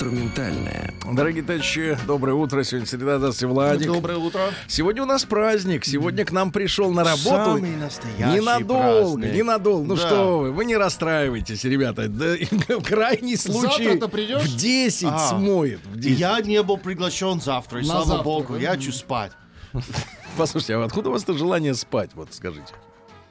Инструментальная. Дорогие товарищи, доброе утро. Сегодня среда, здравствуйте, Владик. Доброе утро. Сегодня у нас праздник. Сегодня к нам пришел на работу. Самый настоящий Ненадолго, праздник. ненадолго. Ну Да. что вы, вы не расстраивайтесь, ребята. Да, крайний случай в 10 А. смоет. В 10. Я не был приглашен завтра, и На слава завтра, богу, я хочу спать. Послушайте, а откуда у вас это желание спать? Вот скажите.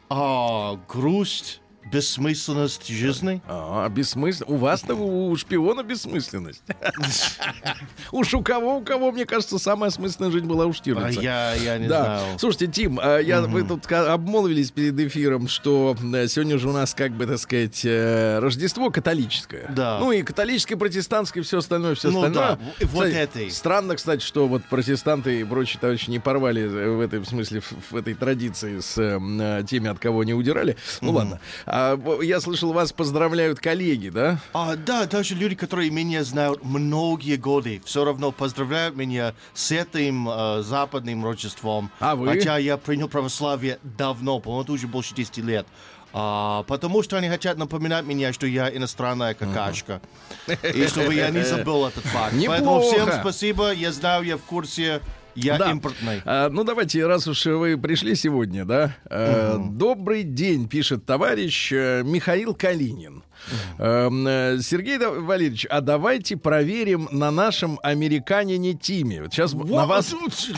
А, грусть, бессмысленность жизни. А, бессмысленно. У вас-то у шпиона бессмысленность. Уж у кого, у кого, мне кажется, самая смысленная жизнь была у А Штирлица. я, я не знаю. Слушайте, Тим, а я, вы тут обмолвились перед эфиром, что э, сегодня же у нас, как бы, так сказать, э, Рождество католическое. Да. Ну и католическое, протестантское, все остальное, все Ну остальное. вот это. Странно, кстати, что вот протестанты и прочие товарищи не порвали э, в этой в смысле, в, этой традиции с э, м, э, теми, от кого они удирали. Ну ладно. А, я слышал, вас поздравляют коллеги, да? А, да, даже люди, которые меня знают многие годы, все равно поздравляют меня с этим э, западным Рождеством. А вы? Хотя я принял православие давно, по-моему, уже больше 10 лет. А, потому что они хотят напоминать меня, что я иностранная какашка. И чтобы я не забыл этот факт. Поэтому всем спасибо, я знаю, я в курсе, я Да. импортный. А, ну, давайте, раз уж вы пришли сегодня, да. э, Добрый день, пишет товарищ э, Михаил Калинин. Эм, э, Сергей Валерьевич, а давайте проверим на нашем американине Тиме. Вот сейчас на вас,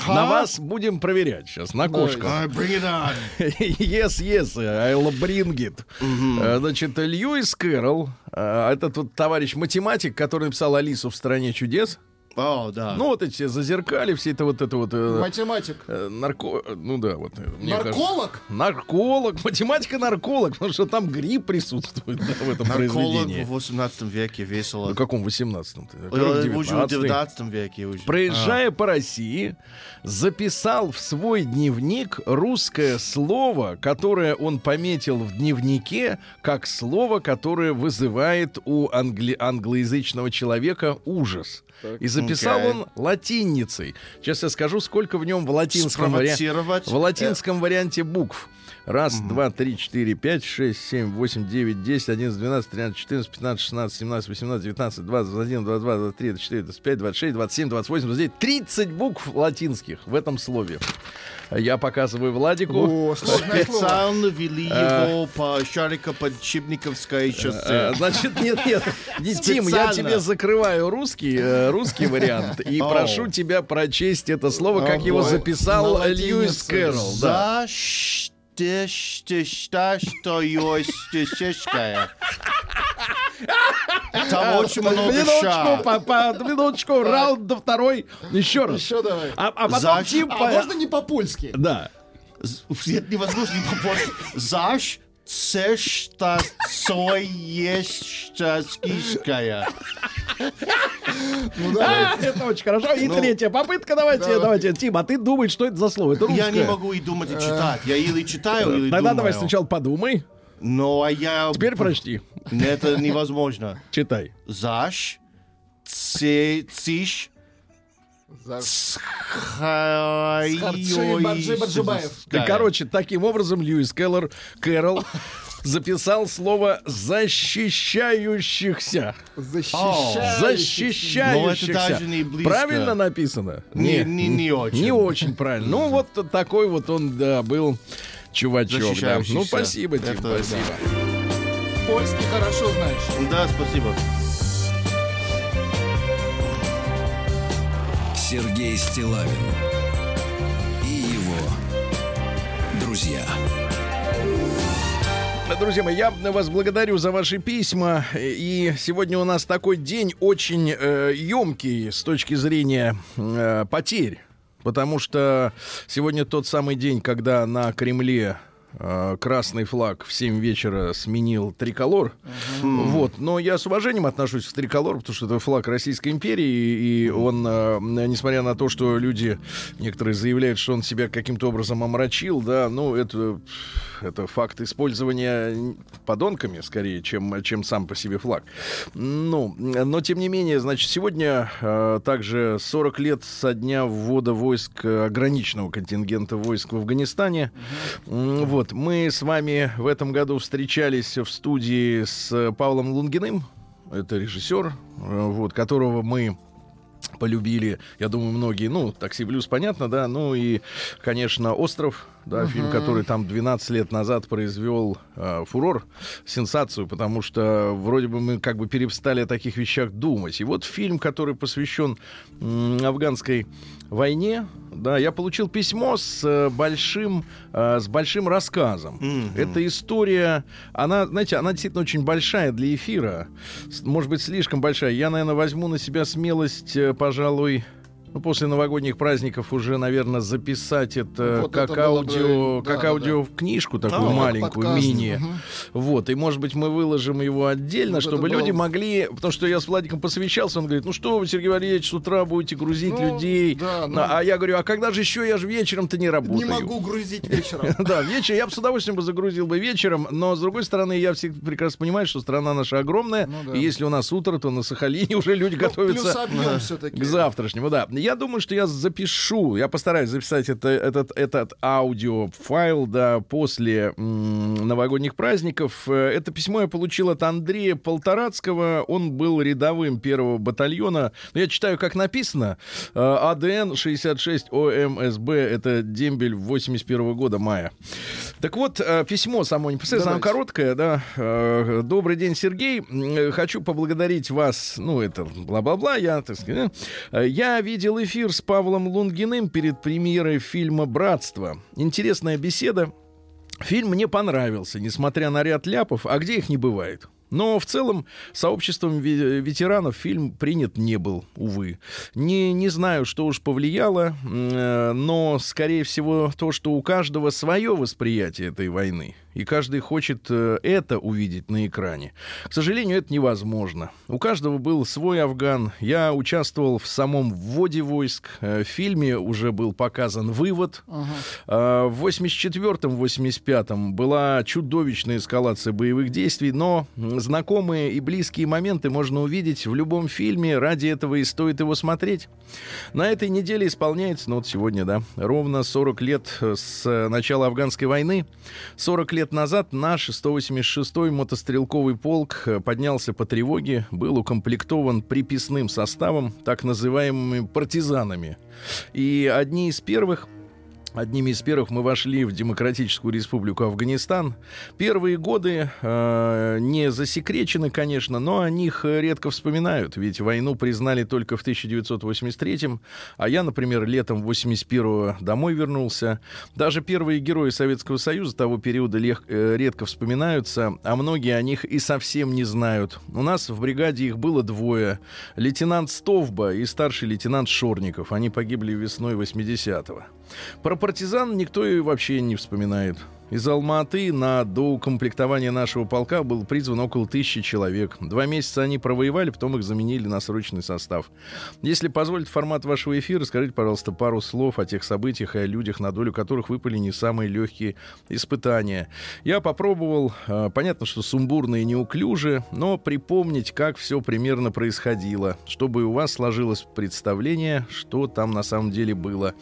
на вас будем проверять сейчас, на кошках. А. Yes, yes, I'll bring it. Значит, Льюис Кэрролл, этот вот товарищ математик, который написал Алису в стране чудес. О, да. Ну, вот эти все зазеркали, все это вот это вот... э, Математик. Э, Нарко... Ну да, вот. э, мне кажется. Нарколог? Нарколог, математика-нарколог, потому что там грипп присутствует да, в этом Нарколог произведении. в 18 веке весело. В каком 18-м? Э, Уже в 19 веке уже. Проезжая по России, записал в свой дневник русское слово, которое он пометил в дневнике как слово, которое вызывает у англи- англоязычного человека ужас. И записал Окей. он латиницей. Сейчас я скажу, сколько в нем в латинском. Спровоцировать. В латинском варианте букв. Раз, два, три, четыре, пять, шесть, семь, восемь, девять, десять, одиннадцать, двенадцать, тринадцать, четырнадцать, пятнадцать, шестнадцать, семнадцать, восемнадцать, девятнадцать, двадцать, двадцать один, двадцать два, двадцать три, двадцать четыре, двадцать пять, двадцать шесть, двадцать семь, двадцать восемь, двадцать девять. Тридцать букв латинских в этом слове. Я показываю Владику. О. Специально вели его по Шарико-Подчипниковской Э, шоссе. Значит, нет, нет, не, Тим, я тебе закрываю русский, э, русский вариант и прошу тебя прочесть это слово, как его записал Льюис. Кэрролл. Да. За что, что, есть чешская. Там очень много Минуточку, по- по- минуточку, раунд до второй. Еще раз. Еще давай. А, а потом Тим А можно не по-польски? Да. Это невозможно не попасть. Заш це что сой есть шаскишкая. Ну давай. А, это очень хорошо. И Ну, третья попытка. Давайте, давай. давайте. Тим, а ты думай, что это за слово? Это. Я не могу и думать, и читать. Я или читаю, или Тогда давай сначала подумай. Ну, а я... Теперь прочти. Это невозможно. Читай. Заш це циш короче, таким образом Льюис Келлер, Кэрролл записал слово «защищающихся». Защищающихся. Это даже не близко. Правильно написано? Не- не- не очень. Не очень правильно. Ну, вот такой вот он, да, был чувачок. Да. Ну, спасибо, Тим, Это спасибо. Польский хорошо знаешь. Да, спасибо. Сергей Стилавин и его друзья. Друзья мои, я вас благодарю за ваши письма. И сегодня у нас такой день очень э, емкий с точки зрения э, потерь. Потому что сегодня тот самый день, когда на Кремле красный флаг в 7 вечера сменил триколор. Вот. Но я с уважением отношусь к триколору, потому что это флаг Российской империи, и он, э, несмотря на то, что люди, некоторые заявляют, что он себя каким-то образом омрачил, да, ну, это, это факт использования подонками, скорее, чем, чем сам по себе флаг. Ну, но, тем не менее, значит, сегодня э, также 40 лет со дня ввода войск, э, ограниченного контингента войск в Афганистане. М, Вот, мы с вами в этом году встречались в студии с Павлом Лунгиным, это режиссер, э, вот, которого мы полюбили, я думаю, многие, ну, «Такси Блюз», понятно, да, ну и, конечно, «Остров», да, фильм, который там 12 лет назад произвел э, фурор, сенсацию, потому что вроде бы мы как бы перестали о таких вещах думать. И вот фильм, который посвящен м, афганской войне, да, я получил письмо с э, большим, э, с большим рассказом. Эта история, она, знаете, она действительно очень большая для эфира, может быть, слишком большая. Я, наверное, возьму на себя смелость, э, пожалуй, ну, после новогодних праздников уже, наверное, записать это Вот как это было бы- аудио, да, как да, аудиокнижку такую А, маленькую, подкаст, мини. мгм. Вот, и, может быть, мы выложим его отдельно, Вот чтобы было- люди могли... Потому что я с Владиком посвящался, он говорит, ну что вы, Сергей Валерьевич, с утра будете грузить Ну, людей. да, ну. а, а я говорю, а когда же еще? Я же вечером-то не работаю. Не могу грузить вечером. Да, вечер я бы с удовольствием бы загрузил бы вечером, но с другой стороны, я всегда прекрасно понимаю, что страна наша огромная, Ну и если у нас утро, то на Сахалине уже люди Ну, готовятся к завтрашнему, да. Я думаю, что я запишу, я постараюсь записать это, этот, этот аудиофайл, да, после м, новогодних праздников. Э, Это письмо я получил от Андрея Полторацкого, он был рядовым первого батальона. Я читаю, как написано. АДН 66 ОМСБ, это дембель 81 года мая. Так вот, э, письмо само непосредственно, оно короткое, да. Э, Добрый день, Сергей. Хочу поблагодарить вас, ну, это бла-бла-бла, я, так сказать, Я видел эфир с Павлом Лунгиным перед премьерой фильма «Братство». Интересная беседа. Фильм мне понравился, несмотря на ряд ляпов, а где их не бывает. Но в целом сообществом ве- ветеранов фильм принят не был, увы. Не, не знаю, что уж повлияло, э, но, скорее всего, то, что у каждого свое восприятие этой войны. И каждый хочет э, это увидеть на экране. К сожалению, это невозможно. У каждого был свой Афган. Я участвовал в самом вводе войск. Э, В фильме уже был показан вывод. А, В 84-85 была чудовищная эскалация боевых действий, но знакомые и близкие моменты можно увидеть в любом фильме. Ради этого и стоит его смотреть. На этой неделе исполняется, ну вот сегодня, да, ровно 40 лет э, с начала афганской войны. 40 лет назад наш 186-й мотострелковый полк э, поднялся по тревоге, был укомплектован приписным составом, так называемыми партизанами. И одни из первых Одними из первых мы вошли в Демократическую Республику Афганистан. Первые годы э, не засекречены, конечно, но о них редко вспоминают, ведь войну признали только в 1983 а я, например, летом 81-го домой вернулся. Даже первые герои Советского Союза того периода лег- э, редко вспоминаются, а многие о них и совсем не знают. У нас в бригаде их было двое. Лейтенант Стовба и старший лейтенант Шорников. Они погибли весной 80-го. Про партизан никто и вообще не вспоминает. Из Алматы на доукомплектование нашего полка был призван около тысячи человек. Два месяца они провоевали, потом их заменили на срочный состав. Если позволит формат вашего эфира, скажите, пожалуйста, пару слов о тех событиях и о людях, на долю которых выпали не самые легкие испытания. Я попробовал, э, понятно, что сумбурно и неуклюже, но припомнить, как все примерно происходило, чтобы у вас сложилось представление, что там на самом деле было.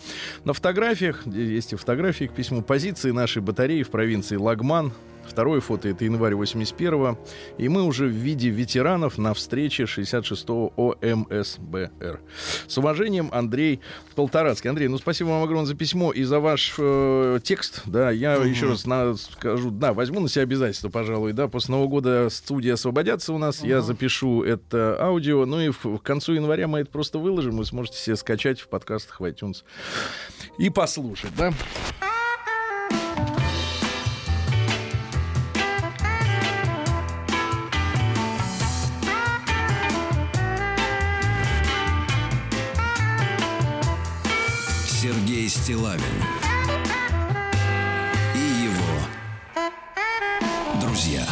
На фотографиях, есть и фотографии к письму, позиции нашей батареи в провинции Лагман. Второе фото это январь 81-го. И мы уже в виде ветеранов на встрече 66-го ОМСБР. С уважением, Андрей Полторацкий. Андрей, ну спасибо вам огромное за письмо и за ваш э, текст. Да, я еще раз на- скажу, да, возьму на себя обязательство, пожалуй, да, после Нового года студии освободятся у нас, я запишу это аудио, ну и в, к концу января мы это просто выложим, вы сможете себе скачать в подкастах в iTunes и послушать, да. Сергей Стилавин и его друзья.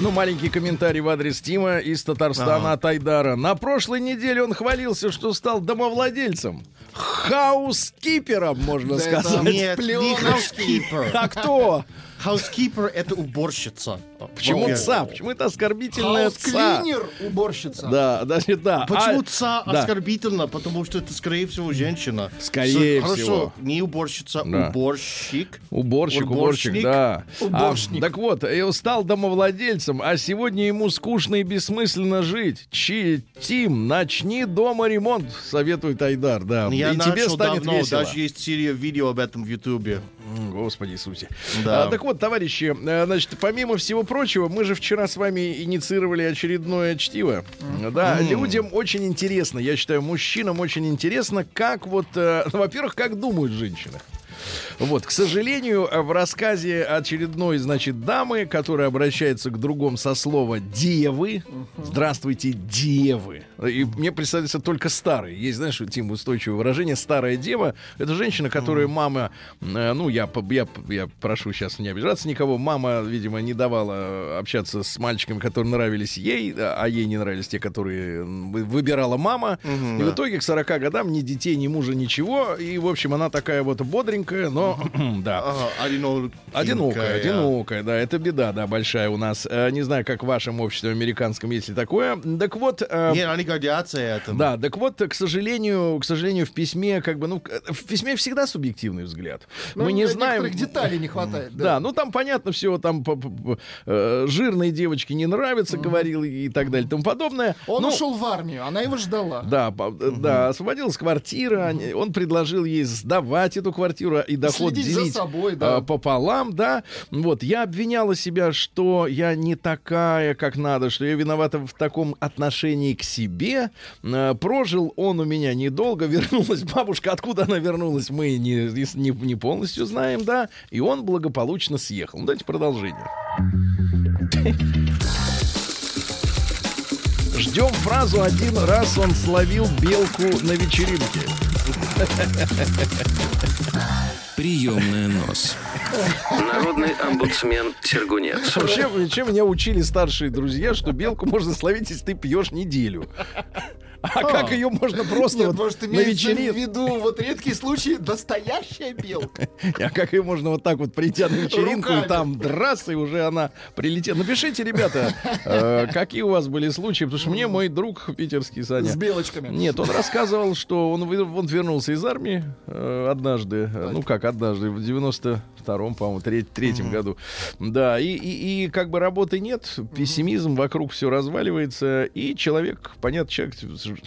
Ну, маленький комментарий в адрес Тима из Татарстана от Айдара. На прошлой неделе он хвалился, что стал домовладельцем. Хаускипером, можно Да это сказать. Нет, не housekeeper. А кто? Housekeeper — это уборщица. Почему ца? Почему это оскорбительное ца? Хаус-клинер, уборщица. Да, значит, да. Почему А, ца да. оскорбительно? Потому что это, скорее всего, женщина. Скорее С- всего. Хорошо, не уборщица, Да. уборщик. Уборщик, уборщик, Уборщик. да. Уборщик. А, так вот, и стал домовладельцем, а сегодня ему скучно и бессмысленно жить. Чи, Тим, начни дома ремонт, советует Айдар, да. Я и тебе станет давно, весело. даже есть серия видео об этом в Ютубе. Господи Иисусе. Да. А, так вот, товарищи, э, значит, помимо всего прочего, мы же вчера с вами инициировали очередное чтиво. Да, людям очень интересно, я считаю, мужчинам очень интересно, как вот, э, ну, во-первых, как думают женщины. Вот, к сожалению, в рассказе очередной, значит, дамы, которая обращается к другому со слова «девы», здравствуйте, девы. И мне представляется только старые. Есть, знаешь, Тим, устойчивое выражение «старая дева». Это женщина, которая мама, э, ну, я, я, я прошу сейчас не обижаться никого, мама, видимо, не давала э, общаться с мальчиками, которые нравились ей, а ей не нравились те, которые выбирала мама. и в итоге к 40 годам ни детей, ни мужа, ничего. И, в общем, она такая вот бодренькая, но, да. Одинокая. Одинокая, одинокая, да, это беда, да, большая у нас. Э, не знаю, как в вашем обществе американском, если такое. Так вот, э, Нет, они гордятся этим. да, так вот, к сожалению, к сожалению, в письме, как бы, ну, в письме всегда субъективный взгляд. Ну, Мы не знаем. Некоторых деталей не хватает. Да, ну там понятно все, там э, жирные девочки не нравятся, говорил и так далее, и тому подобное. Он Ну, ушел в армию, она его ждала. Да, да, освободилась квартира, он предложил ей сдавать эту квартиру и доход Следить за делить собой, да. а, пополам, да. Вот, я обвиняла себя, что я не такая, как надо, что я виновата в таком отношении к себе. Э, Прожил он у меня недолго, вернулась бабушка, откуда она вернулась, мы не, не, не полностью знаем, да. И он благополучно съехал. Ну, давайте продолжение. Ждем фразу «один раз он словил белку на вечеринке». Приемная нос. Народный омбудсмен Сергунец. Вообще, чем меня учили старшие друзья, что белку можно словить, если ты пьешь неделю. А как ее можно просто вот может, на имеется в вечеринке? виду вот редкий случай настоящая белка. А как ее можно вот так вот прийти на вечеринку и там драс, и уже она прилетела? Напишите, ребята, э, какие у вас были случаи, потому что мне мой друг питерский Саня... С белочками. Нет, он рассказывал, что он, он вернулся из армии э, однажды, ну как однажды, в 92-м, по-моему, треть- третьем году. Да, и, и, и как бы работы нет, пессимизм, вокруг все разваливается, и человек, понятно, человек,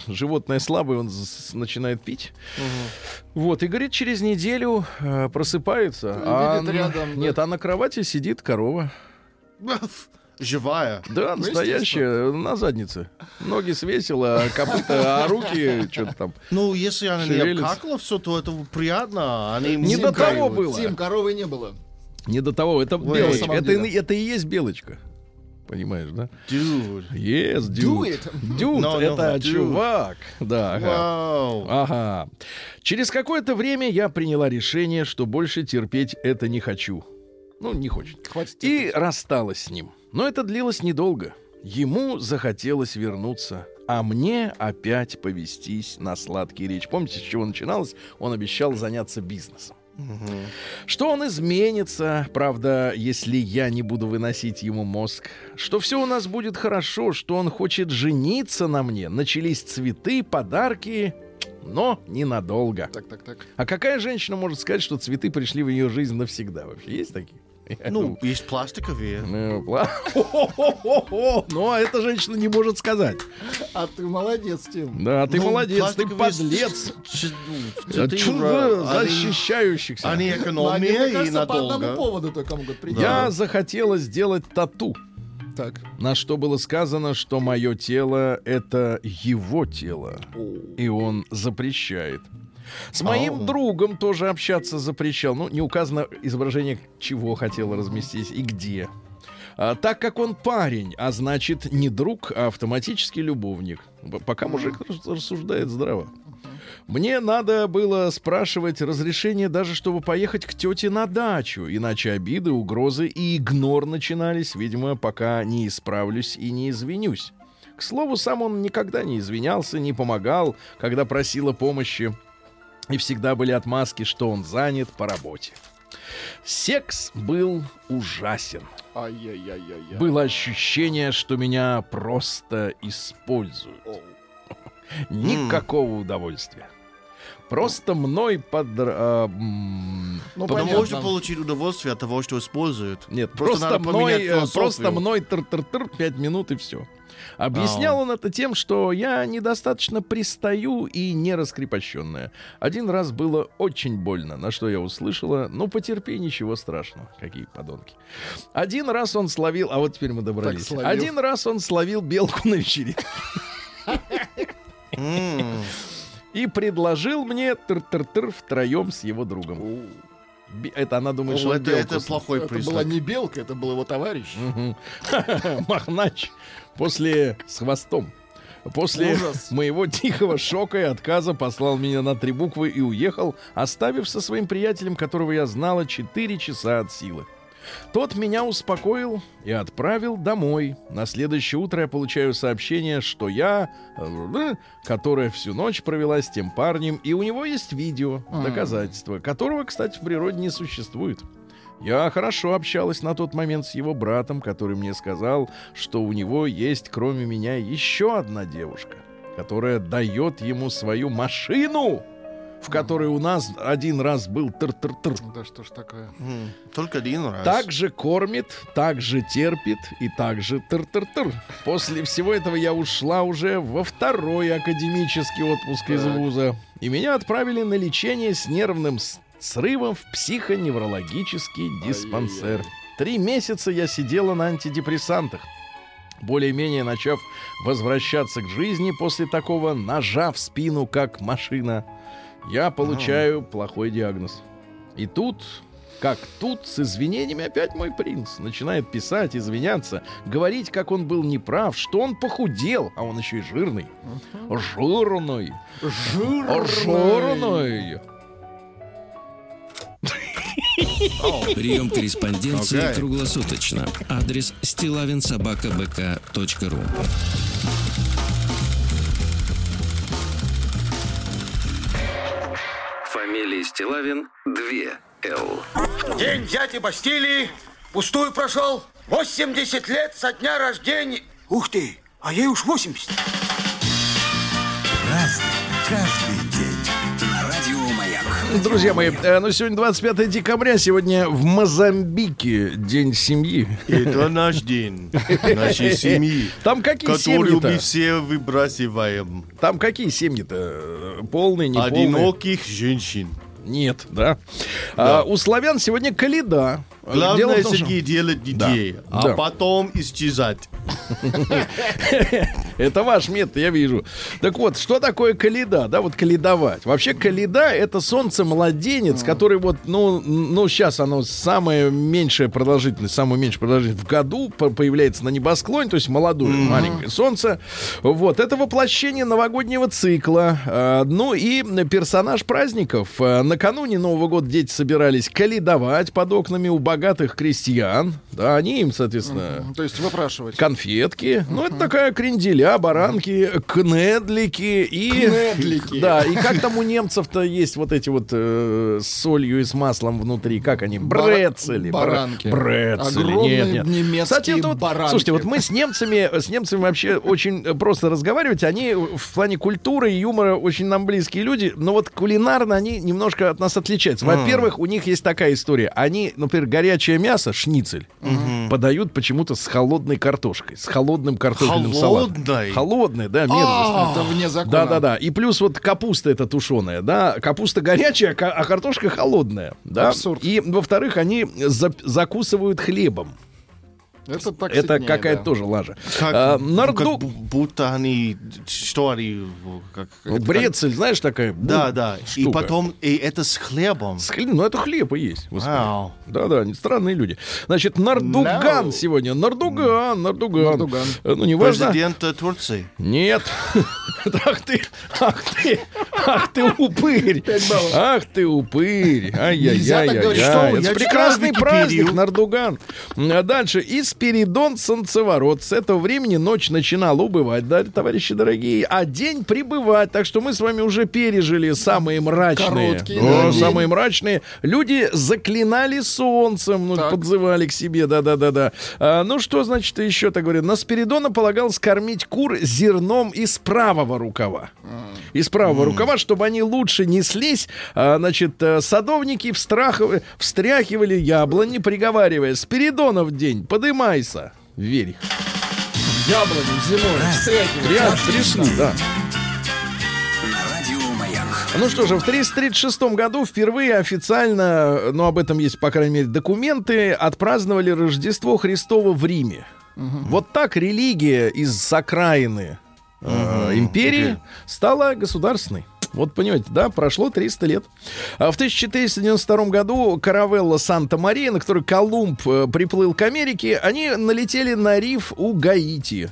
животное слабое, он начинает пить. Вот, и говорит, через неделю э, просыпается. а Видит на- рядом, да. Нет, а на кровати сидит корова. Живая. Да, Ну, настоящая, на заднице. Ноги свесила, а копыта, а руки что-то там. Ну, если она не Шевелится. обкакала все, то это приятно. Они Не до того было. Тим, коровы не было. Не до того, это Ой. белочка. На Это, это и есть белочка. Понимаешь, да? Dude. Yes, Do dude. it. Dude, No, no, это dude. чувак. Да, ага. Вау. Ага. Через какое-то время я приняла решение, что больше терпеть это не хочу. Ну, не хочет. Хватит И терпеть. рассталась с ним. Но это длилось недолго. Ему захотелось вернуться, а мне опять повестись на сладкий речь. Помните, с чего начиналось? Он обещал заняться бизнесом. Что он изменится, правда, если я не буду выносить ему мозг. Что все у нас будет хорошо, что он хочет жениться на мне. Начались цветы, подарки, но ненадолго. Так, так, так. А какая женщина может сказать, что цветы пришли в ее жизнь навсегда? Вообще есть такие? Я Ну, думаю, есть пластиковые. ну, пла- Хо-хо-хо-хо. Ну, а эта женщина не может сказать. А ты молодец, Тим. Да, ты Ну, молодец, ты подлец. с- ну, А защищающихся. Они экономия и кажется, по одному надолго. поводу только могут прийти. Я захотела сделать тату. Так. На что было сказано, что мое тело — это его тело. И он запрещает. С моим Ау. другом тоже общаться запрещал. Ну, не указано изображение, чего хотел разместить и где. А, так как он парень, а значит не друг, а автоматически любовник. Пока мужик рас- рассуждает здраво. Мне надо было спрашивать разрешение даже, чтобы поехать к тете на дачу, иначе обиды, угрозы и игнор начинались, видимо, пока не исправлюсь и не извинюсь. К слову, сам он никогда не извинялся, не помогал, когда просила помощи, и всегда были отмазки, что он занят по работе. Секс был ужасен. Ай-яй-яй-яй. Было ощущение, что меня просто используют. Никакого удовольствия. Просто мной под... а, м, Ну, Но понятно. можно получить удовольствие от того, что используют. Нет, Просто просто, мной, э, просто мной тыр-тыр-тыр, пять минут и все. Объяснял он это тем, что я недостаточно пристаю и не раскрепощенная. Один раз было очень больно, на что я услышала, ну потерпи, ничего страшного. Какие подонки. Один раз он словил, а вот теперь мы добрались. Один раз он словил белку на вечеринке и предложил мне тыр-тыр-тыр втроем с его другом. Это она думает, что он это, это плохой Это была признак. не белка, это был его товарищ. Махнач после с хвостом. После Ужас. моего тихого шока и отказа послал меня на три буквы и уехал, оставив со своим приятелем, которого я знала 4 часа от силы. Тот меня успокоил и отправил домой. На следующее утро я получаю сообщение, что я, э, которая всю ночь провела с тем парнем, и у него есть видео, доказательства, которого, кстати, в природе не существует. Я хорошо общалась на тот момент с его братом, который мне сказал, что у него есть, кроме меня, еще одна девушка, которая дает ему свою машину, в которой у нас один раз был тыр-тыр-тыр. Да что ж такое. Только один раз. Так же кормит, так же терпит и так же тыр-тыр-тыр. После всего этого я ушла уже во второй академический отпуск из вуза. И меня отправили на лечение с нервным срывом в психоневрологический диспансер. Три месяца я сидела на антидепрессантах. Более-менее начав возвращаться к жизни после такого ножа в спину, как машина, я получаю плохой диагноз. И тут, как тут, с извинениями опять мой принц начинает писать, извиняться, говорить, как он был неправ, что он похудел, а он еще и жирный. Жирный. Жирный. Прием корреспонденции Окей. круглосуточно. Адрес стилавинсобакабк.ру Фамилия Стилавин 2 Л. День дяди Бастилии пустую прошел. 80 лет со дня рождения. Ух ты, а ей уж 80. Друзья мои, э, ну сегодня 25 декабря, сегодня в Мозамбике день семьи. Это наш день. Нашей семьи. Там какие Которую мы все выбрасываем. Там какие семьи-то? Полные, не? Одиноких женщин. Нет, да. А, у славян сегодня Каледа. Главное, том, что- Сергей, делать детей, а Да. потом исчезать. Это ваш метод, я вижу. Так вот, что такое каледа? Да, вот каледовать. Вообще каледа это солнце-младенец, который вот, ну, ну, сейчас оно самое меньшее продолжительность, самое меньшее продолжительность в году по- появляется на небосклоне, то есть молодое, маленькое солнце. Вот, это воплощение новогоднего цикла. А, ну и персонаж праздников. А, накануне Нового года дети собирались каледовать под окнами у богатых крестьян. Да, они им, соответственно, То есть выпрашивать. конфетки. Ну, это такая кренделя, баранки, кнедлики и... Кнедлики. Да, и как там у немцев-то есть вот эти вот э, с солью и с маслом внутри, как они? Брецели. баранки. Брецели. Огромные Нет, нет. немецкие Кстати, это вот, баранки. слушайте, вот мы с немцами, с немцами вообще очень просто разговаривать. Они в плане культуры и юмора очень нам близкие люди, но вот кулинарно они немножко от нас отличаются. Во-первых, у них есть такая история. Они, например, горячее мясо, шницель, подают почему-то с холодной картошкой, с холодным картофельным салатом. Холодной? Холодной, да, мерзость. Это вне закона. Да, да, да. И плюс вот капуста эта тушеная, да, капуста горячая, ка- а картошка холодная, да. Абсурд. И во-вторых, они за- закусывают хлебом. Это так Это сильнее, какая-то да. тоже лажа. Как, А, ну, нарду... как бу- будто они... Что они... Как, это как- Брецель, знаешь, такая Да, да. И штука. потом... И это с хлебом. С хлеб- Ну, это хлеб и есть. Вау. Да-да, они странные люди. Значит, Нардуган No. сегодня. Нардуган, Нардуган. Нардуган. Э, Ну, не важно. Президент э, Турции. Нет. Ах ты, ах ты, ах ты упырь. Ах ты упырь. Нельзя так говорить. Ай-яй-яй. Что вы, Это прекрасный праздник, Нардуган. А Дальше. Испиридон Солнцеворот. С этого времени ночь начинала убывать, да, товарищи дорогие, а день прибывать. Так что мы с вами уже пережили самые мрачные. Короткий, О, да, самые мрачные. Люди заклинали солнцем, ну, Так. подзывали к себе, да-да-да-да. А, ну, что значит еще так говорят? На Спиридона полагалось кормить кур зерном из правого рукава. Из правого рукава, чтобы они лучше неслись. А, значит, э, садовники встрахов- встряхивали яблони, приговаривая, Спиридонов день, подымайся. Верь. Яблони зимой встряхивают. Реально трясли, да. Радио Маяк. Ну что же, в 336 году впервые официально, ну об этом есть, по крайней мере, документы, отпраздновали Рождество Христово в Риме. Вот так религия из окраины э, империи стала государственной. Вот понимаете, да, прошло 300 лет. А в 1492 году каравелла Санта-Мария, на которой Колумб э, приплыл к Америке, они налетели на риф у Гаити.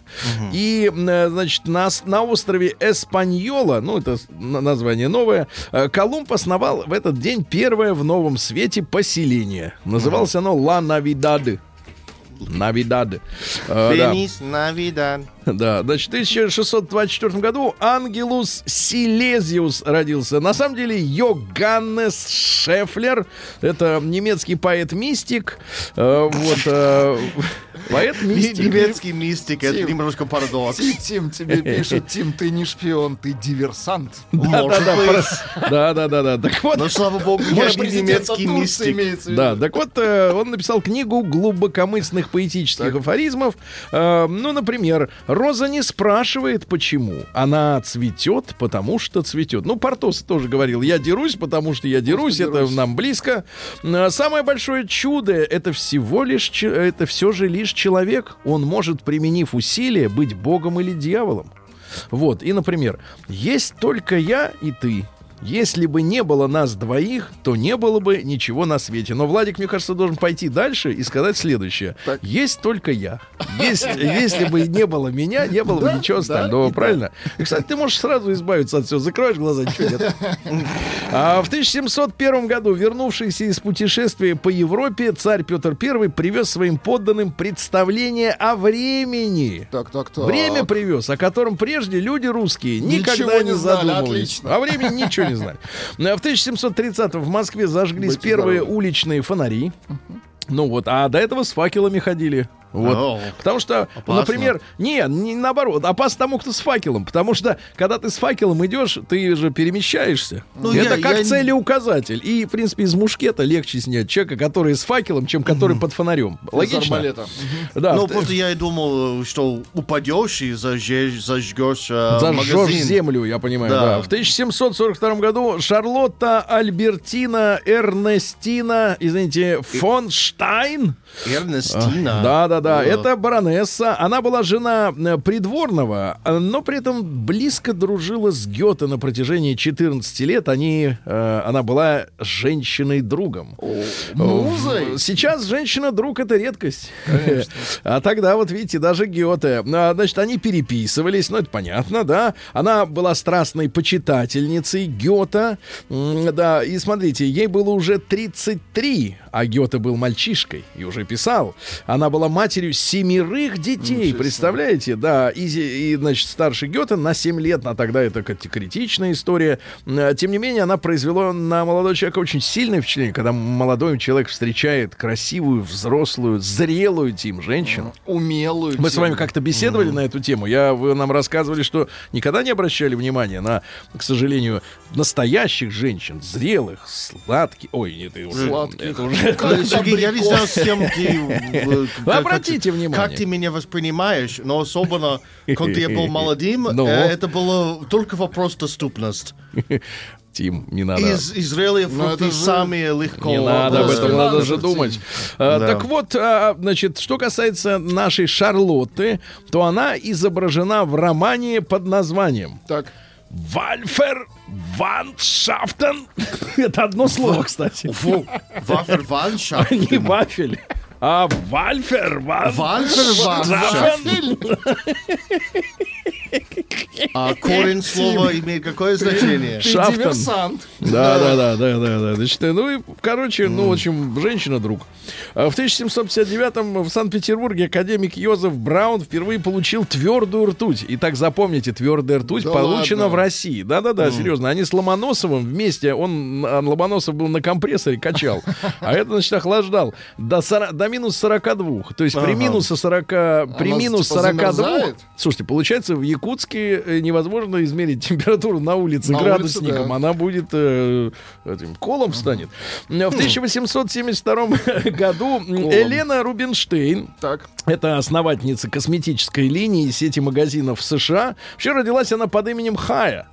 И, э, значит, на, на острове Эспаньола, ну, это название новое, э, Колумб основал в этот день первое в новом свете поселение. Называлось оно Ла Навидады. Навидады. Э, да. Фенис Навидан. Да, значит, в 1624 году Ангелус Силезиус родился. На самом деле Йоганнес Шефлер. Это немецкий поэт-мистик. Э, вот, э, поэт-мистик. Немецкий мистик. Это Тим. немножко парадокс. Тим, Тим тебе пишет, Тим, ты не шпион, ты диверсант. Да, да, да, да. Так вот, Но, слава богу, я президента немецкий мистик. Да, так вот, э, он написал книгу глубокомысленных поэтических афоризмов. Э, ну, например, «Роза не спрашивает, почему. Она цветет, потому что цветет». Ну, Портос тоже говорил, «Я дерусь, потому что я дерусь, это нам близко». Э, Самое большое чудо — это всего лишь, это все же лишь человек. Он может, применив усилия, быть богом или дьяволом. Вот, и, например, «Есть только я и ты». Если бы не было нас двоих, то не было бы ничего на свете. Но Владик, мне кажется, должен пойти дальше и сказать следующее. Так. Есть только я. Есть, если бы не было меня, не было бы Да, ничего остального, да. правильно? И, кстати, ты можешь сразу избавиться от всего. Закроешь глаза, ничего нет. А в 1701 году, вернувшийся из путешествия по Европе, царь Петр I привез своим подданным представление о времени. Так, так, так. Время привез, о котором прежде люди русские никогда Ничего не, не знали, задумывались. отлично. О времени ничего не знали. А В 1730 в Москве зажглись Будьте первые здоровы. уличные фонари. Ну вот, а до этого с факелами ходили. Вот. О. Потому что, Опасно. например, не, не наоборот, опасно тому, кто с факелом. Потому что, когда ты с факелом идешь, ты же перемещаешься. Ну, Это я- как я целеуказатель. И, в принципе, из мушкета легче снять человека, который с факелом, чем который под фонарем. Логично? арбалета. Да, Ну, в- просто я и думал, что упадешь и зажжешь, зажгешь э, Зажжешь магазин. землю, я понимаю, Да. да. В 1742 году Шарлотта Альбертина Эрнестина, извините, фон Штайн. Эрнестина. Да, да, да. Это баронесса. Она была жена э, придворного, э, но при этом близко дружила с Гёте на протяжении 14 лет. Они, э, она была женщиной-другом. Музой? Сейчас женщина-друг это редкость. А тогда, вот видите, даже Гёте. Значит, они переписывались, ну, это понятно, да. Она была страстной почитательницей Гёта. Да, и смотрите, ей было уже 33, а Гёте был мальчишкой и уже писал. Она была матерью семерых детей, представляете? Да, и, и, значит, старший Гёте на 7 лет, а тогда это критичная история. М, Тем не менее, она произвела на молодого человека очень сильное впечатление, когда молодой человек встречает красивую, взрослую, зрелую тим женщину. Умелую. Мы с вами тему. как-то беседовали на эту тему. Я, вы нам рассказывали, что никогда не обращали внимания на, к сожалению, настоящих женщин, зрелых, сладких. Ой, нет, это уже, Сладких. уже Э, Сергей, я не знаю, с кем ты... э, обратите внимание. Как ты меня воспринимаешь, но особенно, когда я был молодым, Ну. э, это было только вопрос доступности. Тим, не надо. Из Израиля Ну, фрукты же- самые легко. Не надо об э, этом, надо же, думать. А, Да. Так вот, а, значит, что касается нашей Шарлотты, то она изображена в романе под названием Так. Вальфер Ваншафтен. Это одно слово, кстати. Фу, Ваферваншафт. Не вафель, а Вальфер Вальферваншафт. А корень слова имеет какое значение? Ты Шафтон. диверсант. Да, да, да, да, да, да. Значит, ну и, короче, ну, в общем, женщина-друг. А В 1759-м в Санкт-Петербурге академик Йозеф Браун впервые получил твердую ртуть. И так запомните, твердая ртуть Да получена ладно? в России. Да-да-да, серьезно. Они с Ломоносовым вместе, он, а, Ломоносов был на компрессоре, качал. А это, значит, охлаждал до, сора- до минус 42. То есть при Ага. минус 40, при Она, минус типа, 42. замерзает? Слушайте, получается, в Якутске э, невозможно измерить температуру на улице На улице, градусником. да. Она будет э, этим колом станет. В 1872 году Елена Рубинштейн, Так. это основательница косметической линии сети магазинов в США, вообще родилась она под именем Хая.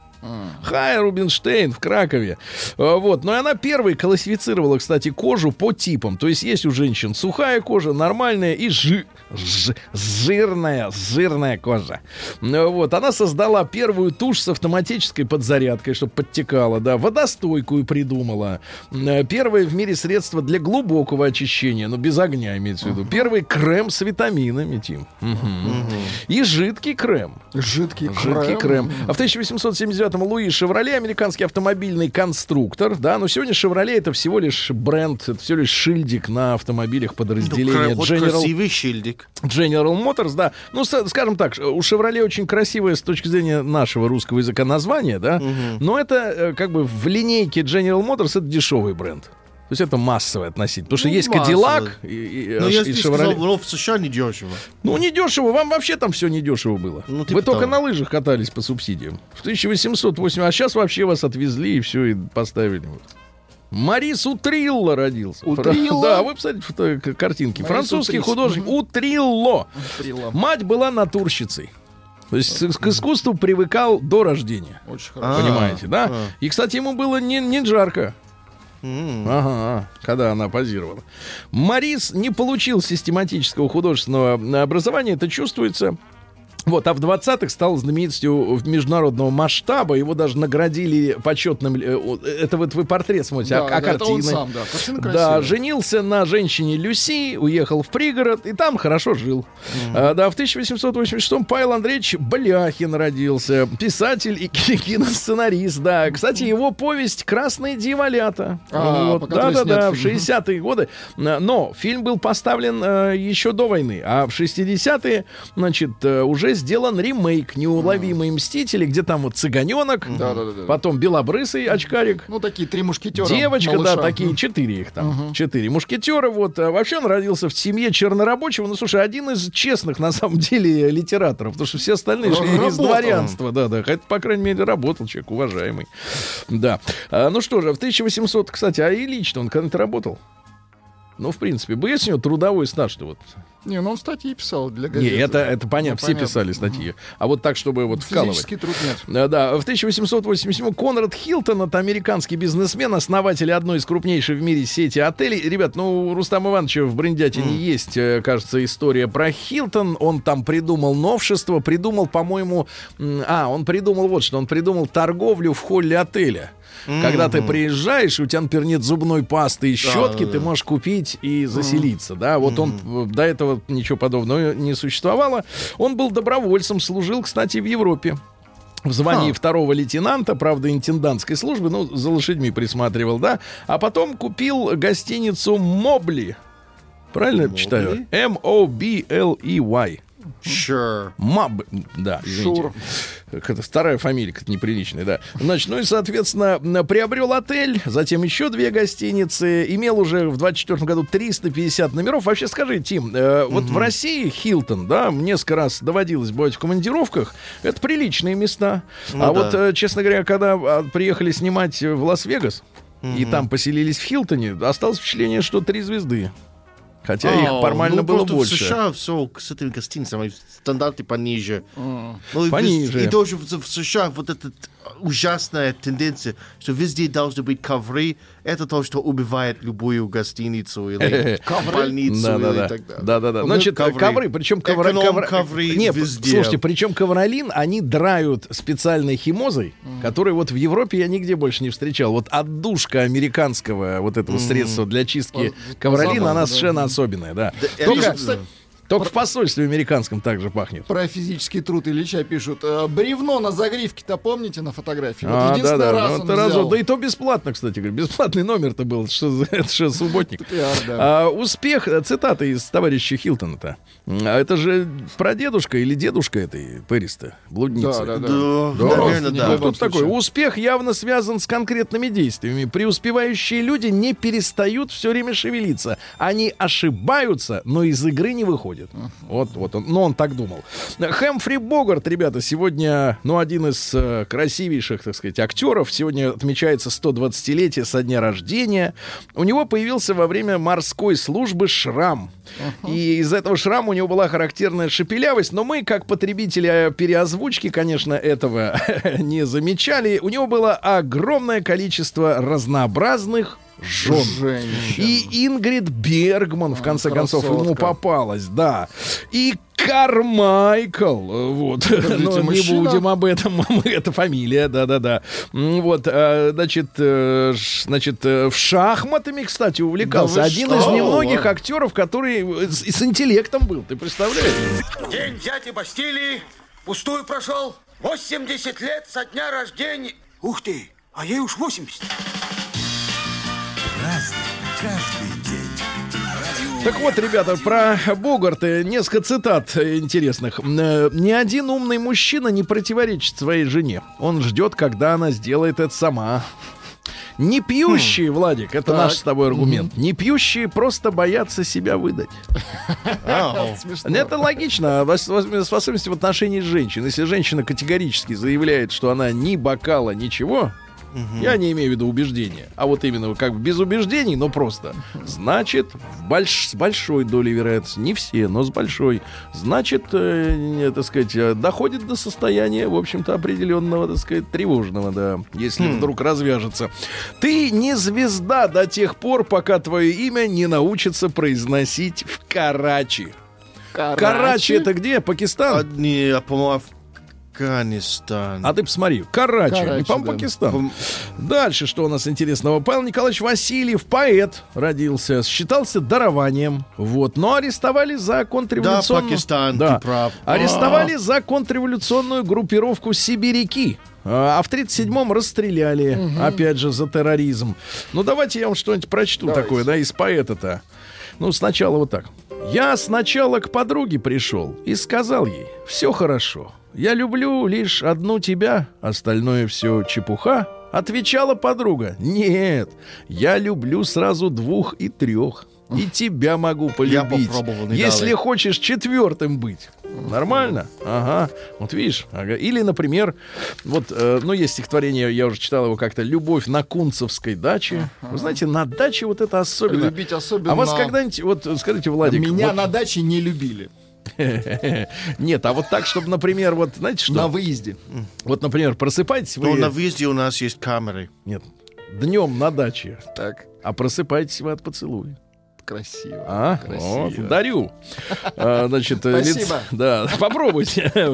Хая Рубинштейн в Кракове. Э, Вот. Но и она первой классифицировала, кстати, кожу по типам. То есть есть у женщин сухая кожа, нормальная и жи- ж- жирная, жирная кожа. Э, Вот. Она создала первую тушь с автоматической подзарядкой, чтобы подтекала, да. Водостойкую придумала. Э, Первое в мире средство для глубокого очищения, но без огня имеется в виду. Первый крем с витаминами, Тим. И жидкий крем. Жидкий крем. Жидкий крем. А в 1879-м Луи Шевроле, американский автомобильный конструктор, да, но сегодня Шевроле это всего лишь бренд, это всего лишь шильдик на автомобилях подразделения Вот General, красивый шильдик. General Motors, да. Ну, скажем так, у Шевроле очень красивое с точки зрения нашего русского языка название, да, но это э, как бы в линейке General Motors это дешевый бренд. То есть это массовый относительно. Потому что Ну, есть массовый. Кадиллак и, и, Ну, э, я и Chevrolet. сказал, ну, в США не дешево. Ну, не дешево. Вам вообще там все не дешево было. Ну, Вы типа только того. на лыжах катались по субсидиям. В 1808, а сейчас вообще вас отвезли и все, и поставили. Марис Утрилло родился. Утрилло? Да, вы посмотрите картинки. Марис Французский Утрис. художник Утрилло. Утрилло. Мать была натурщицей. То есть к искусству привыкал до рождения. Очень А. хорошо. Понимаете, да? а. И, кстати, ему было не, не жарко. М. Ага, когда она позировала. Марис не получил систематического художественного образования, это чувствуется. Вот, а в 20-х стал знаменитостью международного масштаба. Его даже наградили почетным... э, Это вот вы портрет смотрите, Да, а, а да, это он картины? сам, да. Картина Да, женился на женщине Люси, уехал в пригород и там хорошо жил. А, да, в 1886-м Павел Андреевич Бляхин родился, писатель и ки- киносценарист. Да, кстати, его повесть «Красные дьяволята». А, по которой да, да, да, снят в фильм. 60-е годы. А, Но фильм был поставлен э, еще до войны, а в 60-е, значит, э, уже сделан ремейк «Неуловимые мстители», где там вот цыганенок, Да, да, да, потом белобрысый очкарик, Ну, такие три мушкетера. Девочка, малыша. да, такие, четыре их там. Четыре мушкетера. Вот. А вообще он родился в семье чернорабочего. Ну, слушай, один из честных, на самом деле, литераторов. Потому что все остальные шли из дворянства. Да, да. Хотя, по крайней мере, работал человек уважаемый. Да. А, ну что же, в 1800, кстати, а и лично он когда-то работал? Ну, в принципе, есть у него трудовой стаж-то вот. Не, ну он статьи писал для Не, газеты. это, это понятно, Ну, все понятно. писали статьи. А вот так, чтобы вот вкалывать. Физический труд нет. Да, да. В 1887 Конрад Хилтон, это американский бизнесмен, основатель одной из крупнейших в мире сети отелей. Ребят, ну, у Рустама Ивановича в Бриндятине есть, э, кажется, история про Хилтон. Он там придумал новшество, придумал, по-моему... А, он придумал вот что. Он придумал торговлю в холле отеля. Когда ты приезжаешь, у тебя, например, нет зубной пасты и щетки, да, ты можешь купить и заселиться, да. Вот он э, до этого ничего подобного не существовало. Он был добровольцем, служил, кстати, в Европе. В звании второго лейтенанта, правда, интендантской службы, ну, за лошадьми присматривал, да. А потом купил гостиницу Мобли. Правильно я читаю? M-O-B-L-E-Y. Sure. Маб, да, извините. Шур. Это старая фамилия, как неприличная, да. Значит, ну и, соответственно, приобрел отель, затем еще две гостиницы, имел уже в 24 году 350 номеров. Вообще, скажи, Тим, э, вот в России Хилтон, да, несколько раз доводилось бывать в командировках, это приличные места. Ну а да. вот, э, честно говоря, когда а, приехали снимать в Лас-Вегас, и там поселились в Хилтоне, осталось впечатление, что три звезды. Хотя их А, формально ну, было больше. В США все с этими гостиницами стандарты пониже. Ну, и Пониже. вез- И тоже в, в США вот эта ужасная тенденция, что везде должны быть ковры. Это то, что убивает любую гостиницу или больницу Да, или да. так далее. Да, да, да. Ну, Значит, ковры, причем ковра, ковра- ковры Не, везде. слушайте, причем ковролин они драют специальной химозой, которую вот в Европе я нигде больше не встречал. Вот отдушка американского вот этого средства для чистки ковролина, она совершенно особенная, да. Только, только в посольстве американском также пахнет. Про физический труд Ильича пишут. э, бревно на загривке-то помните на фотографии? Вот А, да, да, раз ну, он это разу- взял. да и то бесплатно, кстати говоря. Бесплатный номер-то был, это что, субботник. Пиар, да. А, успех, э, цитата из товарища Хилтона-то. А это же прадедушка или дедушка этой Пэриста, блудницы. Да, да, да. Да, наверное, да. Ну, любом тут такой, успех явно связан с конкретными действиями. Преуспевающие люди не перестают все время шевелиться. Они ошибаются, но из игры не выходят. Вот, вот он, ну он так думал. Хэмфри Богарт, ребята, сегодня, ну, один из э, красивейших, так сказать, актеров. Сегодня отмечается 120-летие со дня рождения. У него появился во время морской службы шрам. И из этого шрама у него была характерная шепелявость, но мы, как потребители э, переозвучки, конечно, этого не замечали. У него было огромное количество разнообразных жен. Женщин. И Ингрид Бергман, в конце концов, ему красотка. попалась, да. И Кармайкл, вот, но не будем об этом, это фамилия, да-да-да. Вот, э, значит, э, значит, э, в шахматами, кстати, увлекался. Да Один что? из немногих актеров, который с, с интеллектом был, ты представляешь? День дяди Бастилии пустую прошел. 80 лет со дня рождения. Ух ты, а ей уж 80. Так вот, ребята, про Богарта несколько цитат интересных. Э, Ни один умный мужчина не противоречит своей жене. Он ждет, когда она сделает это сама. Не пьющие, Владик, это наш с тобой аргумент. Не пьющие просто боятся себя выдать. Ау. Это логично, в ос- в особенности в отношении женщин. Если женщина категорически заявляет, что она ни бокала, ничего, я не имею в виду убеждения, а вот именно как без убеждений, но просто, значит, больш- с большой долей вероятности, не все, но с большой, значит, э, не, так сказать, э, доходит до состояния, в общем-то, определенного, так сказать, тревожного, да, если вдруг развяжется. Ты не звезда до тех пор, пока твое имя не научится произносить в Карачи. Карачи, это где? Пакистан? А, по-моему, Афганистан. А ты посмотри, Карачи, Карачи, не по-моему, да. Пакистан. Дальше, что у нас интересного? Павел Николаевич Васильев, поэт, родился, считался дарованием, вот, но арестовали за контрреволюционную... Да, Пакистан, Да. ты прав. Арестовали за контрреволюционную группировку «Сибиряки». А а в 37-м расстреляли, опять же, за терроризм. Ну, давайте я вам что-нибудь прочту такое, да, из поэта-то. Ну, сначала вот так. Я сначала к подруге пришел и сказал ей, все хорошо, я люблю лишь одну тебя, остальное все чепуха. Отвечала подруга, нет, я люблю сразу двух и трех. И тебя могу полюбить. попробовал, не если дали. хочешь четвертым быть. Нормально? Ага. Вот видишь. Ага. Или, например, вот, э, ну, есть стихотворение, я уже читал его как-то, «Любовь на Кунцевской даче». Вы знаете, на даче вот это особенно. Любить особенно. А вас когда-нибудь, вот скажите, Владик, Меня вот- на даче не любили. Нет, а вот так, чтобы, например, вот, знаете что? На выезде. Вот, например, просыпаетесь вы... Ну, на выезде у нас есть камеры. Нет, днем на даче, Так, а просыпаетесь вы от поцелуя. Красиво. А, Красиво. вот, дарю. А, значит, э, лиц- Спасибо. Да, попробуйте.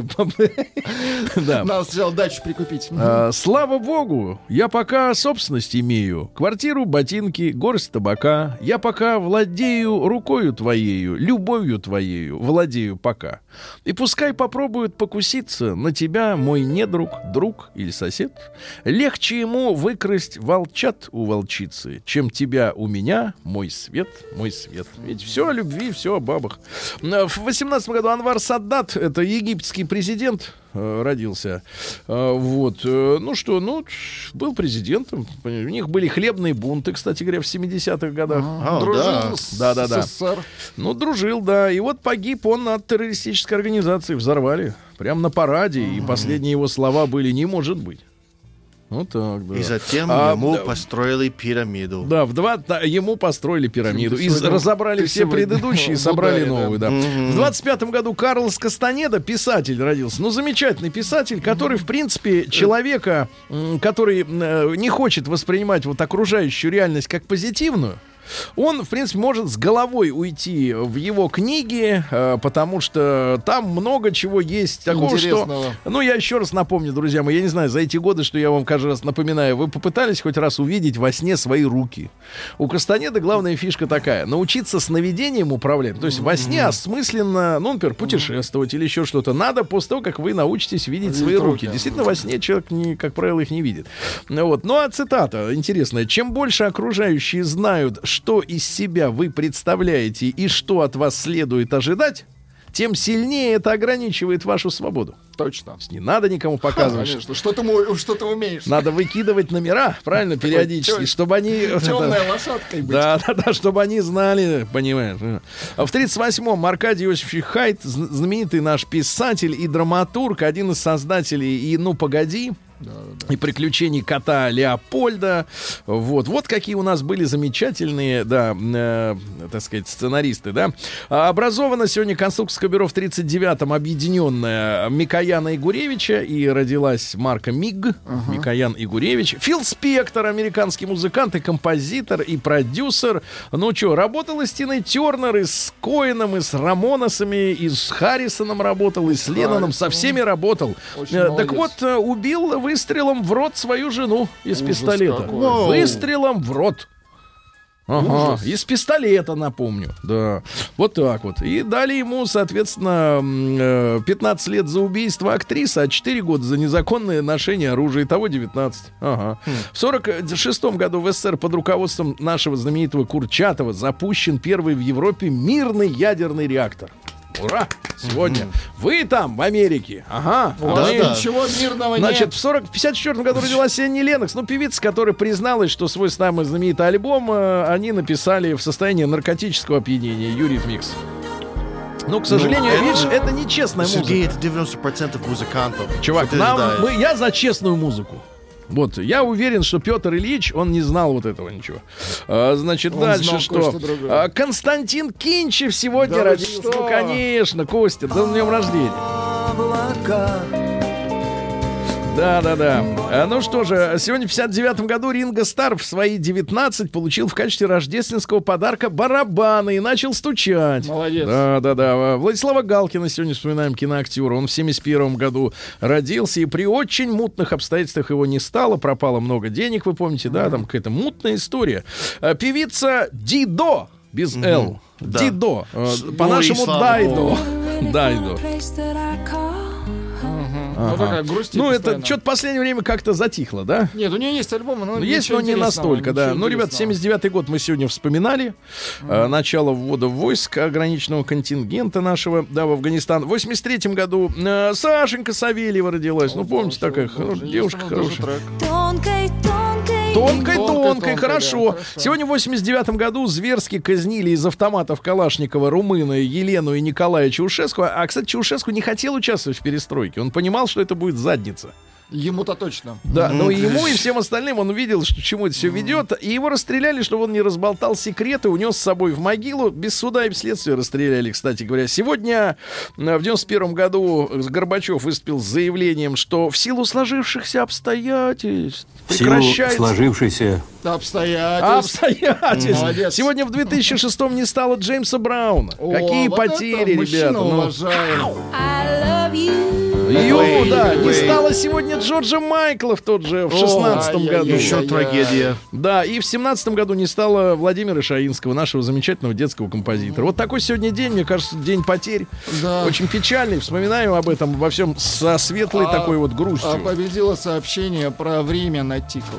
Да. Надо сначала дачу прикупить. А, слава богу, я пока собственность имею. Квартиру, ботинки, горсть табака. Я пока владею рукою твоею, любовью твоею, владею пока. И пускай попробуют покуситься на тебя мой недруг, друг или сосед. Легче ему выкрасть волчат у волчицы, чем тебя у меня, мой свет, мой свет. Ведь все о любви, все о бабах. В 18 году Анвар Саддат, это египетский президент, родился. А, Вот. э, Ну что, ну, был президентом. У них были хлебные бунты, кстати говоря, в 70-х годах. А, Дружил да. с Да, да, да. СССР. Ну, дружил, да. И вот погиб он от террористической организации. Взорвали. Прямо на параде. И последние его слова были «не может быть». Вот так, да. И затем А, ему да, построили пирамиду. Да, в два да, ему построили пирамиду. Ты И сегодня- разобрали все сегодня предыдущие и собрали да. новые, да. В 25 году Карлос Кастанеда, писатель, родился. Ну, замечательный писатель, который, в принципе, человека, который э, не хочет воспринимать вот окружающую реальность как позитивную, он, в принципе, может с головой уйти в его книги, э, потому что там много чего есть такого, что... Ну, я еще раз напомню, друзья мои, я не знаю, за эти годы, что я вам каждый раз напоминаю, вы попытались хоть раз увидеть во сне свои руки. У Кастанеда главная фишка такая, научиться сновидением управлять. То есть во сне осмысленно, ну, например, путешествовать или еще что-то, надо после того, как вы научитесь видеть свои руки. руки. Действительно, во сне человек, не, как правило, их не видит. Ну Вот. Ну, а цитата интересная. Чем больше окружающие знают, что из себя вы представляете и что от вас следует ожидать, тем сильнее это ограничивает вашу свободу. Точно. Не надо никому показывать. Конечно. Что ты, что ты умеешь? Надо выкидывать номера, правильно, периодически, тё- чтобы они... Темной лошадкой быть. Да, да, да, чтобы они знали, понимаешь. В 38-м Аркадий Иосифович Хайт, зн- знаменитый наш писатель и драматург, один из создателей и «Ну, погоди», и приключений кота Леопольда. Вот, вот какие у нас были замечательные, да, э, так сказать, сценаристы, да. А Образовано сегодня конструкторское бюро в 39-м объединенное Микояна Игуревича и родилась марка МИГ, Микоян Игуревич. Фил Спектор, американский музыкант и композитор, и продюсер. Ну что, работал и с Тиной Тернер, и с Коином, и с Рамоносами, и с Харрисоном работал, и с Ленноном, со всеми работал. Очень Э, так молодец. вот, э, убил выстрелом в рот свою жену из пистолета. какой. Выстрелом в рот. Ага, из пистолета, напомню. Да. Вот так вот. И дали ему, соответственно, м, э, 15 лет за убийство актрисы, а 4 года за незаконное ношение оружия. Итого 19. Ага. В 46 году в СССР под руководством нашего знаменитого Курчатова запущен первый в Европе мирный ядерный реактор. Ура! Сегодня. Вы там, в Америке. Ага. У вас мы- да. ничего мирного Значит, нет. в 40, в 54 году родилась Энни Ленокс, ну, певица, которая призналась, что свой самый знаменитый альбом э, они написали в состоянии наркотического опьянения. Юрий Микс. Ну, к сожалению, это- видишь, это нечестная Сергей, музыка. это 90% музыкантов. Чувак, Это, нам, да. мы, я за честную музыку. Вот, я уверен, что Петр Ильич, он не знал вот этого ничего. А, значит, Он дальше что? А, Константин Кинчев сегодня Да родился. Ну, конечно, Костя, да, с днем рождения. Да, да, да. А, ну что же, сегодня в 59 году Ринго Стар в свои 19 получил в качестве рождественского подарка барабаны и начал стучать. Молодец. Да, да, да. Владислава Галкина сегодня вспоминаем киноактера. Он в 71 году родился, и при очень мутных обстоятельствах его не стало. Пропало много денег, вы помните, да? Там какая-то мутная история. А, Певица Дидо без «Л». Дидо. И По-нашему слава Дайдо. Дайдо. Ну, такая грусть. Ну, это что-то в последнее время как-то затихло, да? Нет, у нее есть альбомы, но Ну, есть, но не настолько, да. Ну, ребят, интересного. 79-й год мы сегодня вспоминали. Э, начало ввода войск ограниченного контингента нашего, да, в Афганистан. В 83-м году э, Сашенька Савельева родилась. Ну, помните, такая Боже, хоро- есть девушка хорошая. Тонкой, тонкой. Тонкой, Тонкой, хорошо. да, хорошо. Сегодня в 89 году зверски казнили из автоматов Калашникова румына Елену и Николая Чаушеску. А, кстати, Чаушеску не хотел участвовать в перестройке. Он понимал, что это будет задница. Ему-то точно. Да, но и ему, и всем остальным он увидел, что чему это все ведет. И его расстреляли, чтобы он не разболтал секреты, унес с собой в могилу. Без суда и следствия расстреляли, кстати говоря. Сегодня, э, в 91 году, Горбачев выступил с заявлением, что в силу сложившихся обстоятельств В силу прекращается... сложившейся Обстоятельства. Обстоятельств. Молодец. Сегодня в 2006 не стало Джеймса Брауна. О, Какие вот потери, мужчина ребята. ну. уважаем. I love you. Ю, да, не стало сегодня Джорджа Майкла в тот же, в 16 ай-яй-яй. году. Еще трагедия. Да, и в семнадцатом году не стало Владимира Шаинского, нашего замечательного детского композитора. Вот такой сегодня день, мне кажется, день потерь. Да. Очень печальный. Вспоминаю об этом во всем со светлой А- такой вот грустью. А победило сообщение про время на тикл.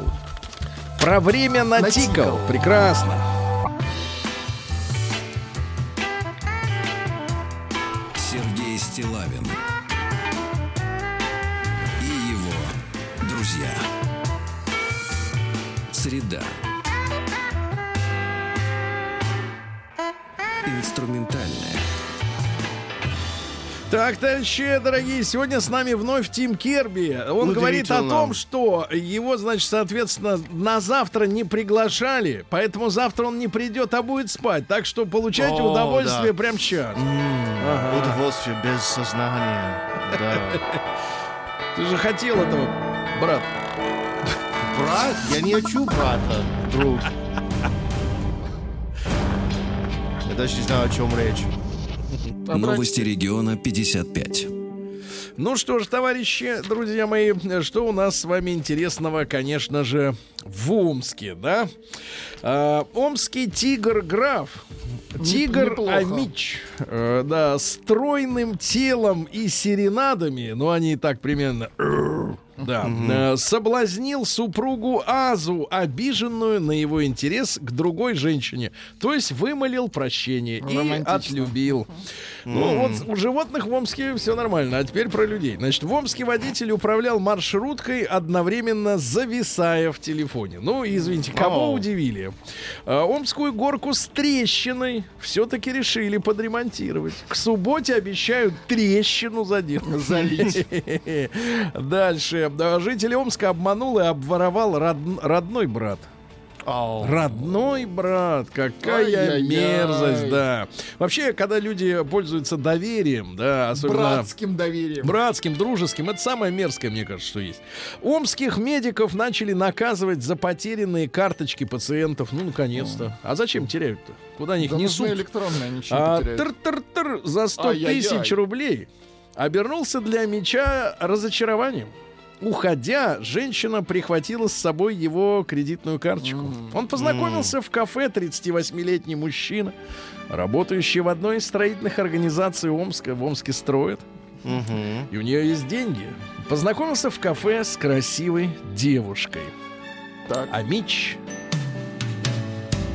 Про время натикал. Натикал. Прекрасно. Среда. Инструментальная. Так, товарищи дорогие, сегодня с нами вновь Тим Керби. Он говорит о том, что его, значит, соответственно, на завтра не приглашали, поэтому завтра он не придет, а будет спать. Так что получайте О, удовольствие да. прямо сейчас. Удовольствие без сознания. Да. Ты же хотел этого, брат. Брат? Я не хочу брата, друг. Я даже не знаю, о чем речь. Новости региона 55. Ну что ж, товарищи, друзья мои, что у нас с вами интересного, конечно же, в Омске, да? А, омский тигр-граф. Тигр. Амич, э, да, стройным телом и серенадами, ну они и так примерно, да, э, соблазнил супругу Азу, обиженную на его интерес к другой женщине, то есть вымолил прощение и отлюбил. Ну вот у животных в Омске все нормально, а теперь про людей. Значит, в Омске водитель управлял маршруткой, одновременно зависая в телефоне. Ну, извините, кого удивили? А, Омскую горку с трещиной все-таки решили подремонтировать. К субботе обещают трещину заделать. Залить. Дальше. Да, Житель Омска обманул и обворовал род- родной брат. Родной брат, какая Ай-яй-яй. мерзость, да. Вообще, когда люди пользуются доверием, да, особенно Братским доверием. братским, дружеским, это самое мерзкое, мне кажется, что есть. Омских медиков начали наказывать за потерянные карточки пациентов. Ну, наконец-то. А зачем теряют-то? Куда они их Да несут? электронные, они А тыр-тыр-тыр за 100 Ай-яй-яй. тысяч рублей обернулся для меча разочарованием. Уходя, женщина прихватила с собой его кредитную карточку. Он познакомился в кафе 38-летний мужчина, работающий в одной из строительных организаций Омска. В Омске строят. И у нее есть деньги. Познакомился в кафе с красивой девушкой. Так. А Мич...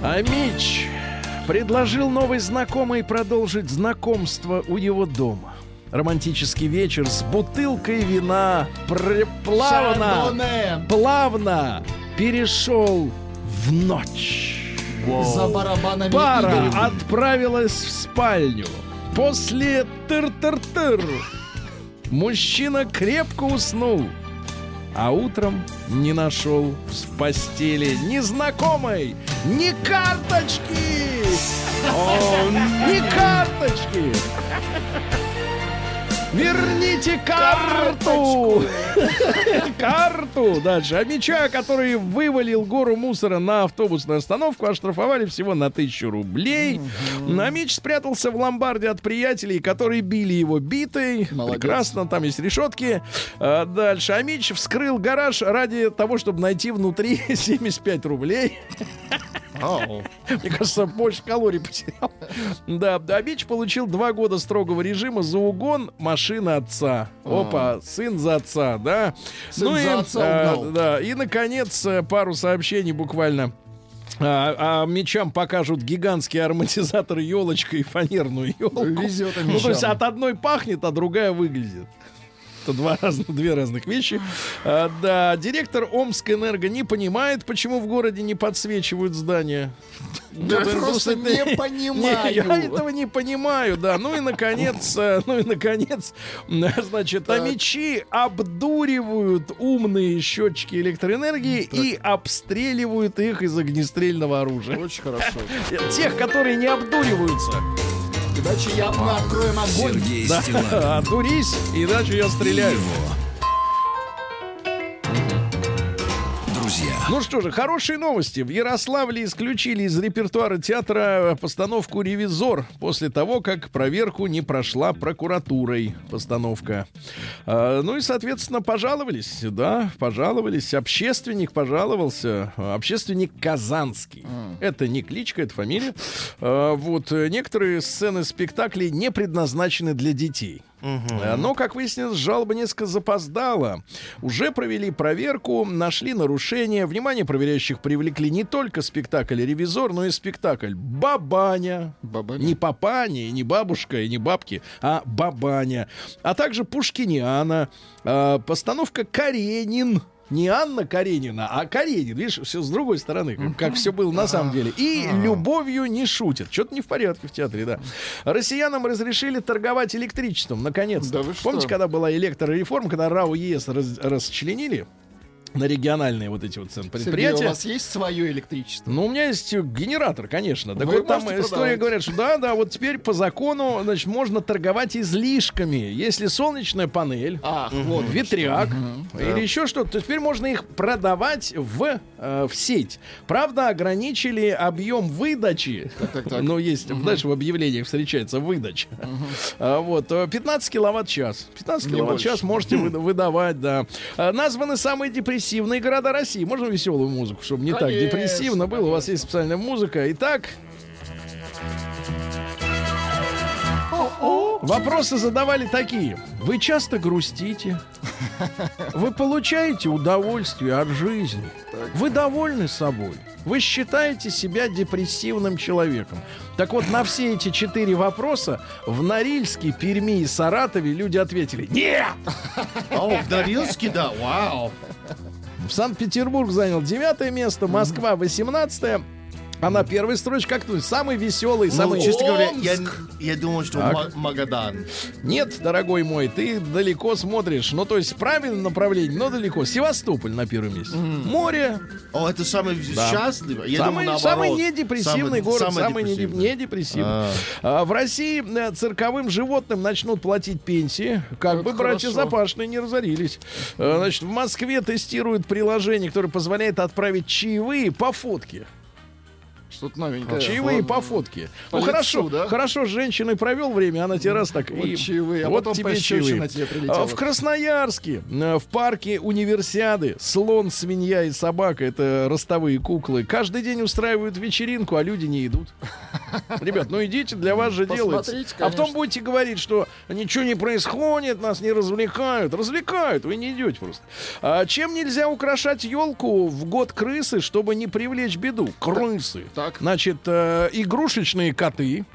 А Мич предложил новой знакомой продолжить знакомство у его дома. Романтический вечер с бутылкой вина плавно, Шардоне. плавно перешел в ночь. За барабанами Пара Игоря. отправилась в спальню. После тыр-тыр-тыр мужчина крепко уснул, а утром не нашел в постели ни знакомой, ни карточки. О, ни карточки. Верните карту! Карту! Дальше. А меча, который вывалил гору мусора на автобусную остановку, оштрафовали всего на тысячу рублей. Меч спрятался в ломбарде от приятелей, которые били его битой. Молодец. Прекрасно, там есть решетки. А, дальше. А меч вскрыл гараж ради того, чтобы найти внутри 75 рублей. Мне кажется, больше калорий потерял. Да, да, Меч получил два года строгого режима за угон машины отца. Опа, сын за отца, да. Сын за отца а, угнал. да, и, наконец, э, пару сообщений буквально. А, а мечам покажут гигантский ароматизатор елочкой и фанерную елку. Везет Ну, то есть от одной пахнет, а другая выглядит. Это два разных, две разных вещи. А, да, директор Омскэнерго не понимает, почему в городе не подсвечивают здания. Да Вот, просто ну, не Не, понимаю. я этого не понимаю, да. Ну и наконец, э, ну и наконец, значит, а Так. мечи обдуривают умные счетчики электроэнергии и обстреливают их из огнестрельного оружия. Очень хорошо. Тех, которые не обдуриваются. Иначе я мы откроем огонь. Сергей Да, Стилавин отдурись, иначе я стреляю. его Ну что же, хорошие новости. В Ярославле исключили из репертуара театра постановку «Ревизор» после того, как проверку не прошла прокуратурой постановка. А, ну и, соответственно, пожаловались, да, пожаловались. Общественник пожаловался. Общественник Казанский. Это не кличка, это фамилия. А, вот, некоторые сцены спектаклей не предназначены для детей. Э, Но, как выяснилось, жалоба несколько запоздала. Уже провели проверку, нашли нарушения. Внимание проверяющих привлекли не только спектакль «Ревизор», но и спектакль «Бабаня». Бабаня? Не папаня, не бабушка, и не бабки, а бабаня. А также Пушкиниана, э, постановка «Каренин». Не Анна Каренина, а Каренин. Видишь, все с другой стороны, как, как все было на самом деле. И любовью не шутят. Что-то не в порядке в театре, да. Россиянам разрешили торговать электричеством, наконец-то. Да вы что? Помните, когда была электрореформа, когда РАО ЕС раз- расчленили на региональные вот эти вот цен Сергей, у предприятия? вас есть свое электричество? Ну, у меня есть э, генератор, конечно. Так Вы вот там история продавать? говорят, что да, да, вот теперь по закону, значит, можно торговать излишками. Если солнечная панель, Ах, вот. ветряк или еще что-то, то теперь можно их продавать в, э, в сеть. Правда, ограничили объем выдачи. так, так. Ну, есть, дальше в объявлениях встречается выдача. А, Вот, э, 15 киловатт-час. 15 Не киловатт-час можете выда- выдавать, да. А, Названы самые депрессивные города России. Можно веселую музыку, чтобы не так депрессивно было? У вас есть специальная музыка. Итак, Вопросы задавали такие. Вы часто грустите? Вы получаете удовольствие от жизни? Вы довольны собой? Вы считаете себя депрессивным человеком? Так вот, на все эти четыре вопроса в Норильске, Перми и Саратове люди ответили «Нет!». О, в Норильске, да, вау. В Санкт-Петербург занял девятое место, Москва 18 а на первой строчке как то самый веселый, Ну, самый... честно говоря, я, я думал, что Так. Ма- Магадан. Нет, дорогой мой, ты далеко смотришь. Ну, то есть правильное направление, но далеко. Севастополь на первом месте. Море. О, это самый счастливый. Я самый, думал, самый недепрессивный Самый- город, самый, самый не, депрессивный. не депрессивный. А. А, в России э, цирковым животным начнут платить пенсии, как Это бы братья хорошо. Запашные не разорились. А, значит, в Москве тестируют приложение, которое позволяет отправить чаевые по фотке. Что-то новенькое. Чаевые Вот. по фотке. По ну лицу, хорошо, да? хорошо, с женщиной провел время, она тебе раз так Вот и чаевые, а вот потом тебе чаевые. тебе прилетела. А В Красноярске э, в парке Универсиады слон, свинья и собака это ростовые куклы. Каждый день устраивают вечеринку, а люди не идут. Ребят, ну идите, для вас же делается. Посмотрите, А потом конечно. будете говорить, что ничего не происходит, нас не развлекают. Развлекают, вы не идете просто. А чем нельзя украшать елку в год крысы, чтобы не привлечь беду? Крысы. Так. Значит, э, игрушечные коты.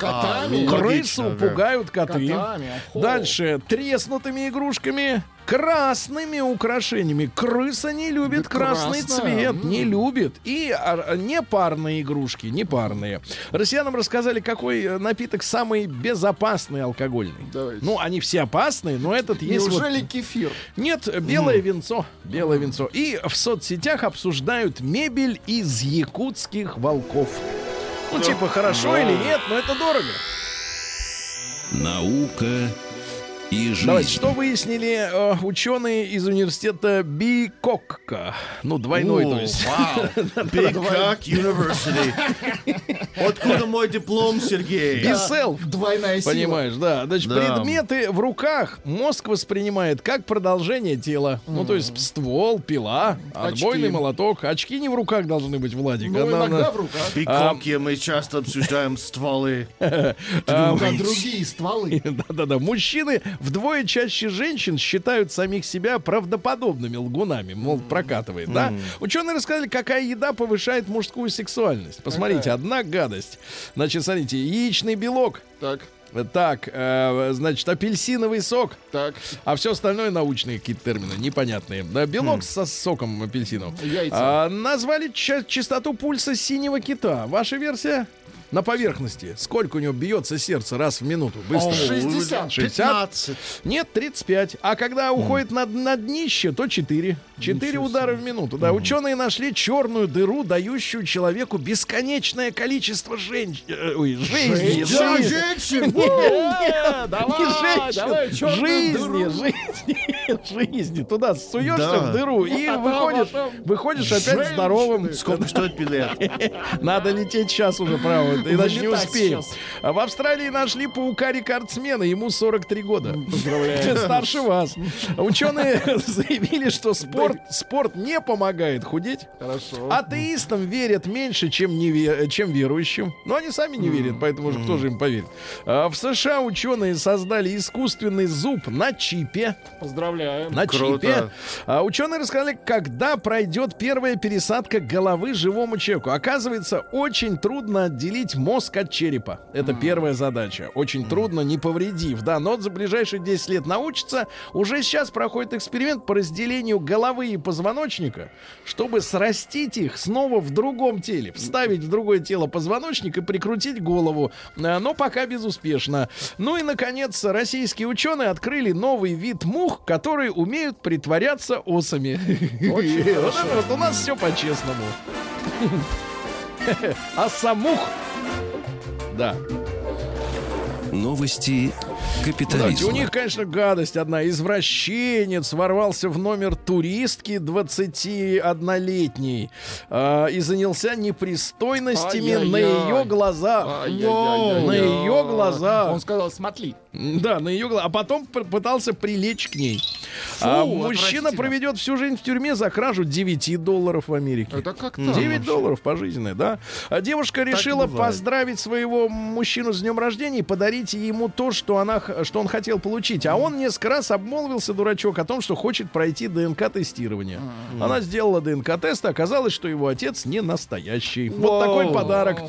Котами. А, Крысу логично, да. пугают коты. Котами. Дальше треснутыми игрушками, красными украшениями. Крыса не любит Да красный красная, цвет, не любит. И а, непарные игрушки, непарные. Россиянам рассказали, какой э, напиток самый безопасный алкогольный. Давайте. Ну, они все опасные, но этот есть вот... Неужели кефир? Нет, белое венцо. Белое венцо. И в соцсетях обсуждают мебель из якутских волков. Ну, типа, хорошо или нет, но это дорого. Наука и жизнь. Давайте, что выяснили э, ученые из университета Бикокка? Ну, двойной, О, то есть. Вау. Бикак University. Откуда мой диплом, Сергей? Биселф. Двойная сила. Понимаешь, да. Значит, Да. предметы в руках мозг воспринимает как продолжение тела. Ну, то есть ствол, пила, отбойный молоток. Очки не в руках должны быть, Владик. Ну, иногда в руках. В Бикоке мы часто обсуждаем стволы. а, Да, другие стволы. Да-да-да. Мужчины вдвое чаще женщин считают самих себя правдоподобными лгунами. Мол, прокатывает, да? Ученые рассказали, какая еда повышает мужскую сексуальность. Посмотрите, одна гадость. Значит, смотрите, яичный белок. Так, Так, э, значит, апельсиновый сок. так. А все остальное научные какие-то термины, непонятные. Да, белок со соком апельсиновым. Яйца. А, назвали ча- частоту пульса синего кита. Ваша версия? На поверхности. Сколько у него бьется сердце раз в минуту? Быстро. 60. 60? 15. Нет, 35. А когда уходит на, на днище, то 4. 4 удара в минуту. Да, ученые нашли черную дыру, дающую человеку бесконечное количество женщин. Ой, жизни. Женщин! Давай, жизни, жизни, жизни. Туда суешься в дыру и потом, выходишь, потом выходишь опять здоровым. Сколько стоит билет? Надо лететь сейчас уже, право, иначе не успеем. А в Австралии нашли паука-рекордсмена, ему 43 года. Поздравляю. Старше вас. Ученые заявили, что спорт, спорт не помогает худеть. Хорошо. Атеистам верят меньше, чем, неве- чем верующим. Но они сами не верят, поэтому же кто же им поверит. А в США ученые создали искусственный зуб на чипе. Поздравляем. На Круто. чипе. А ученые рассказали, когда пройдет первая пересадка головы живому человеку. Оказывается, очень трудно отделить отделить мозг от черепа. Это первая задача. Очень трудно, не повредив. Да, но за ближайшие 10 лет научится. Уже сейчас проходит эксперимент по разделению головы и позвоночника, чтобы срастить их снова в другом теле. Вставить в другое тело позвоночник и прикрутить голову. А, Но пока безуспешно. Ну и, наконец, российские ученые открыли новый вид мух, которые умеют притворяться осами. Вот у нас все по-честному. А самух. Да. Новости Знаете, капитализма. у них, конечно, гадость одна. Извращенец ворвался в номер туристки 21-летней а, и занялся непристойностями на ее глаза. На ее глаза. Он сказал, смотри. Да, на ее глаза. А потом пытался прилечь к ней. А мужчина проведет всю жизнь в тюрьме за кражу 9 долларов в Америке. Это как так? 9 долларов пожизненное, да. А девушка решила бывает. поздравить своего мужчину с днем рождения и подарить ему то, что, она, что он хотел получить. А он несколько раз обмолвился, дурачок, о том, что хочет пройти ДНК-тестирование. Она сделала ДНК-тест, и оказалось, что его отец не настоящий. Вот такой подарок.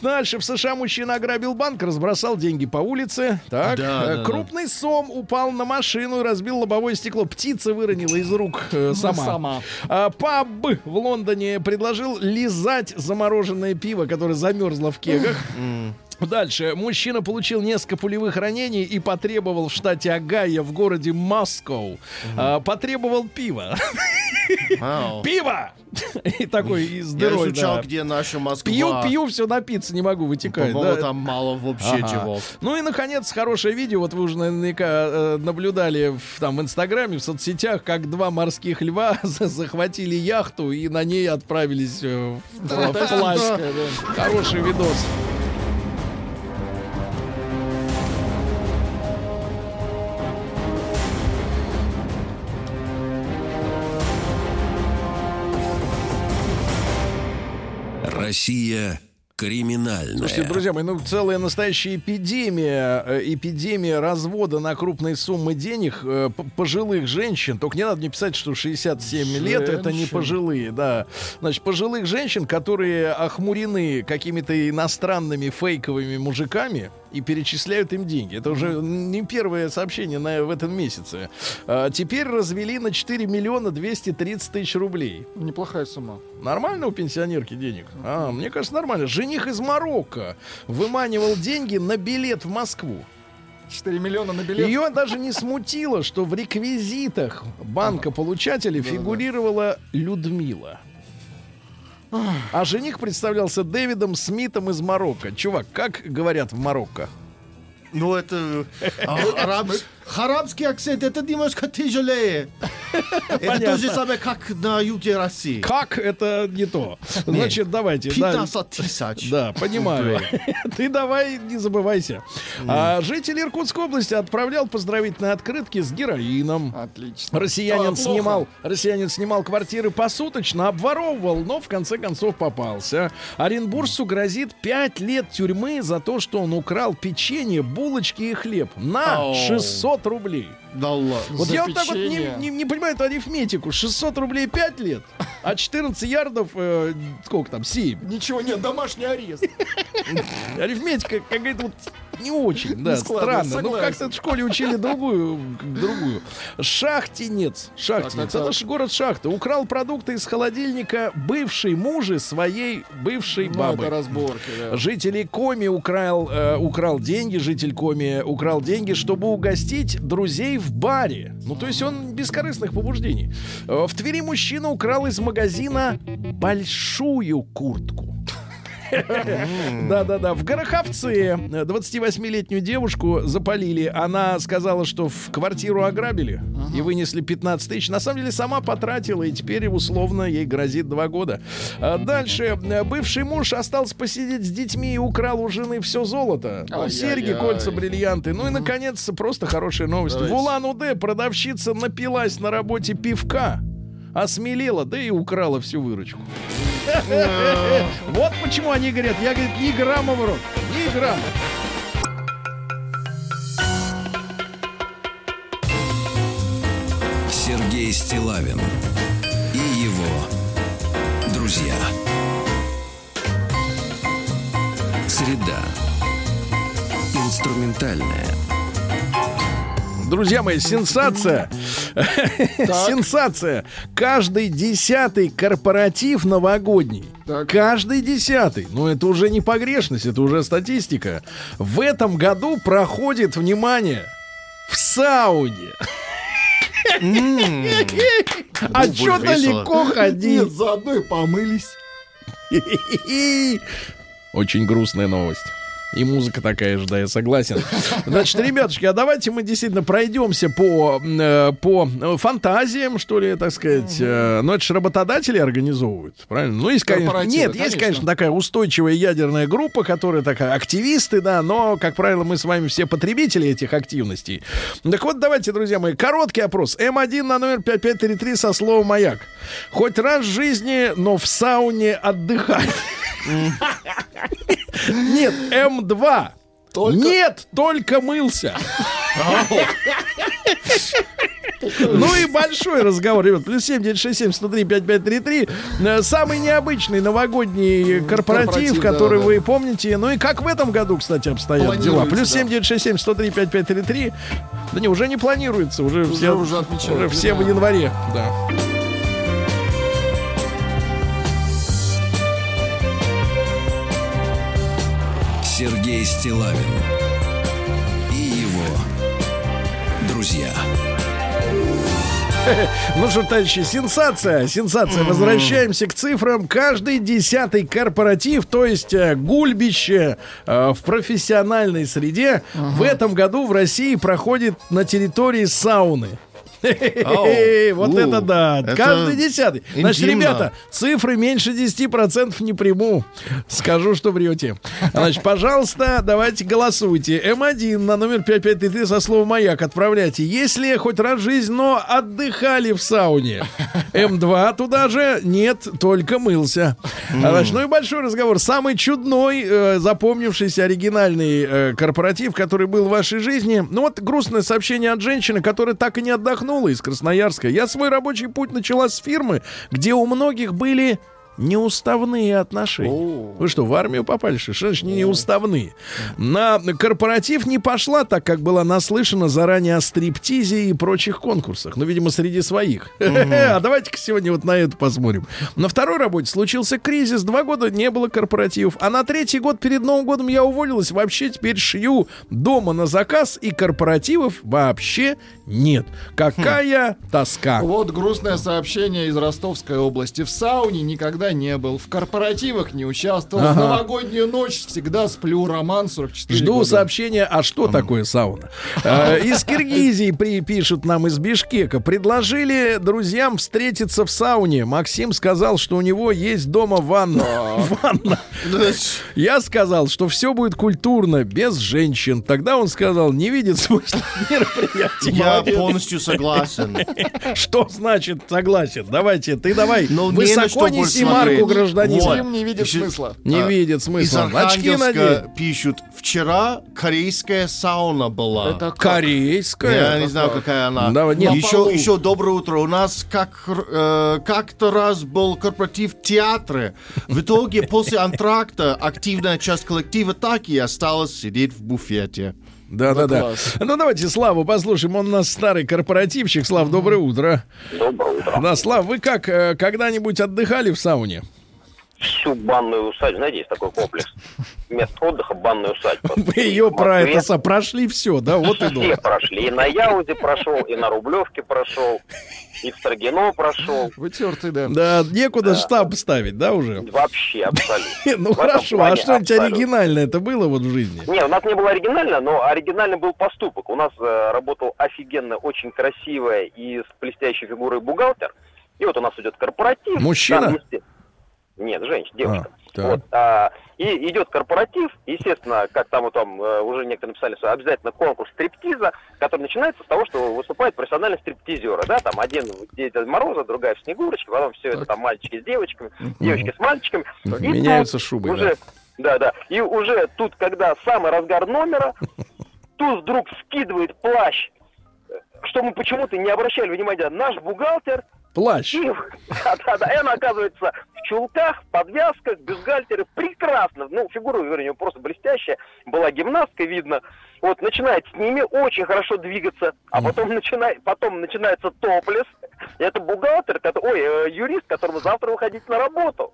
Дальше в США мужчина ограбил банк, разбросал деньги по улице. Так, Да, э, да, крупный сом упал на машину и разбил лобовое стекло. Птица выронила из рук э, сама. сама. А, паб в Лондоне предложил лизать замороженное пиво, которое замерзло в кегах. Дальше. Мужчина получил несколько пулевых ранений и потребовал в штате Огайо в городе Москва. а, потребовал пива. Вау. Пиво! И такой из Я дырой, изучал, да. где наша Москва. Пью, пью, все напиться не могу, вытекает. По-моему, да. там мало вообще Ага. чего. Ну и, наконец, хорошее видео. Вот вы уже наверняка э, наблюдали в, там, в Инстаграме, в соцсетях, как два морских льва за- захватили яхту и на ней отправились э, в, в. Фантастическое, да. Хороший видос. Россия криминальная. Слушайте, друзья мои, ну целая настоящая эпидемия, э, эпидемия развода на крупные суммы денег э, пожилых женщин. Только не надо мне писать, что 67 лет это не Женщин. пожилые, да. Значит, пожилых женщин, которые охмурены какими-то иностранными фейковыми мужиками и перечисляют им деньги. Это уже не первое сообщение на, в этом месяце. А, теперь развели на 4 миллиона 230 тысяч рублей. Неплохая сумма. Нормально у пенсионерки денег? А, мне кажется, нормально. Жених из Марокко выманивал деньги на билет в Москву. 4 миллиона на билет. Ее даже не смутило, что в реквизитах банка получателя фигурировала Людмила. А жених представлялся Дэвидом Смитом из Марокко. Чувак, как говорят в Марокко? Ну, это... араб- Арабский акцент, это немножко тяжелее. Это то же самое, как на юге России. Как это не то? Значит, давайте. да. 15 тысяч. Да, понимаю. Ты давай не забывайся. А, житель Иркутской области отправлял поздравительные открытки с героином. Отлично. Россиянин снимал, россиянин снимал квартиры посуточно, обворовывал, но в конце концов попался. Оренбуржцу грозит 5 лет тюрьмы за то, что он украл печенье, булочки и хлеб на Ау. 600 рублей. Да ладно. Вот За я вот так вот не, не- не понимаю эту арифметику. 600 рублей 5 лет, а 14 ярдов, э, сколько там, 7. Ничего нет, домашний арест. Арифметика какая-то вот не очень, да, странно. Ну, согласен. как-то в школе учили другую, другую. Шахтинец. Шахтинец. Так, Это город Шахта. Украл продукты из холодильника бывшей мужи своей бывшей Ну, бабы. это разборки, да. Житель Коми украл, э, украл деньги, житель Коми украл деньги, чтобы угостить друзей в баре. Ну, то есть он бескорыстных побуждений. Э, В Твери мужчина украл из магазина большую куртку. Да-да-да. В Гороховце э, 28-летнюю девушку запалили. Она сказала, что в квартиру ограбили и вынесли 15 тысяч. На самом деле сама потратила, и теперь условно ей грозит два года. А Дальше. Бывший муж остался посидеть с детьми и украл у жены все золото. Серьги, кольца, бриллианты. Ну и, наконец, просто хорошая новость. В Улан-Удэ продавщица напилась на работе пивка, осмелела, да и украла всю выручку. Вот почему они говорят, я, говорит, ни грамма в рот, ни грамма. Сергей Стилавин и его друзья. Среда. Инструментальная. Друзья мои, сенсация. Сенсация. Каждый десятый корпоратив новогодний. Так. Каждый десятый. Ну, это уже не погрешность, это уже статистика. В этом году проходит, внимание, в сауне. А весело. далеко ходить? Заодно и помылись. Очень грустная новость. И музыка такая же, да, я согласен. Значит, ребятушки, а давайте мы действительно пройдемся по, э, по э, фантазиям, что ли, так сказать. Э, Но это же работодатели организовывают, правильно? Ну, есть, конечно, нет, есть, конечно. конечно, такая устойчивая ядерная группа, которая такая, активисты, да, но, как правило, мы с вами все потребители этих активностей. Так вот, давайте, друзья мои, короткий опрос. М1 на номер 5533 со словом «Маяк». Хоть раз в жизни, но в сауне отдыхать. Нет, М2. Только- Нет, только мылся. Ну и большой разговор, ребят. Плюс 7, 967, 103, 5533. Э, Самый необычный новогодний корпоратив, Корпоратив, который да, да. вы помните. Ну и как в этом году, кстати, обстоят дела. Плюс да. 7, 967, 103, 5533. Да не, уже не планируется. Уже, Уже- все, уже отмечают, уже все в да. январе. Да. Сергей Стилавин и его друзья. Ну что, товарищи, сенсация, сенсация. Возвращаемся к цифрам. Каждый десятый корпоратив, то есть э, гульбище э, в профессиональной среде, в этом году в России проходит на территории сауны. Вот это да. Каждый десятый. Значит, ребята, цифры меньше 10% не приму. Скажу, что врете. Значит, пожалуйста, давайте голосуйте. М1 на номер 5533 со словом «Маяк» отправляйте. Если хоть раз в жизнь, но отдыхали в сауне. М2 туда же нет, только мылся. Значит, ну и большой разговор. Самый чудной, э, запомнившийся оригинальный э, корпоратив, который был в вашей жизни. Ну вот грустное сообщение от женщины, которая так и не отдохнула из Красноярска. Я свой рабочий путь начала с фирмы, где у многих были неуставные отношения. Вы что, в армию попали? Что значит не неуставные? На корпоратив не пошла, так как была наслышана заранее о стриптизе и прочих конкурсах. Ну, видимо, среди своих. А давайте-ка сегодня вот на это посмотрим. На второй работе случился кризис. Два года не было корпоративов. А на третий год перед Новым годом я уволилась. Вообще теперь шью дома на заказ. И корпоративов вообще нет. Какая тоска. Вот грустное сообщение из Ростовской области. В сауне никогда не был, в корпоративах не участвовал, в Ага. новогоднюю ночь всегда сплю, роман 44 Жду года. сообщения, а что такое сауна? Э, Из Киргизии пишут нам из Бишкека. Предложили друзьям встретиться в сауне. Максим сказал, что у него есть дома ванна. Ванна. Я сказал, что все будет культурно, без женщин. Тогда он сказал, не видит смысла в Я полностью согласен. Что значит согласен? Давайте, ты давай. Ну, не на Высоко что неси марку гражданина. Вот. Фильм не видит Еще- смысла. Не А, видит Из смысла. Очки надень. Архангельска пишут, вчера корейская сауна была. Это как? Корейская. Я не знаю, какая она. Давай, нет. еще, еще доброе утро. У нас как, э, как-то раз был корпоратив в театре. В итоге после антракта активная часть коллектива так и осталась сидеть в буфете. Да, да, да. класс. Ну давайте Славу послушаем. Он у нас старый корпоративщик. Слав, доброе утро. Доброе утро. Да, Слав, вы как, э, когда-нибудь отдыхали в сауне? Всю банную усадьбу, знаете, есть такой комплекс. Место отдыха банная усадьба. Вы ее про это прошли все, да? Вот и Все да. прошли. И на Яузе прошел, и на Рублевке прошел, и в Строгино прошел. Вытертый, да. Да, некуда штаб ставить, да, уже? Вообще абсолютно. Ну хорошо, а что-нибудь оригинальное это было вот в жизни? Не, у нас не было оригинально, но оригинальный был поступок. У нас э, работал офигенно, очень красивая и с блестящей фигурой бухгалтер. И вот у нас идет корпоратив. Мужчина? Там, Нет, женщина, девушка. А, так. Вот, а, и идет корпоратив, естественно, как там там э, уже некоторые написали, что обязательно конкурс стриптиза, который начинается с того, что выступают профессиональные стриптизеры, да, там один Дед Мороза, другая в Снегурочке, потом все это там мальчики с девочками, девочки с мальчиками. Так, И меняются шубы, Уже, да, да. И уже тут, когда самый разгар номера, тут вдруг скидывает плащ, что мы почему-то не обращали внимания, наш бухгалтер Плащ. Да-да-да, и она оказывается в чулках, в подвязках, бюстгальтере, прекрасно. Ну, фигура, вернее, просто блестящая. Была гимнастка, видно. Вот, начинает с ними очень хорошо двигаться, а потом, начинает, потом начинается топлес. Это бухгалтер, который, ой, э, юрист, которому завтра выходить на работу.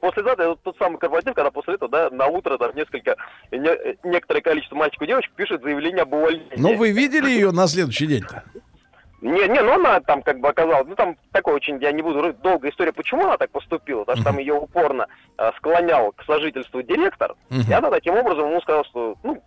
После этого, это тот самый корпоратив, когда после этого, да, на утро там несколько, не- некоторое количество мальчиков и девочек пишет заявление об увольнении. Ну, вы видели ее на следующий день-то? Не, не, ну она там как бы оказалась, ну там такой очень, я не буду долгая история, почему она так поступила, потому что там ее упорно э, склонял к сожительству директор, и она таким образом ему сказала, что, ну,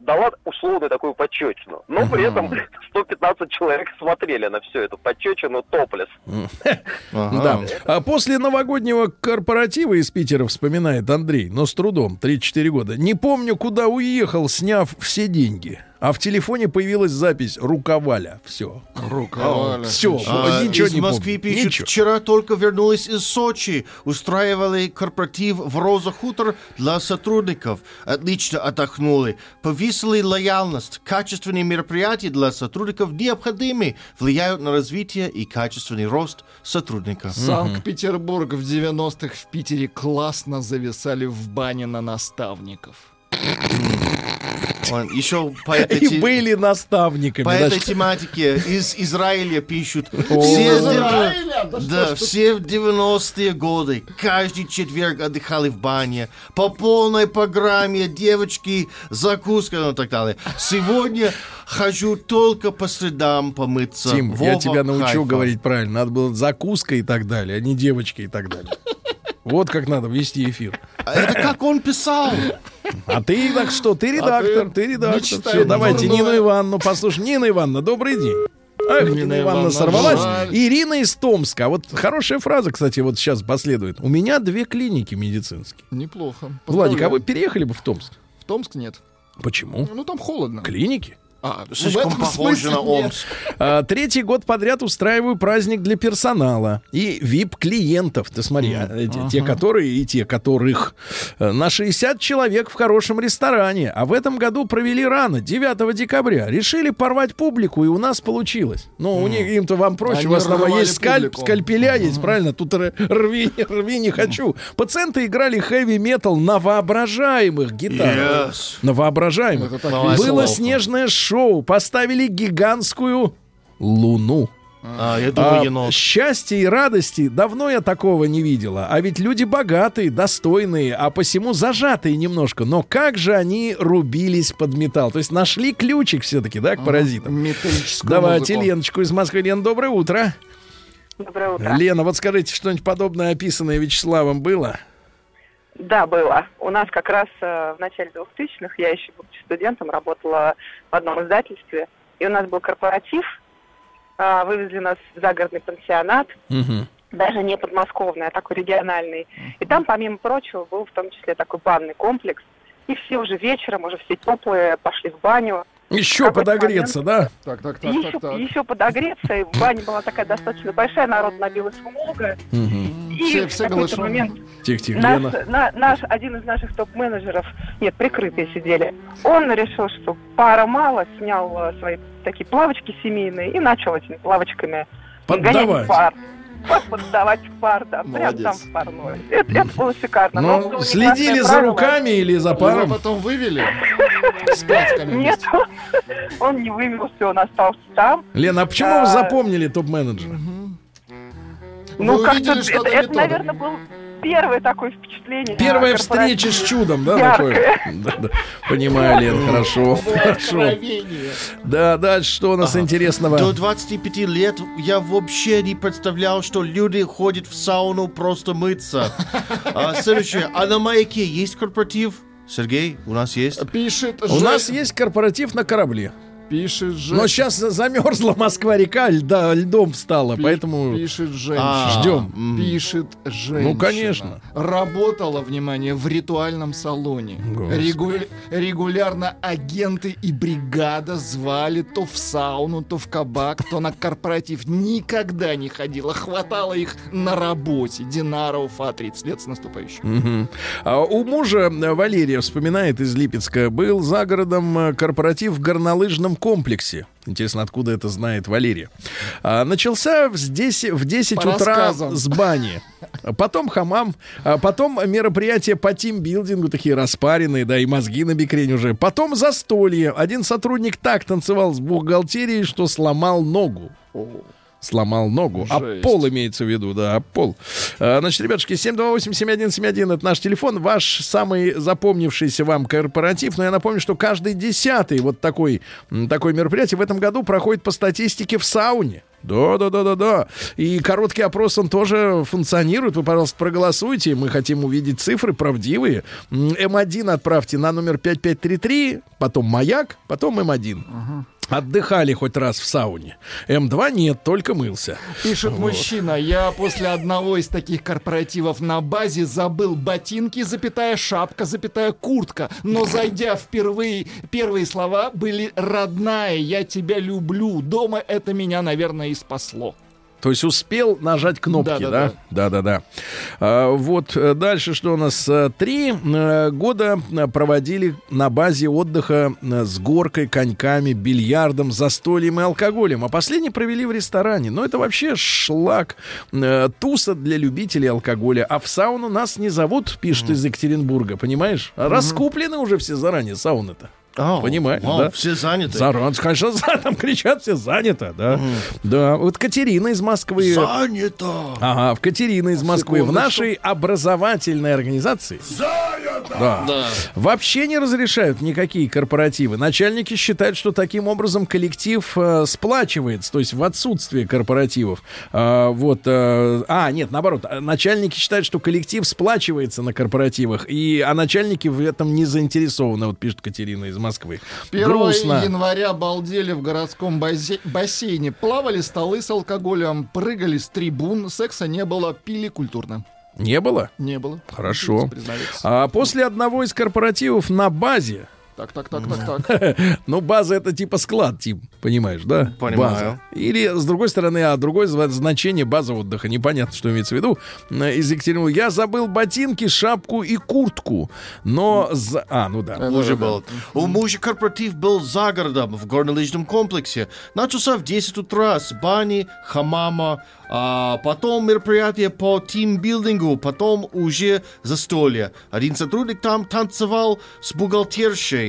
дала условную такую подчечину. Но при этом 115 человек смотрели на все это подчечину топлес. Да. А после новогоднего корпоратива из Питера вспоминает Андрей, но с трудом, 34 года. Не помню, куда уехал, сняв все деньги. А в телефоне появилась запись «Рукаваля». Все. Рукаваля. Все. А, ничего из не Москвы помню. пишут, Ничего. вчера только вернулась из Сочи. Устраивали корпоратив в Роза Хутор для сотрудников. Отлично отдохнули. Повесили лояльность. Качественные мероприятия для сотрудников необходимы. Влияют на развитие и качественный рост сотрудника. Санкт-Петербург в 90-х в Питере классно зависали в бане на наставников. Он еще по этой, И те- были наставниками. по да, этой тематике из Израиля пишут. Все, Израиля? Да все в 90-е годы каждый четверг отдыхали в бане. По полной программе девочки, закуска ну, и так далее. Сегодня хожу только по средам помыться. Тим, я Вова, тебя научу Хайфа. говорить правильно. Надо было закуска и так далее, а не девочки и так далее. Вот как надо вести эфир. А Это как он писал. А ты так что? Ты редактор, ты редактор. мечтай Все, давайте дурное. Нину Ивановну послушай. Нина Ивановна, добрый день. Ах, Нина, Нина Ивановна сорвалась. жаль. Ирина из Томска. Вот хорошая фраза, кстати, вот сейчас последует. У меня две клиники медицинские. Неплохо. Владик, а вы Поздравляю. переехали бы в Томск? В Томск нет. Почему? Ну там холодно. Клиники? А, в Слишком похоже на. Омск. А, третий год подряд устраиваю праздник для персонала и VIP-клиентов. Ты смотри, а, эти- те, которые и те, которых. Э, На 60 человек в хорошем ресторане. А в этом году провели рано, 9 декабря. Решили порвать публику, и у нас получилось. Ну, у них им-то вам проще. Они у вас там есть скальп, публику. скальпеля есть, правильно? Тут рви, рви не хочу. Пациенты играли хэви-метал на воображаемых гитарах. Yes. На воображаемых. Было снежное шоу. Поставили гигантскую луну. А, я думаю, А, енот. счастья и радости давно я такого не видела. А ведь люди богатые, достойные, а посему зажатые немножко. Но как же они рубились под металл? То есть нашли ключик все-таки, да, к паразитам? Металлическую Давайте музыку. Леночку из Москвы. Лен, доброе утро. Доброе утро. Лена, вот скажите, что-нибудь подобное описанное Вячеславом было? Да, было. У нас как раз э, в начале 2000-х, я еще будучи студентом, работала в одном издательстве, и у нас был корпоратив, А, вывезли нас в загородный пансионат, Мгм. даже не подмосковный, а такой региональный. И там, помимо прочего, был в том числе такой банный комплекс, и все уже вечером, уже все теплые, пошли в баню. Еще какой-то подогреться, да? Так, так, так, еще, так, так. еще подогреться, и баня была такая достаточно большая, народ набилось много. Мгм. И Все- в все какой-то голышом. момент Тихо-тихо, Наш, Лена. на- наш, один из наших топ-менеджеров, нет, прикрытые сидели, он решил, что пара мало, снял э, свои такие плавочки семейные и начал этими плавочками Поддавать. гонять в пар. Под- Поддавать в пар, да, прям Молодец. там в парной. Это, это было шикарно. Но Ну, было следили негласное за правило. руками или за Его паром? потом вывели с Нет, он не вывелся, он остался там. Лена, а почему вы А. запомнили топ-менеджера? Ну, как-то это, наверное, был первое такое впечатление. Первая встреча с чудом, да, Яркое. такое? Да, да. Понимаю, Лен, хорошо. Хорошо. Откровение. Да, дальше что у нас интересного? До 25 лет я вообще не представлял, что люди ходят в сауну просто мыться. А, следующее. А на маяке есть корпоратив? Сергей, у нас есть? Пишет У нас есть корпоратив на корабле. Пишет Жень- Но сейчас замерзла Москва-река, льда, льдом встала, Пи- поэтому Пишет женщина. А, ждем. м. Пишет женщина. Ну, конечно. Работала, внимание, в ритуальном салоне. Регу- Регулярно агенты и бригада звали то в сауну, то в кабак, то на корпоратив. Никогда не ходила. Хватало их на работе. Динара Уфа, 30 лет с наступающим. Мгм. А у мужа Валерия вспоминает из Липецка, был за городом э, корпоратив в горнолыжном комплексе. Интересно, откуда это знает Валерия. А, начался в- здесь в 10 По утра рассказам. с бани. Потом хамам. а Потом мероприятия по тимбилдингу, такие распаренные, да, и мозги на бикрень уже. Потом застолье. Один сотрудник так танцевал с бухгалтерией, что сломал ногу. Сломал ногу. А Жесть. пол имеется в виду, да, а пол. А, Значит, ребятушки, 728-7171 это наш телефон. Ваш самый запомнившийся вам корпоратив. Но я напомню, что каждый десятый вот такой, м, такое мероприятие в этом году проходит по статистике в сауне. Да, да, да, да, да. И короткий опрос он тоже функционирует. Вы, пожалуйста, проголосуйте. Мы хотим увидеть цифры правдивые. М, М1 отправьте на номер 5533, потом маяк, потом М1. Отдыхали хоть раз в сауне. М2 нет, только мылся. Пишет мужчина, я после одного из таких корпоративов на базе забыл ботинки, запятая шапка, запятая куртка. Но зайдя впервые, первые слова были «родная, я тебя люблю». Дома это меня, наверное, и спасло. То есть успел нажать кнопки, да? Да-да-да. Да-да-да. А, вот э, дальше что у нас? Э, Три э, года проводили на базе отдыха с горкой, коньками, бильярдом, застольем и алкоголем. А последний провели в ресторане. Но это вообще шлак. Туса для любителей алкоголя. А в сауну нас не зовут, пишет из Екатеринбурга, понимаешь? Раскуплены уже все заранее сауны-то. О, Понимаешь, вау, да? Все заняты. Заран, конечно, за- там кричат, все занято, да. Да, вот Катерина из Москвы. Занято. Ага, в Катерина из Москвы. В Секундочку. нашей образовательной организации. Да. Да. Вообще не разрешают никакие корпоративы. Начальники считают, что таким образом коллектив э, сплачивается, то есть в отсутствие корпоративов. А, вот, э, а, нет, наоборот, а, начальники считают, что коллектив сплачивается на корпоративах, и, а начальники в этом не заинтересованы, вот пишет Катерина из Москвы. 1 Грустно. января балдели в городском базе- бассейне. Плавали столы с алкоголем, прыгали с трибун, секса не было, пили культурно. Не было? Не было. Хорошо. А после одного из корпоративов на базе Так, так, так, так, так. Ну, база это типа склад, Тим, понимаешь, да? Понимаю. База. Или, с другой стороны, а другое значение база отдыха. Непонятно, что имеется в виду. Э, Из Екатеринбурга. Я забыл ботинки, шапку и куртку. Но... За... А, ну да. Уже был. У мужа корпоратив был за городом, в горнолыжном комплексе. Начался в 10 утра с бани, хамама, а потом мероприятие по тимбилдингу, потом уже застолье. Один сотрудник там танцевал с бухгалтершей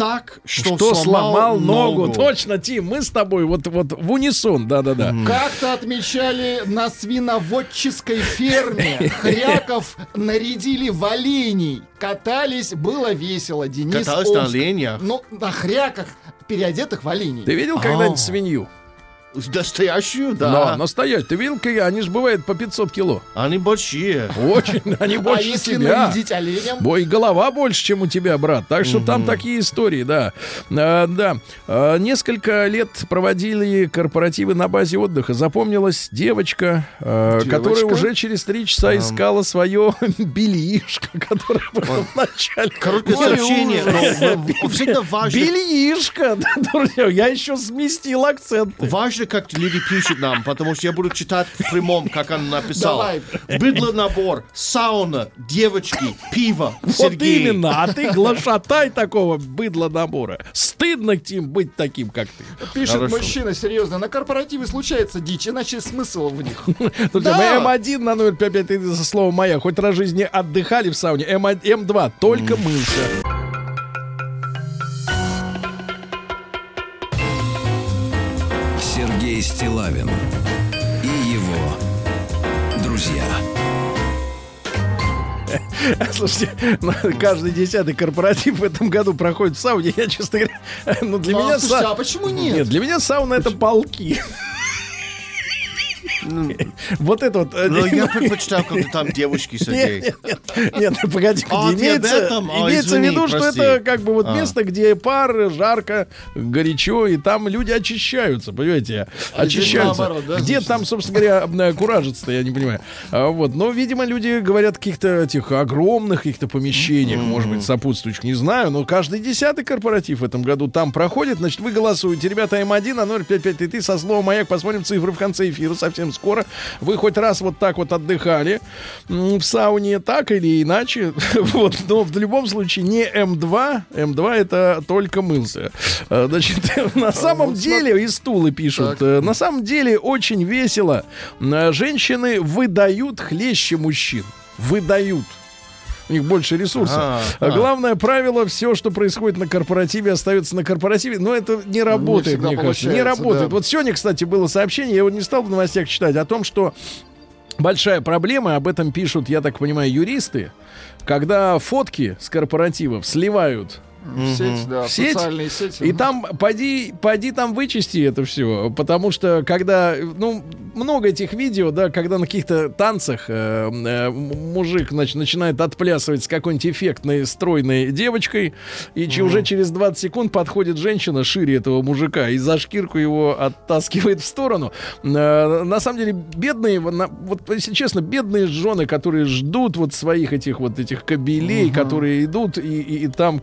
так, что, Что сломал ногу. Точно, Тим, мы с тобой вот, вот в унисон, да-да-да. Как-то отмечали на свиноводческой ферме. Хряков нарядили в оленей. Катались, было весело. Денис Катались на оленях? Ну, на хряках, переодетых в оленей. Ты видел когда-нибудь свинью? Настоящую, да. Но, настоящую. Как они же бывают по 500 кило? Они большие. Очень, они А больше если тебя. нарядить оленем? Бой, голова больше, чем у тебя, брат. Так что там такие истории, да. А, да. А, несколько лет проводили корпоративы на базе отдыха. Запомнилась девочка, а, Девочка? которая уже через три часа искала свое бельишко, которое было в начале. Короткое сообщение. всегда важно. Бельишко! Я еще сместил акцент. Важно, как люди пишут нам, потому что я буду читать в прямом, как он написал. Давай. Быдло набор, сауна, девочки, пиво, Вот Сергей. именно, а ты глашатай такого быдла набора. Стыдно, Тим, быть таким, как ты. Пишет Хорошо. мужчина, серьезно, на корпоративе случается дичь, иначе смысл в них. Друзья, Да. мы М1 на номер 55 за слово «моя». Хоть раз в жизни отдыхали в сауне. М1, М2 только мылся. Стилавин и его друзья. Слушайте, ну, каждый десятый корпоратив в этом году проходит в сауне. Я, честно говоря, ну для Ну, а меня... слушайте, са- а почему нет? Нет, для меня сауна это полки. Вот это вот... э, Но я предпочитал, когда там девушки, Сергей. Нет, нет, нет, нет, ну, погоди, А, погоди. ты имеется, этом? А, имеется в виду, что это как бы вот А. место, где пар, жарко, горячо, и там люди очищаются, понимаете? А очищаются. где там, собственно говоря, э, куражится-то, я не понимаю. А, вот, но, видимо, люди говорят о каких-то этих огромных каких-то помещениях, может быть, сопутствующих, не знаю, но каждый десятый корпоратив в этом году там проходит, значит, вы голосуете. Ребята, М1 на 05533 со словом «Маяк». Посмотрим цифры в конце эфира совсем скоро. Скоро. Вы хоть раз вот так вот отдыхали в сауне, так или иначе. Вот, но в любом случае не М2. М2 это только мылся. Э, Значит, на самом деле, и стулы пишут, э, на самом деле очень весело. Э, Женщины выдают хлеще мужчин. Выдают. У них больше ресурсов. А, А. Главное правило, все, что происходит на корпоративе, остается на корпоративе. Но это не работает, всегда мне кажется. Не работает. да. Вот сегодня, кстати, было сообщение, я его не стал в новостях читать, о том, что большая проблема, об этом пишут, я так понимаю, юристы, когда фотки с корпоративов сливают В сеть, да, В сеть? социальные сети. и там, поди, поди там вычисти это все, потому что когда, ну, много этих видео, да, когда на каких-то танцах э, э, мужик, значит, начинает отплясывать с какой-нибудь эффектной, стройной девочкой, и че- уже через 20 секунд подходит женщина шире этого мужика и за шкирку его оттаскивает в сторону. Э, на самом деле, бедные, на- вот если честно, бедные жены, которые ждут вот своих этих вот этих кобелей, которые идут и, и- и там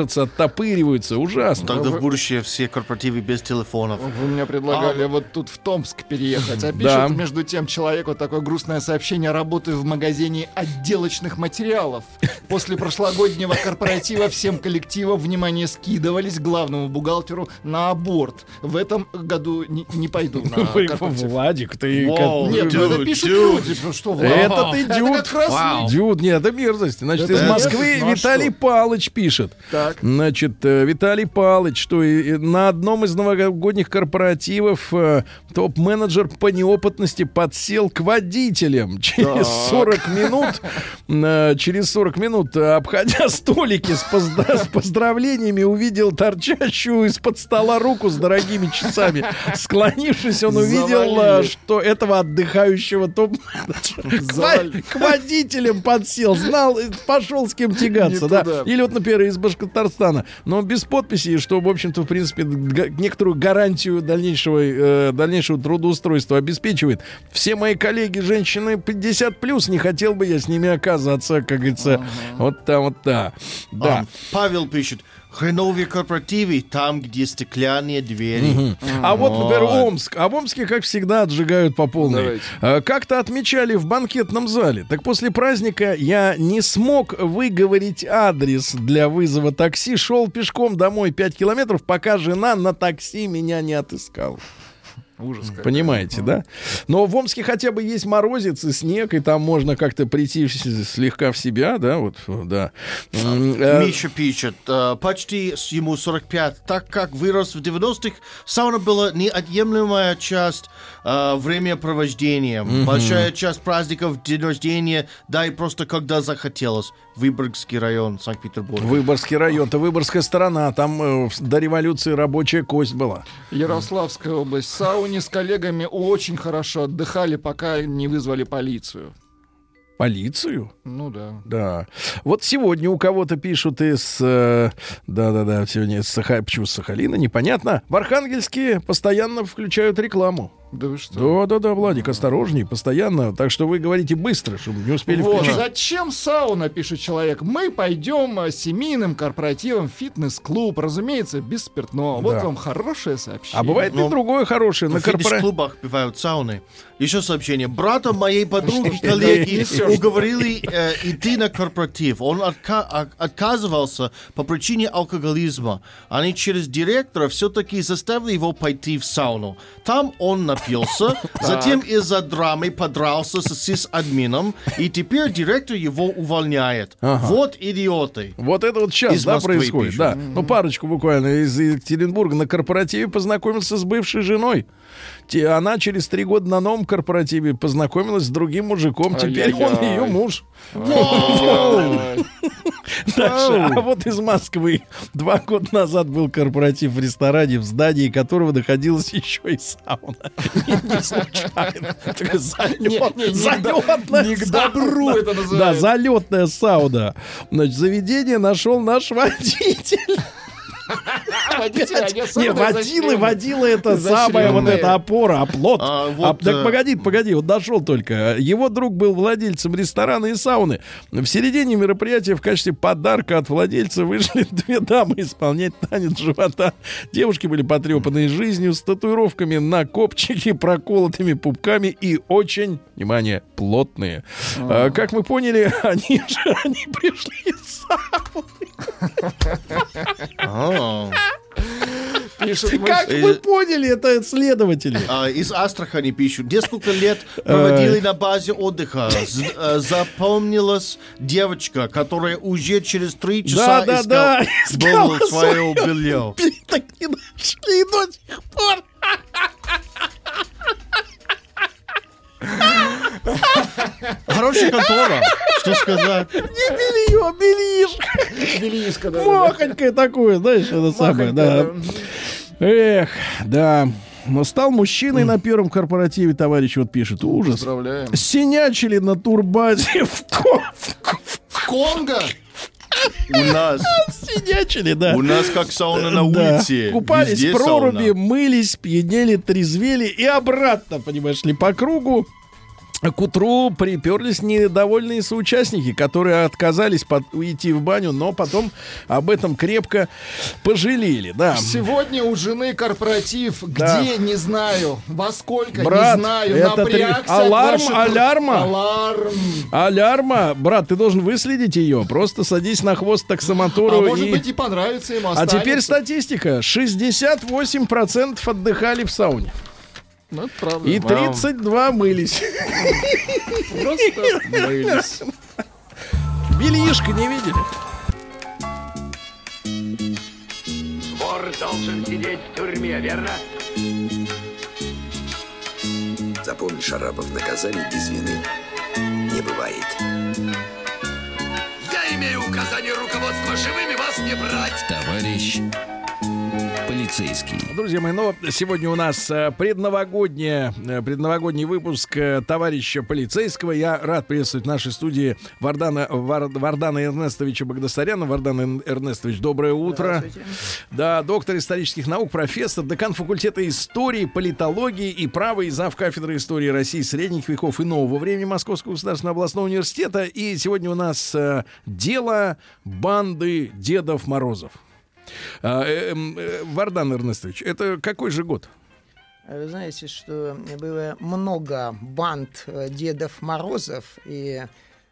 куражатся, оттопыриваются, ужасно. Тогда в будущее все корпоративы без телефонов. Вы мне предлагали вот тут в Томск переехать. А пишет Да. между тем человек вот такое грустное сообщение. Работаю в магазине отделочных материалов. После прошлогоднего корпоратива всем коллективам внимание скидывались главному бухгалтеру на аборт. В этом году не, не пойду на Ой, корпоратив. Владик, ты... Нет, ну это пишут люди. Ну что? Это ты Это дюд. как раз. Дюд, нет, это мерзость. Значит, Это из? Москвы Ну а Виталий? Палыч пишет. Так. Значит, э, Виталий Палыч, что и- и на одном из новогодних корпоративов э, топ-менеджер по неопытности подсел к водителям. Через 40 минут, э, через 40 минут, обходя столики с, поздра- с поздравлениями, увидел торчащую из-под стола руку с дорогими часами. Склонившись, он увидел, Завалили. что этого отдыхающего топ-менеджера к к водителям подсел, знал, пошел с кем тягаться, да. Или вот, например, из Башкортостана, но без подписи, что, в общем-то, в принципе, некоторую гарантию дальнейшего, э, дальнейшего трудоустройства обеспечивает. Все мои коллеги, женщины 50 плюс, не хотел бы я с ними оказаться, как говорится, вот там вот да. Да. А, Павел пишет, хреновые корпоративы там, где стеклянные двери. А вот, например, Омск. А в Омске, как всегда, отжигают по полной. Давайте. А, Как-то отмечали в банкетном зале. Так после праздника я не смог выговорить адрес для вызова такси. Шел пешком домой 5 километров, пока жена на такси меня не отыскала. Ужас какой. Понимаете, да? Но в Омске хотя бы есть морозец и снег, и там можно как-то прийти слегка в себя, да, вот, да. Э, Миша пишет, э, почти ему 45, так как вырос в 90-х, сауна была неотъемлемая часть э, времяпровождения. Большая часть праздников, день рождения, да и просто когда захотелось. Выборгский район, Санкт-Петербург. Выборгский район, это Выборгская сторона, там э, до революции рабочая кость была. Ярославская область. В сауне с коллегами очень хорошо отдыхали, пока не вызвали полицию. Полицию? Ну да. Да. Вот сегодня у кого-то пишут из... э, Да-да-да, сегодня из Саха... Почему с Сахалина? Непонятно. В Архангельске постоянно включают рекламу. Да вы что? Да-да-да, Владик, осторожней, постоянно. Так что вы говорите быстро, чтобы не успели Вот, включить. зачем сауна, пишет человек. Мы пойдем э, семейным корпоративом в фитнес-клуб, разумеется, без спиртного. Вот Да. вам хорошее сообщение. А бывает и Ну, другое хорошее. На В корпора... фитнес-клубах бывают сауны. Еще сообщение. Брата моей подруги, коллеги, уговорили э, идти на корпоратив. Он отка- отказывался по причине алкоголизма. Они через директора все-таки заставили его пойти в сауну. Там он напился, затем из-за драмы подрался с сис-админом, и теперь директор его увольняет. Ага. Вот идиоты. Вот это вот сейчас, Из да, Москвы происходит. пишут. Да. Ну, парочку буквально из Екатеринбурга на корпоративе познакомился с бывшей женой. Она через три года на новом корпоративе познакомилась с другим мужиком. Теперь он ее муж. Дальше. А вот из Москвы два года назад был корпоратив в ресторане, в здании которого находилась еще и сауна. Не случайно. Залетная к добру это называется. Да, залетная сауна. Значит, заведение нашел наш водитель. Водители, они Не, водилы, водила это самая вот эта опора, оплот. А, А, так погоди, погоди, вот дошел только. Его друг был владельцем ресторана и сауны. В середине мероприятия в качестве подарка от владельца вышли две дамы исполнять танец живота. Девушки были потрепанные жизнью, с татуировками на копчике, проколотыми пупками и очень, внимание, плотные. А, как мы поняли, они же они пришли из сауны. Пишут, мы Как мы поняли, это следователи. А, из Астрахани пишут. Несколько лет проводили на базе отдыха. З- э, запомнилась девочка, которая уже через три часа да, да, искала свое белье. Так не нашли до сих пор. Хорошая контора. Что сказать? Не белье, белишко. Белишко, да, да, да. Махонькое такое, знаешь, это самое, да. Эх, да. Но стал мужчиной на первом корпоративе, товарищ вот пишет. Ужас. Синячили на турбазе в ко- в ко- Конго? У нас, Синячили, да. у нас как сауна на Да. улице. Купались Везде в проруби, сауна. мылись, пьянели, трезвели и обратно, понимаешь ли, по кругу. К утру приперлись недовольные соучастники, которые отказались под- уйти в баню, но потом об этом крепко пожалели. Да. Сегодня у жены корпоратив. Да. Где, не знаю. Во сколько, Брат, не знаю. это Напрягся три- Аларм, ваших- алярма. Аларм. Алярма, брат, ты должен выследить ее. Просто садись на хвост А таксомотору может и... быть и понравится ему, А теперь останется. статистика. 68% отдыхали в сауне. Ну, это правда. И 32 мылись. Просто мылись. Бельишко не видели? Вор должен сидеть в тюрьме, верно? Запомни, Шарапов, наказание без вины не бывает. Я имею указание руководства живыми вас не брать. Товарищ полицейский. Друзья мои, ну, сегодня у нас э, предновогодняя, э, предновогодний выпуск э, товарища полицейского. Я рад приветствовать в нашей студии Вардана, Вар- Вардана Эрнестовича Багдасаряна. Вардан Эр- Эрнестович, доброе утро. Да, доктор исторических наук, профессор, декан факультета истории, политологии и права и зав. кафедры истории России средних веков и нового времени Московского государственного областного университета. И сегодня у нас дело банды Дедов Морозов. А, э, эм, э, Вардан Эрнестович, это какой же год? Вы знаете, что было много банд э, Дедов Морозов, и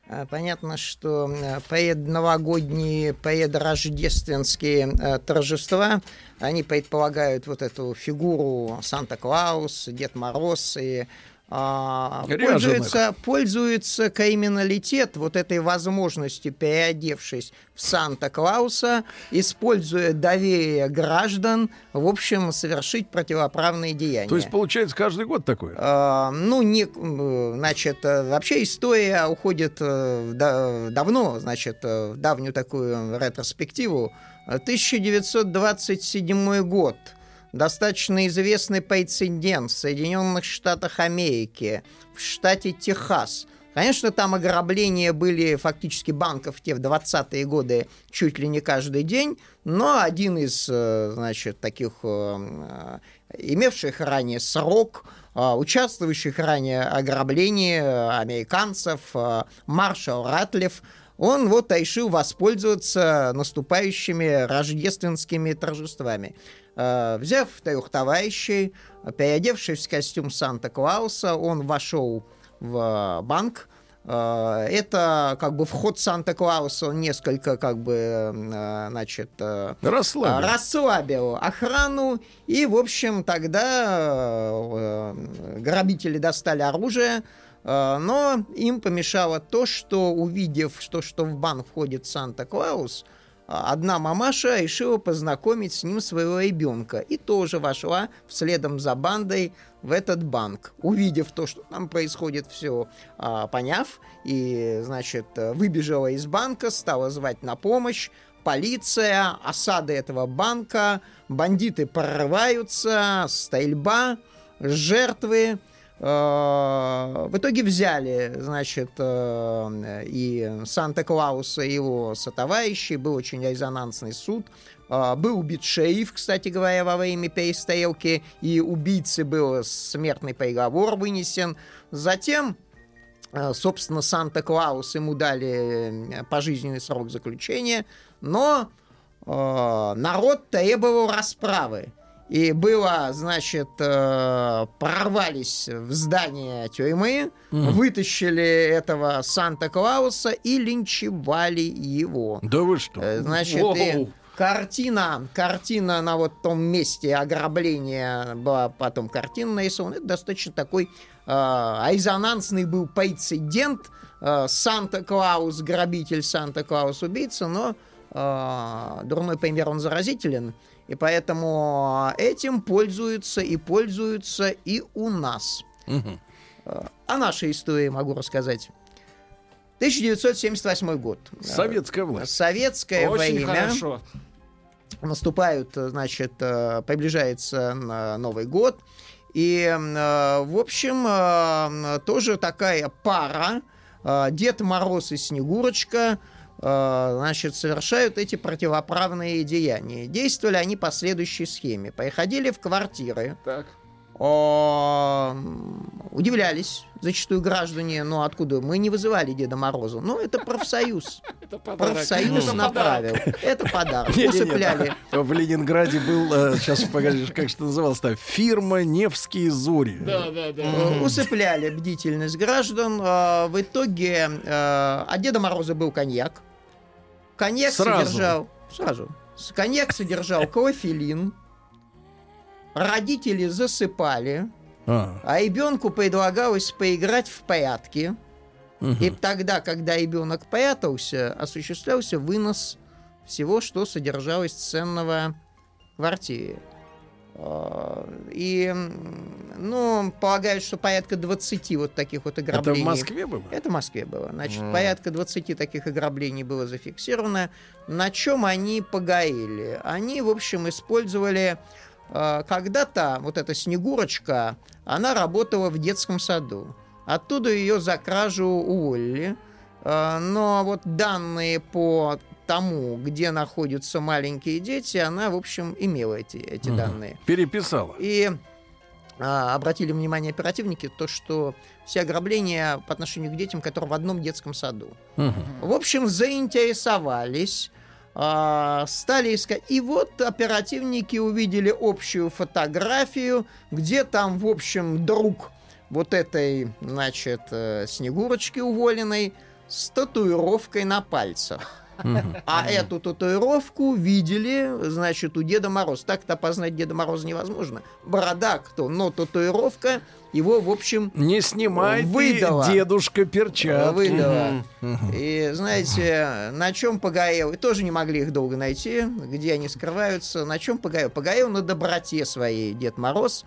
э, понятно, что э, предновогодние, предрождественские э, торжества, они предполагают вот эту фигуру Санта-Клаус, Дед Мороз и а, пользуется, пользуется криминалитет вот этой возможностью, переодевшись в Санта-Клауса, используя доверие граждан, в общем, совершить противоправные деяния. То есть, получается, каждый год такое? А, ну, не, э, значит, э, вообще история уходит э, да- давно, значит, в давнюю такую ретроспективу. 1927 год. Достаточно известный прецедент в Соединенных Штатах Америки, в штате Техас. Конечно, там ограбления были фактически банков те в 20-е годы чуть ли не каждый день, но один из, э, значит, таких э, э, имевших ранее срок, участвующих ранее ограблении э, американцев, маршал Ратлев, он вот решил воспользоваться наступающими рождественскими торжествами. Э, Взяв трех товарищей, переодевшись в костюм Санта-Клауса, он вошел в банк. Э, Это как бы вход Санта-Клауса, он несколько как бы, э, значит, э, Расслабил. расслабил охрану, и, в общем, тогда э, грабители достали оружие, э, но им помешало то, что, увидев, что, что в банк входит Санта-Клаус, одна мамаша решила познакомить с ним своего ребенка и тоже вошла вследом за бандой в этот банк. Увидев то, что там происходит, все поняв, и, значит, выбежала из банка, стала звать на помощь. Полиция, осада этого банка, бандиты прорываются, стрельба, жертвы. Э, В итоге взяли, значит, э, и Санта-Клауса, и его сотоварищей. Был очень резонансный суд. А, Был убит шериф, кстати говоря, во время перестрелки, и убийце был смертный приговор вынесен. Затем, э, собственно, Санта-Клаус ему дали э, пожизненный срок заключения, но э, народ требовал расправы. И было, значит, э, прорвались в здание тюрьмы, вытащили этого Санта-Клауса и линчевали его. Да вы что? Э, Значит, и картина, картина на вот том месте ограбления была потом картина нарисована. Это достаточно такой э, резонансный был прецедент. Э, Санта-Клаус, грабитель, Санта-Клаус, убийца, но э, дурной пример, он заразителен. И поэтому этим пользуются и пользуются и у нас. Э, О нашей истории могу рассказать. 1978 год. Советская власть. Советское Очень время. хорошо. Наступают, э, значит, э, приближается э, Новый год. И, э, в общем, э, тоже такая пара, э, Дед Мороз и Снегурочка, э, значит, совершают эти противоправные деяния. Действовали они по следующей схеме. Приходили в квартиры, Так. Удивлялись зачастую граждане, ну откуда? Мы не вызывали Деда Мороза. Ну, это профсоюз. Это подарок. Профсоюз Это направил. Это подарок. Усыпляли. да. В Ленинграде был, сейчас погоди, как что называлось-то, фирма «Невские зори». Да, да, да. Э, Усыпляли бдительность граждан. Э, В итоге э, а Деда Мороза был коньяк. Коньяк содержал... Сразу. Коньяк содержал клофелин. Родители засыпали. А, А ребенку предлагалось поиграть в прятки. мгм. И тогда, когда ребенок прятался, осуществлялся вынос всего, что содержалось ценного в квартире. А, И, ну, полагают, что порядка 20 вот таких вот Это ограблений. в Москве было? Это в Москве было. Значит, порядка 20 таких ограблений было зафиксировано. На чем они погорели? Они, в общем, использовали... э, Когда-то вот эта Снегурочка, она работала в детском саду. Оттуда ее за кражу уволили. Э, Но вот данные по тому, где находятся маленькие дети, она, в общем, имела эти, эти Мгм. данные. Переписала. И а, обратили внимание оперативники, то, что все ограбления по отношению к детям, которые в одном детском саду. Мгм. В общем, заинтересовались, а, стали искать. И вот оперативники увидели общую фотографию, где там, в общем, друг вот этой, значит, э, Снегурочки уволенной с татуировкой на пальцах. А эту татуировку видели, значит, у Деда Мороза. Так-то опознать Деда Мороза невозможно. Борода кто, но татуировка его, в общем, Не снимай Выдала. ты, дедушка, перчатки. выдала. И знаете, на чем? И тоже не могли их долго найти, где они скрываются. На чем погорел? Погорел на доброте своей Дед Мороз.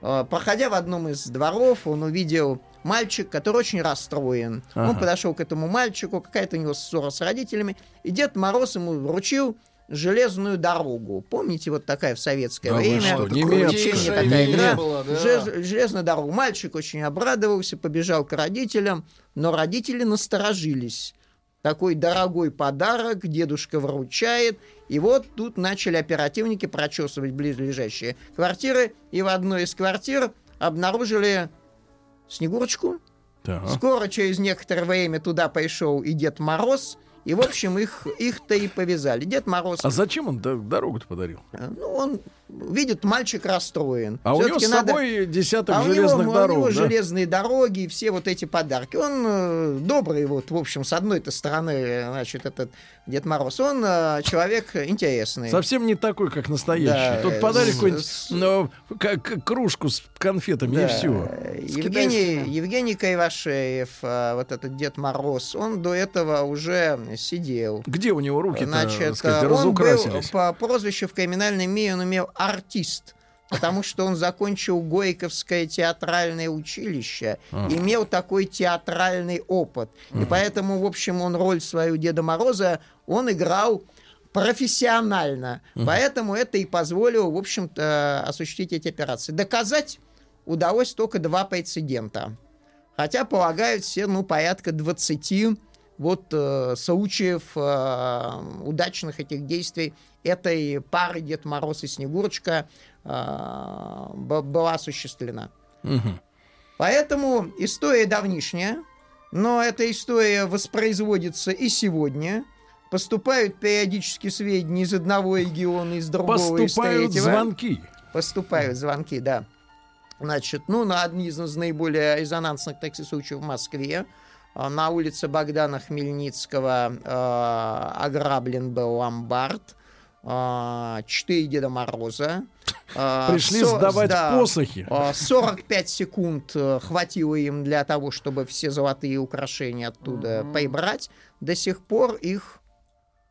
Э, Проходя в одном из дворов, он увидел мальчик, который очень расстроен. Он Ага. подошел к этому мальчику, какая-то у него ссора с родителями, и Дед Мороз ему вручил железную дорогу. Помните, вот такая в советское Да время? что, немецкая. такая не игра. было, да. Желез- железную дорогу. Мальчик очень обрадовался, побежал к родителям, но родители насторожились. Такой дорогой подарок дедушка вручает. И вот тут начали оперативники прочесывать близлежащие квартиры. И в одной из квартир обнаружили Снегурочку. Так. Скоро, через некоторое время, туда пришел и Дед Мороз. И, в общем, их, их-то и повязали. Дед Мороз, А зачем он дорогу-то подарил? э, ну, он видит, мальчик расстроен. А у него с надо- собой десяток а у него, железных у дорог, него да? железные дороги и все вот эти подарки. Он э, добрый, вот, в общем, с одной-то стороны, значит, этот Дед Мороз, он э, человек интересный. Совсем не такой, как настоящий. Да, Тут подари с- какую-нибудь с- ну, кружку с конфетами Да. и все. С Евгений. Евгений Кайвашеев, э, вот этот Дед Мороз, он до этого уже сидел. Где у него руки-то, Значит, сказать, он был по прозвищу в криминальном мире он имел артист. Потому что он закончил Горьковское театральное училище, имел такой театральный опыт. И поэтому, в общем, он роль свою Деда Мороза, он играл профессионально. Поэтому это и позволило, в общем-то, осуществить эти операции. Доказать удалось только два прецедента. Хотя полагают все, ну, порядка 20 вот э, случаев э, удачных этих действий этой пары Дед Мороз и Снегурочка э, была осуществлена. Мгм. Поэтому история давнишняя, но эта история воспроизводится и сегодня. Поступают периодически сведения из одного региона, из другого, из Поступают третьего. звонки. Поступают звонки, да. Значит, ну, на один из наиболее резонансных таких случаев в Москве. а, На улице Богдана Хмельницкого э, ограблен был ломбард. А, Четыре Деда Мороза. а, Пришли со- сдавать да, посохи. а, 45 секунд э, хватило им для того, чтобы все золотые украшения оттуда прибрать. До сих пор их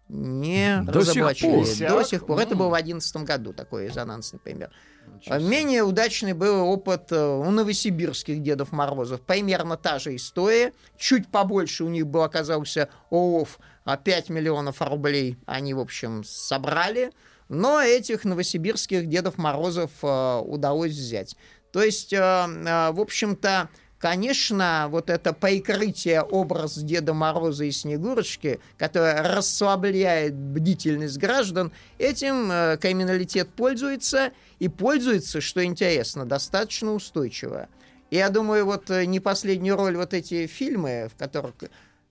не До сих разоблачили. пор? До сих пор. Это был в 2011 году такой резонансный пример. А Менее удачный был опыт э, у новосибирских Дедов Морозов. Примерно та же история. Чуть побольше у них был оказался ООФ, а 5 миллионов рублей они, в общем, собрали. Но этих новосибирских Дедов Морозов э, удалось взять. То есть, э, э, в общем-то, Конечно, вот это прикрытие образ Деда Мороза и Снегурочки, которое расслабляет бдительность граждан, этим криминалитет пользуется, и пользуется, что интересно, достаточно устойчиво. Я думаю, вот не последнюю роль вот эти фильмы, в которых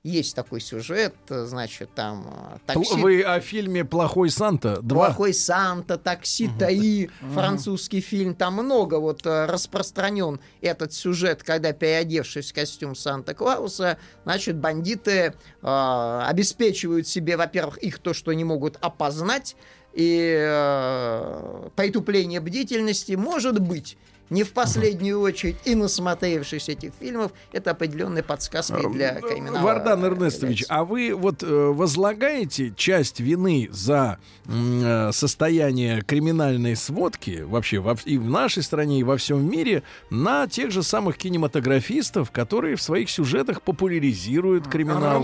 есть такой сюжет, э, значит, там э, такси... Вы о фильме «Плохой Санта» 2? Плохой Санта, такси Таи, французский фильм. Там много вот э, распространен этот сюжет, когда, переодевшись в костюм Санта-Клауса, значит, бандиты э, обеспечивают себе, во-первых, их то, что не могут опознать, и э, притупление бдительности может быть не в последнюю очередь и насмотревшись этих фильмов, это определенная подсказка для криминала. Вардан Эрнестович, является. а вы вот э, возлагаете часть вины за э, состояние криминальной сводки вообще во, и в нашей стране, и во всем мире на тех же самых кинематографистов, которые в своих сюжетах популяризируют криминал,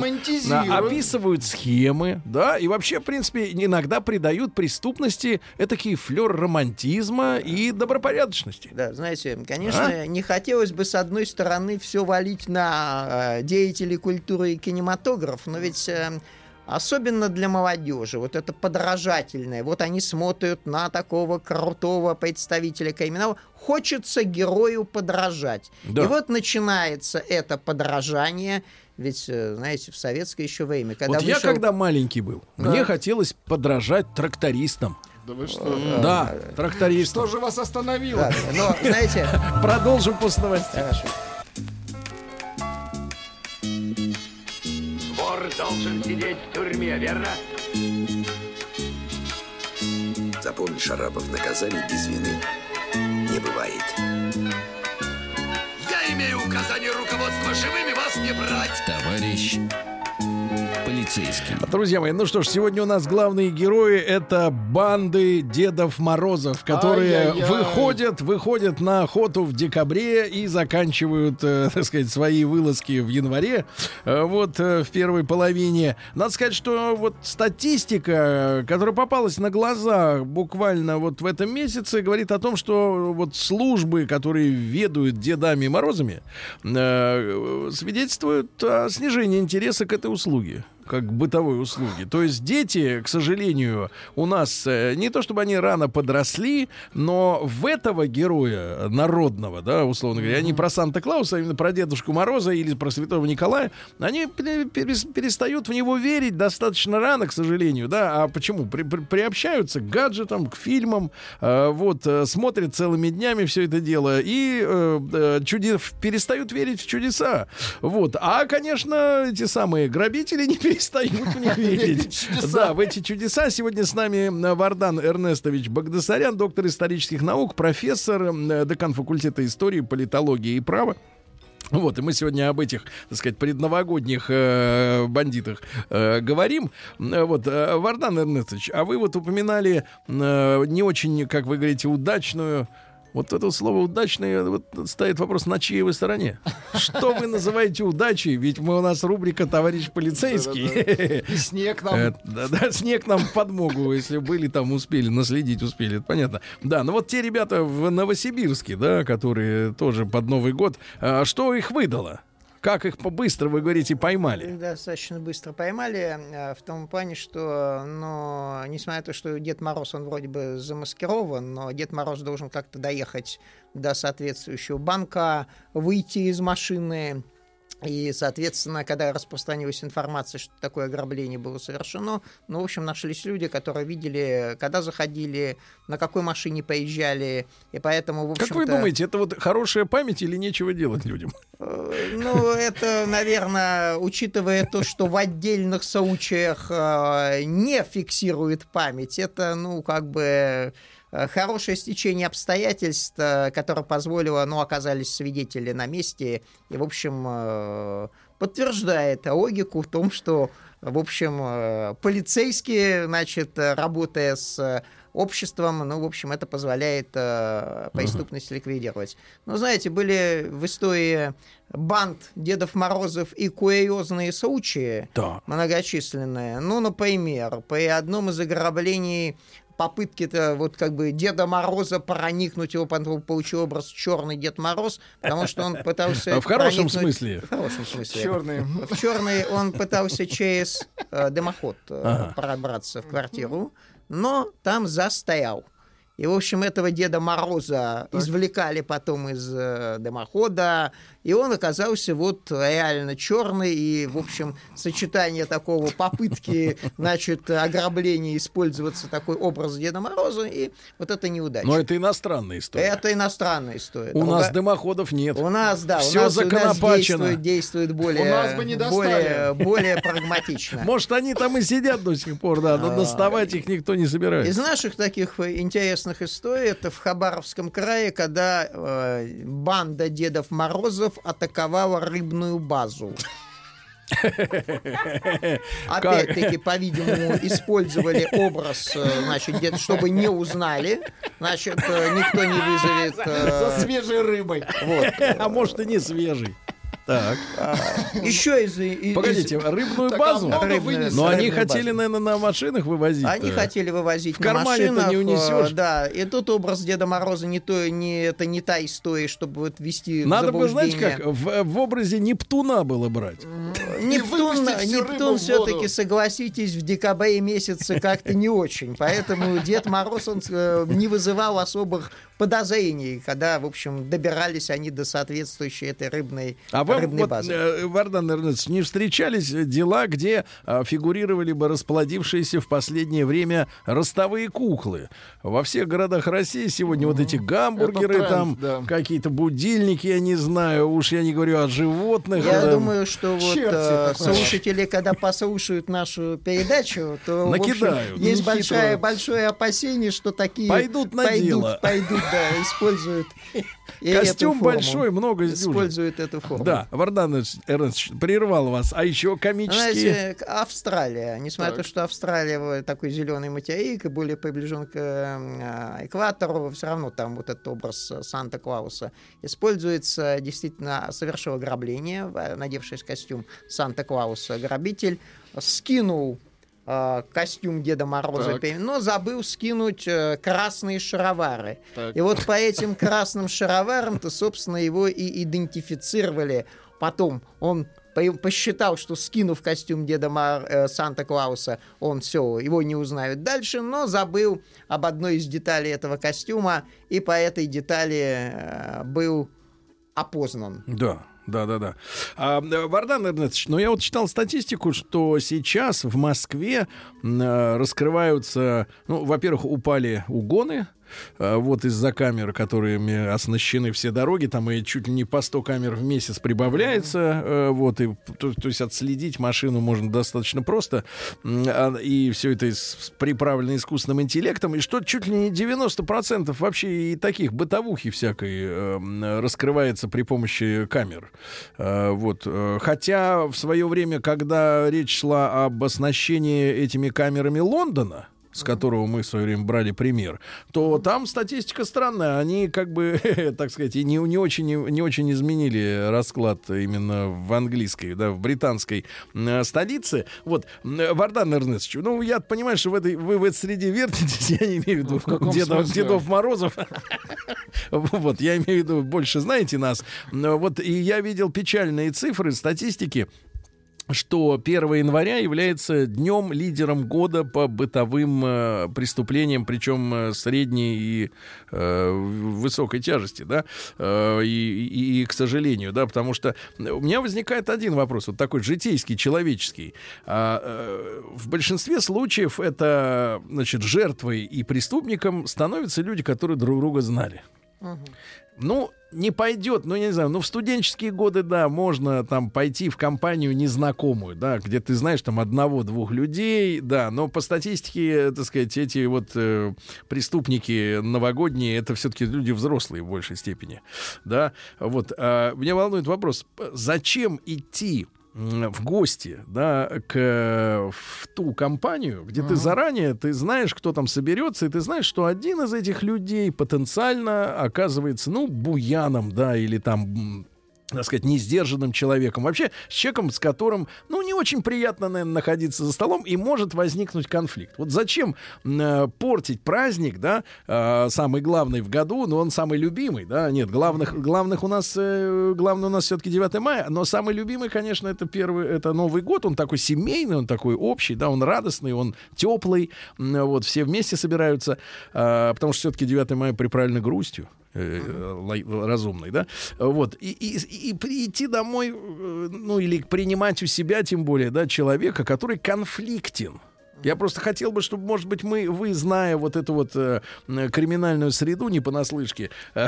на- описывают схемы, да, и вообще, в принципе, иногда придают преступности этакий флер романтизма и добропорядочности. Да, знаете, конечно, не хотелось бы, с одной стороны, все валить на э, деятелей культуры и кинематограф, но ведь э, особенно для молодежи, вот это подражательное, вот они смотрят на такого крутого представителя криминала, хочется герою подражать. Да. И вот начинается это подражание, ведь, э, знаете, в советское еще время, когда вот я, вышел- когда маленький был, мне хотелось подражать трактористам. Да вы что? Да, трактористам. Что же вас остановило? Но, знаете, Продолжим после новостей. хорошо. Вор должен сидеть в тюрьме, верно? Запомни, Шарапов, наказаний без вины не бывает. Я имею указание руководства живыми вас не брать. Товарищ полицейский. Друзья мои, ну что ж, сегодня у нас главные герои это банды Дедов Морозов, которые Ай-яй-яй. выходят, выходят на охоту в декабре и заканчивают, э, так сказать, свои вылазки в январе, э, вот э, в первой половине. Надо сказать, что вот статистика, которая попалась на глаза буквально вот в этом месяце, говорит о том, что вот службы, которые ведут Дедами Морозами, э, свидетельствуют о снижении интереса к этой услуге как бытовой услуги. То есть дети, к сожалению, у нас э, не то чтобы они рано подросли, но в этого героя народного, да, условно говоря, не про Санта-Клауса, а именно про Дедушку Мороза или про Святого Николая, они пере- перес- перестают в него верить достаточно рано, к сожалению, да. А почему? При- при- приобщаются к гаджетам, к фильмам, э, вот, э, смотрят целыми днями все это дело и э, э, чуде- перестают верить в чудеса. Вот. А, конечно, эти самые грабители не перестают в них верить. Да, в эти чудеса. Сегодня с нами Вардан Эрнестович Багдасарян, доктор исторических наук, профессор, декан факультета истории, политологии и права. Вот, и мы сегодня об этих, так сказать, предновогодних э, бандитах э, говорим. Вот, э, Вардан Эрнестович, а вы вот упоминали э, не очень, как вы говорите, удачную вот это слово удачное, вот стоит вопрос, на чьей вы стороне? Что вы называете удачей? Ведь мы у нас рубрика «Товарищ полицейский». И снег нам. Э, Да, снег нам подмогу, если были там, успели, наследить успели, это понятно. Да, ну вот те ребята в Новосибирске, да, которые тоже под Новый год, а что их выдало? Как их быстро, вы говорите, поймали? Достаточно быстро поймали, э, в том плане, что, ну, несмотря на то, что Дед Мороз, он вроде бы замаскирован, но Дед Мороз должен как-то доехать до соответствующего банка, выйти из машины, и, соответственно, когда распространилась информация, что такое ограбление было совершено, ну, в общем, нашлись люди, которые видели, когда заходили, на какой машине поезжали, и поэтому, в общем Как вы думаете, это вот хорошая память или нечего делать людям? Ну, это, наверное, учитывая то, что в отдельных случаях э, не фиксирует память, это, ну, как бы э, хорошее стечение обстоятельств, э, которое позволило, ну, оказались свидетели на месте, и, в общем, э, подтверждает логику в том, что, в общем, э, полицейские, значит, э, работая с обществом, ну, в общем, это позволяет э, преступность ликвидировать. Но, знаете, были в истории банд Дедов Морозов и курьезные случаи Да. многочисленные. Ну, например, при одном из ограблений попытки-то вот как бы Деда Мороза проникнуть, его потом получил образ черный Дед Мороз, потому что он пытался... В хорошем смысле? В хорошем смысле. Черный. В черный он пытался через э, дымоход э, Ага. пробраться в квартиру, но там застрял. И, в общем, этого Деда Мороза извлекали потом из э, дымохода, и он оказался вот реально черный, и, в общем, сочетание такого попытки, значит, ограбления использоваться такой образ Деда Мороза, и вот это неудача. Но это иностранная история. Это иностранная история. У нас Друга- дымоходов нет. у нас, да, Всё у нас, у нас законопачено. действует, действует более, У нас бы не более, достали. более прагматично. Может, они там и сидят до сих пор, да, но А, доставать их никто не Из собирается. наших таких э, интересных историй это в Хабаровском крае, когда э, банда Дедов Морозов атаковала рыбную базу. Опять-таки, по-видимому, использовали образ, э, значит, дед- чтобы не узнали, значит, э, никто не вызовет. За э, свежей рыбой. Вот. А может, и не свежий. Так. Еще из... из- Погодите, рыбную базу? а Рыбную- вынесли. Но они хотели, базу. наверное, на машинах вывозить. Они хотели вывозить В на кармане-то машинах, не унесешь. э, Да, и тут образ Деда Мороза не то, не это не та история, чтобы вот ввести в Надо бы, знаете, как в, образе Нептуна было брать. Нептун, Нептун все-таки, согласитесь, в декабре месяце как-то не очень. Поэтому Дед Мороз он, э, не вызывал особых подозрений, когда, в общем, добирались они до соответствующей этой рыбной, А вам, рыбной вот, базы. э, Вардан Эрнестович, не встречались дела, где э, фигурировали бы расплодившиеся в последнее время ростовые куклы? Во всех городах России сегодня вот эти гамбургеры, тренд, там да. какие-то будильники, я не знаю, уж я не говорю о животных. Я э, думаю, что вот э, слушатели, когда послушают нашу передачу, то общем, есть большое, большое опасение, что такие Пойдут на пойдут, дело. пойдут, да, используют Костюм большой, много используют эту форму. Да, Вардан Эрнестович прервал вас. А еще комические... Знаете, Австралия, несмотря на Так. то, что Австралия такой зеленый материк и более приближен к э, экватору, все равно там вот этот образ э, Санта-Клауса используется, действительно совершил ограбление, надевшись костюм Санта-Клауса. Грабитель скинул э, костюм Деда Мороза, Так. но забыл скинуть э, красные шаровары. Так. И вот по этим красным шароварам-то, собственно, его и идентифицировали. Потом он по- посчитал, что скинув костюм Деда Мар- э, Санта-Клауса, он все, его не узнают дальше, но забыл об одной из деталей этого костюма, и по этой детали э, был опознан. Да, да, да, да. А, Вардан Эрнестович, ну я вот читал статистику, что сейчас в Москве э, раскрываются, ну, во-первых, упали угоны, вот из-за камер, которыми оснащены все дороги, там и чуть ли не по 100 камер в месяц прибавляется, э, вот, и, то, то есть отследить машину можно достаточно просто, а, и все это приправлено искусственным интеллектом, и что чуть ли не 90% вообще и таких бытовухи всякой э, раскрывается при помощи камер. Э, вот. э, Хотя в свое время, когда речь шла об оснащении этими камерами Лондона, с которого мы в свое время брали пример, то там статистика странная. Они как бы, так сказать, не, не, очень, не очень изменили расклад именно в английской, да, в британской э, столице. Вот, э, Вардан Эрнестович, ну, я понимаю, что в этой, вы в этой среде вертитесь, я не имею в виду Ну, в Дедов? Дедов Морозов. Вот, я имею в виду, больше знаете нас. Вот, и я видел печальные цифры статистики, что 1 января является днем лидером года по бытовым э, преступлениям, причем э, средней и э, высокой тяжести, да, Э, и, и- и, к сожалению, да, потому что у меня возникает один вопрос, вот такой житейский, человеческий. А, э, в большинстве случаев это, значит, жертвой и преступником становятся люди, которые друг друга знали. Ну, не пойдет, ну, я не знаю, ну, в студенческие годы, да, можно там пойти в компанию незнакомую, да, где ты знаешь там одного-двух людей, да, но по статистике, так сказать, эти вот э, преступники новогодние, это все-таки люди взрослые в большей степени, да, вот. а меня волнует вопрос, зачем идти в гости, да, к, в ту компанию, где ты заранее, ты знаешь, кто там соберется, и ты знаешь, что один из этих людей потенциально оказывается, ну, буяном, да, или там так сказать, несдержанным человеком. Вообще, с человеком, с которым, ну, не очень приятно, наверное, находиться за столом, и может возникнуть конфликт. Вот зачем э, портить праздник, да, э, самый главный в году, но он самый любимый, да, нет, главных, главных у нас, э, главный у нас все-таки 9 мая, но самый любимый, конечно, это первый, это Новый год, он такой семейный, он такой общий, да, он радостный, он теплый, вот, все вместе собираются, э, потому что все-таки 9 мая приправлено грустью, э, лай- разумной, да, вот, и, и, и прийти домой, э, ну, или принимать у себя, тем более, да, человека, который конфликтен. Я просто хотел бы, чтобы, может быть, мы, вы, зная вот эту вот э, криминальную среду не понаслышке, э,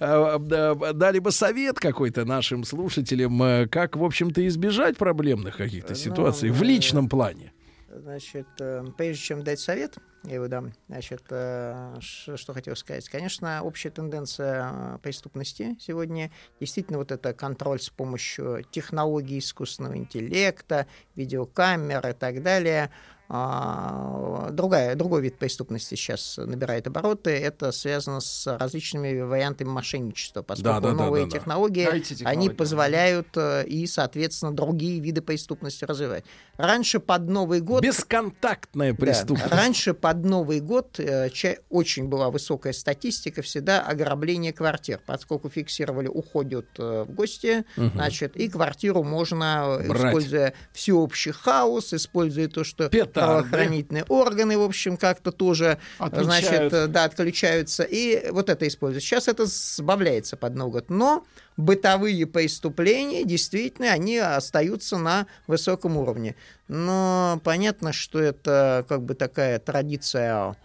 э, да, дали бы совет какой-то нашим слушателям, э, как, в общем-то, избежать проблемных каких-то ситуаций в э, личном плане. Значит, э, прежде чем дать совет, я его дам, значит, э, что хотел сказать. Конечно, общая тенденция э, преступности сегодня действительно вот это контроль с помощью технологий искусственного интеллекта, видеокамер и так далее. А, Другая, другой вид преступности сейчас набирает обороты. Это связано с различными вариантами мошенничества, поскольку да, да, новые да, да. технологии, IT-технологии, они да. позволяют э, и, соответственно, другие виды преступности развивать. Раньше под Новый год... Бесконтактная Да, преступность. Раньше под Новый год э, очень была высокая статистика всегда ограбление квартир, поскольку фиксировали, уходят э, в гости, значит, и квартиру можно, Брать. используя всеобщий хаос, используя то, что Петарды. Правоохранительные органы, в общем, как-то тоже, э, Отключают. значит, э, да, отключаются, и вот это используют. Сейчас это сбавляется под Новый год, но бытовые преступления, действительно, они остаются на высоком уровне. Но понятно, что это как бы такая традиция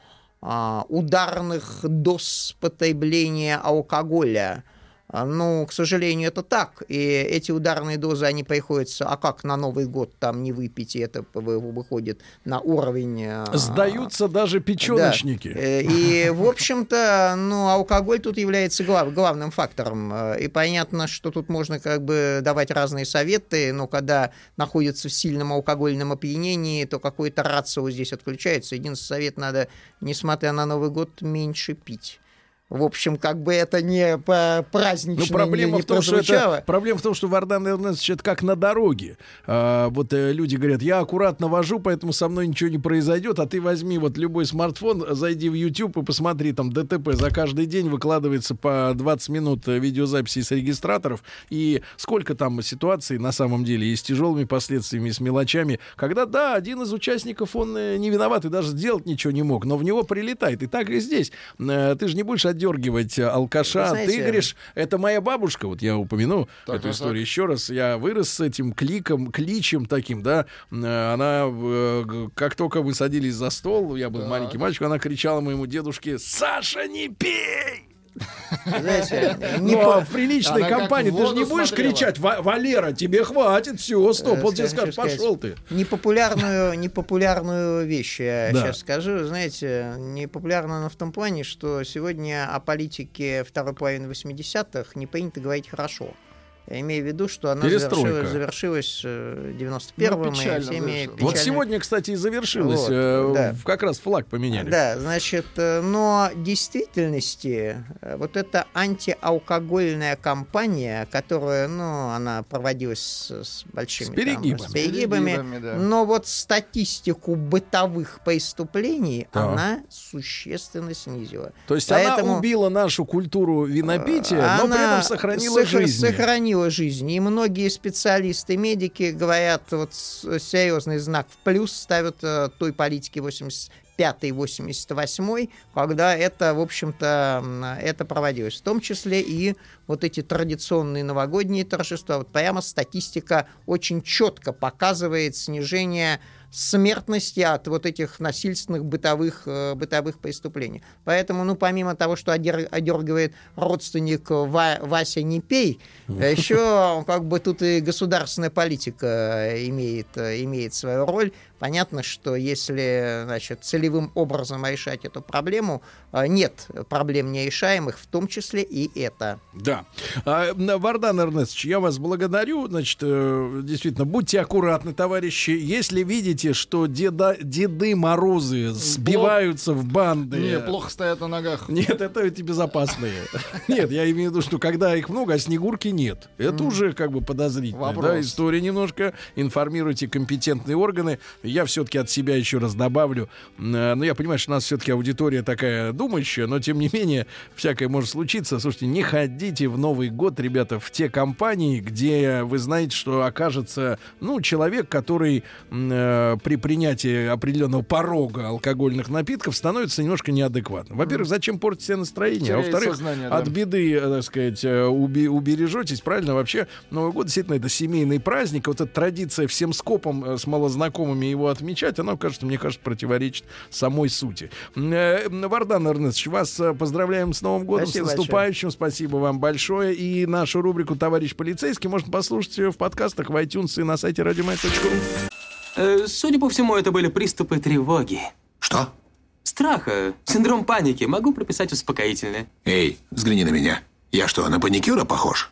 а, ударных доз потребления алкоголя. А, Ну, к сожалению, это так. И эти ударные дозы, они приходятся, а как на Новый год там не выпить, и это вы- выходит на уровень... а, Сдаются даже печеночники. да. Э, И, в общем-то, ну, алкоголь тут является глав- главным фактором. Э, И понятно, что тут можно как бы давать разные советы, но когда находится в сильном алкогольном опьянении, то какой-то рацио здесь отключается. Единственный совет надо, несмотря на Новый год, меньше пить. В общем, как бы это не празднично Ну, проблема не, не в том, что это, проблема в том, что Вардан Эрнестович это как на дороге. А, вот э, люди говорят, я аккуратно вожу, поэтому со мной ничего не произойдет, а ты возьми вот любой смартфон, зайди в YouTube и посмотри, там ДТП за каждый день выкладывается по 20 минут э, видеозаписей с регистраторов, и сколько там ситуаций на самом деле и с тяжелыми последствиями, и с мелочами, когда, да, один из участников, он э, не виноват и даже сделать ничего не мог, но в него прилетает. И так и здесь. Э, Ты же не будешь отдергивать э, алкаша, знаете, ты говоришь, это моя бабушка, вот я упомяну Так, эту так, историю так. еще раз. Я вырос с этим кликом, кличем таким, да. Э, Она, э, как только мы садились за стол, я был Так. маленький мальчик, она кричала моему дедушке, Саша, не пей! Знаете, не Ну, по- а в приличной Она компании ты же не будешь смотрела. кричать, «Ва- Валера, тебе хватит, все, стоп, Э, он тебе скажет, пошел ты. Непопулярную, непопулярную вещь я Да. сейчас скажу. Знаете, непопулярно она в том плане, что сегодня о политике второй половины 80-х не принято говорить хорошо. Я имею в виду, что она завершилась, завершилась э, 91-м Ну, и печально всеми завершилась. Вот печальными- сегодня, кстати, и завершилось. Вот, э, да. Как раз флаг поменяли. Да, значит, э, но в действительности э, вот эта антиалкогольная кампания, которая, ну, она проводилась с, с большими С там, перегибами. с перегибами, Перегибами, да. но вот статистику бытовых преступлений Так. она существенно снизила. То есть Поэтому- она убила нашу культуру винопития, но при Она этом сохранила сохра- жизнь. Сохранила жизнь. И многие специалисты, медики говорят, вот серьезный знак в плюс ставят э, той политики 85-88, когда это, в общем-то, это проводилось. В том числе и вот эти традиционные новогодние торжества. Вот прямо статистика очень четко показывает снижение смертности от вот этих насильственных бытовых, э, бытовых преступлений. Поэтому, ну, помимо того, что одер- одергивает родственник Ва- Вася не пей, еще как бы тут и государственная политика имеет, э, имеет свою роль. Понятно, что если значит, целевым образом решать эту проблему, э, нет проблем нерешаемых, в том числе и это. Да. А, Вардан Эрнестович, я вас благодарю. Значит, э, действительно, будьте аккуратны, товарищи. Если видите, что деда, Деды Морозы сбиваются в банды... Не, плохо стоят на ногах. Нет, это эти безопасные. Нет, я имею в виду, что когда их много, а снегурки нет. Это уже как бы подозрительно. Да, история немножко. Информируйте компетентные органы. Я все-таки от себя еще раз добавлю. Э, Ну, я понимаю, что у нас все-таки аудитория такая думающая, но тем не менее, всякое может случиться. Слушайте, не ходите в Новый год, ребята, в те компании, где вы знаете, что окажется, ну, человек, который э, при принятии определенного порога алкогольных напитков становится немножко неадекватным. Во-первых, зачем портить себе настроение? А во-вторых, сознание, да. от беды, э, так сказать, э, уби- убережетесь. Правильно, вообще Новый год действительно это семейный праздник. Вот эта традиция всем скопом с малознакомыми его отмечать, она, кажется, мне кажется, противоречит самой сути. Э, Вардан Эрнестович, вас э, поздравляем с Новым годом, Спасибо с наступающим. Спасибо вам большое. И нашу рубрику «Товарищ полицейский» можно послушать э, в подкастах в iTunes и на сайте радиомаяк.ру. Э, Судя по всему, это были приступы тревоги. Что? Страха, синдром паники. Могу прописать успокоительное. Эй, взгляни на меня. Я что, на паникюра похож?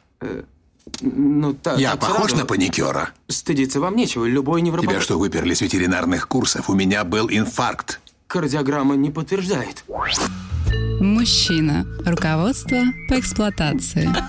Ну, так, Я так похож сразу. на паникюра? Стыдиться вам нечего. Любой невропат... Тебя что, выперли с ветеринарных курсов? У меня был инфаркт. Кардиограмма не подтверждает. Мужчина. Руководство по эксплуатации.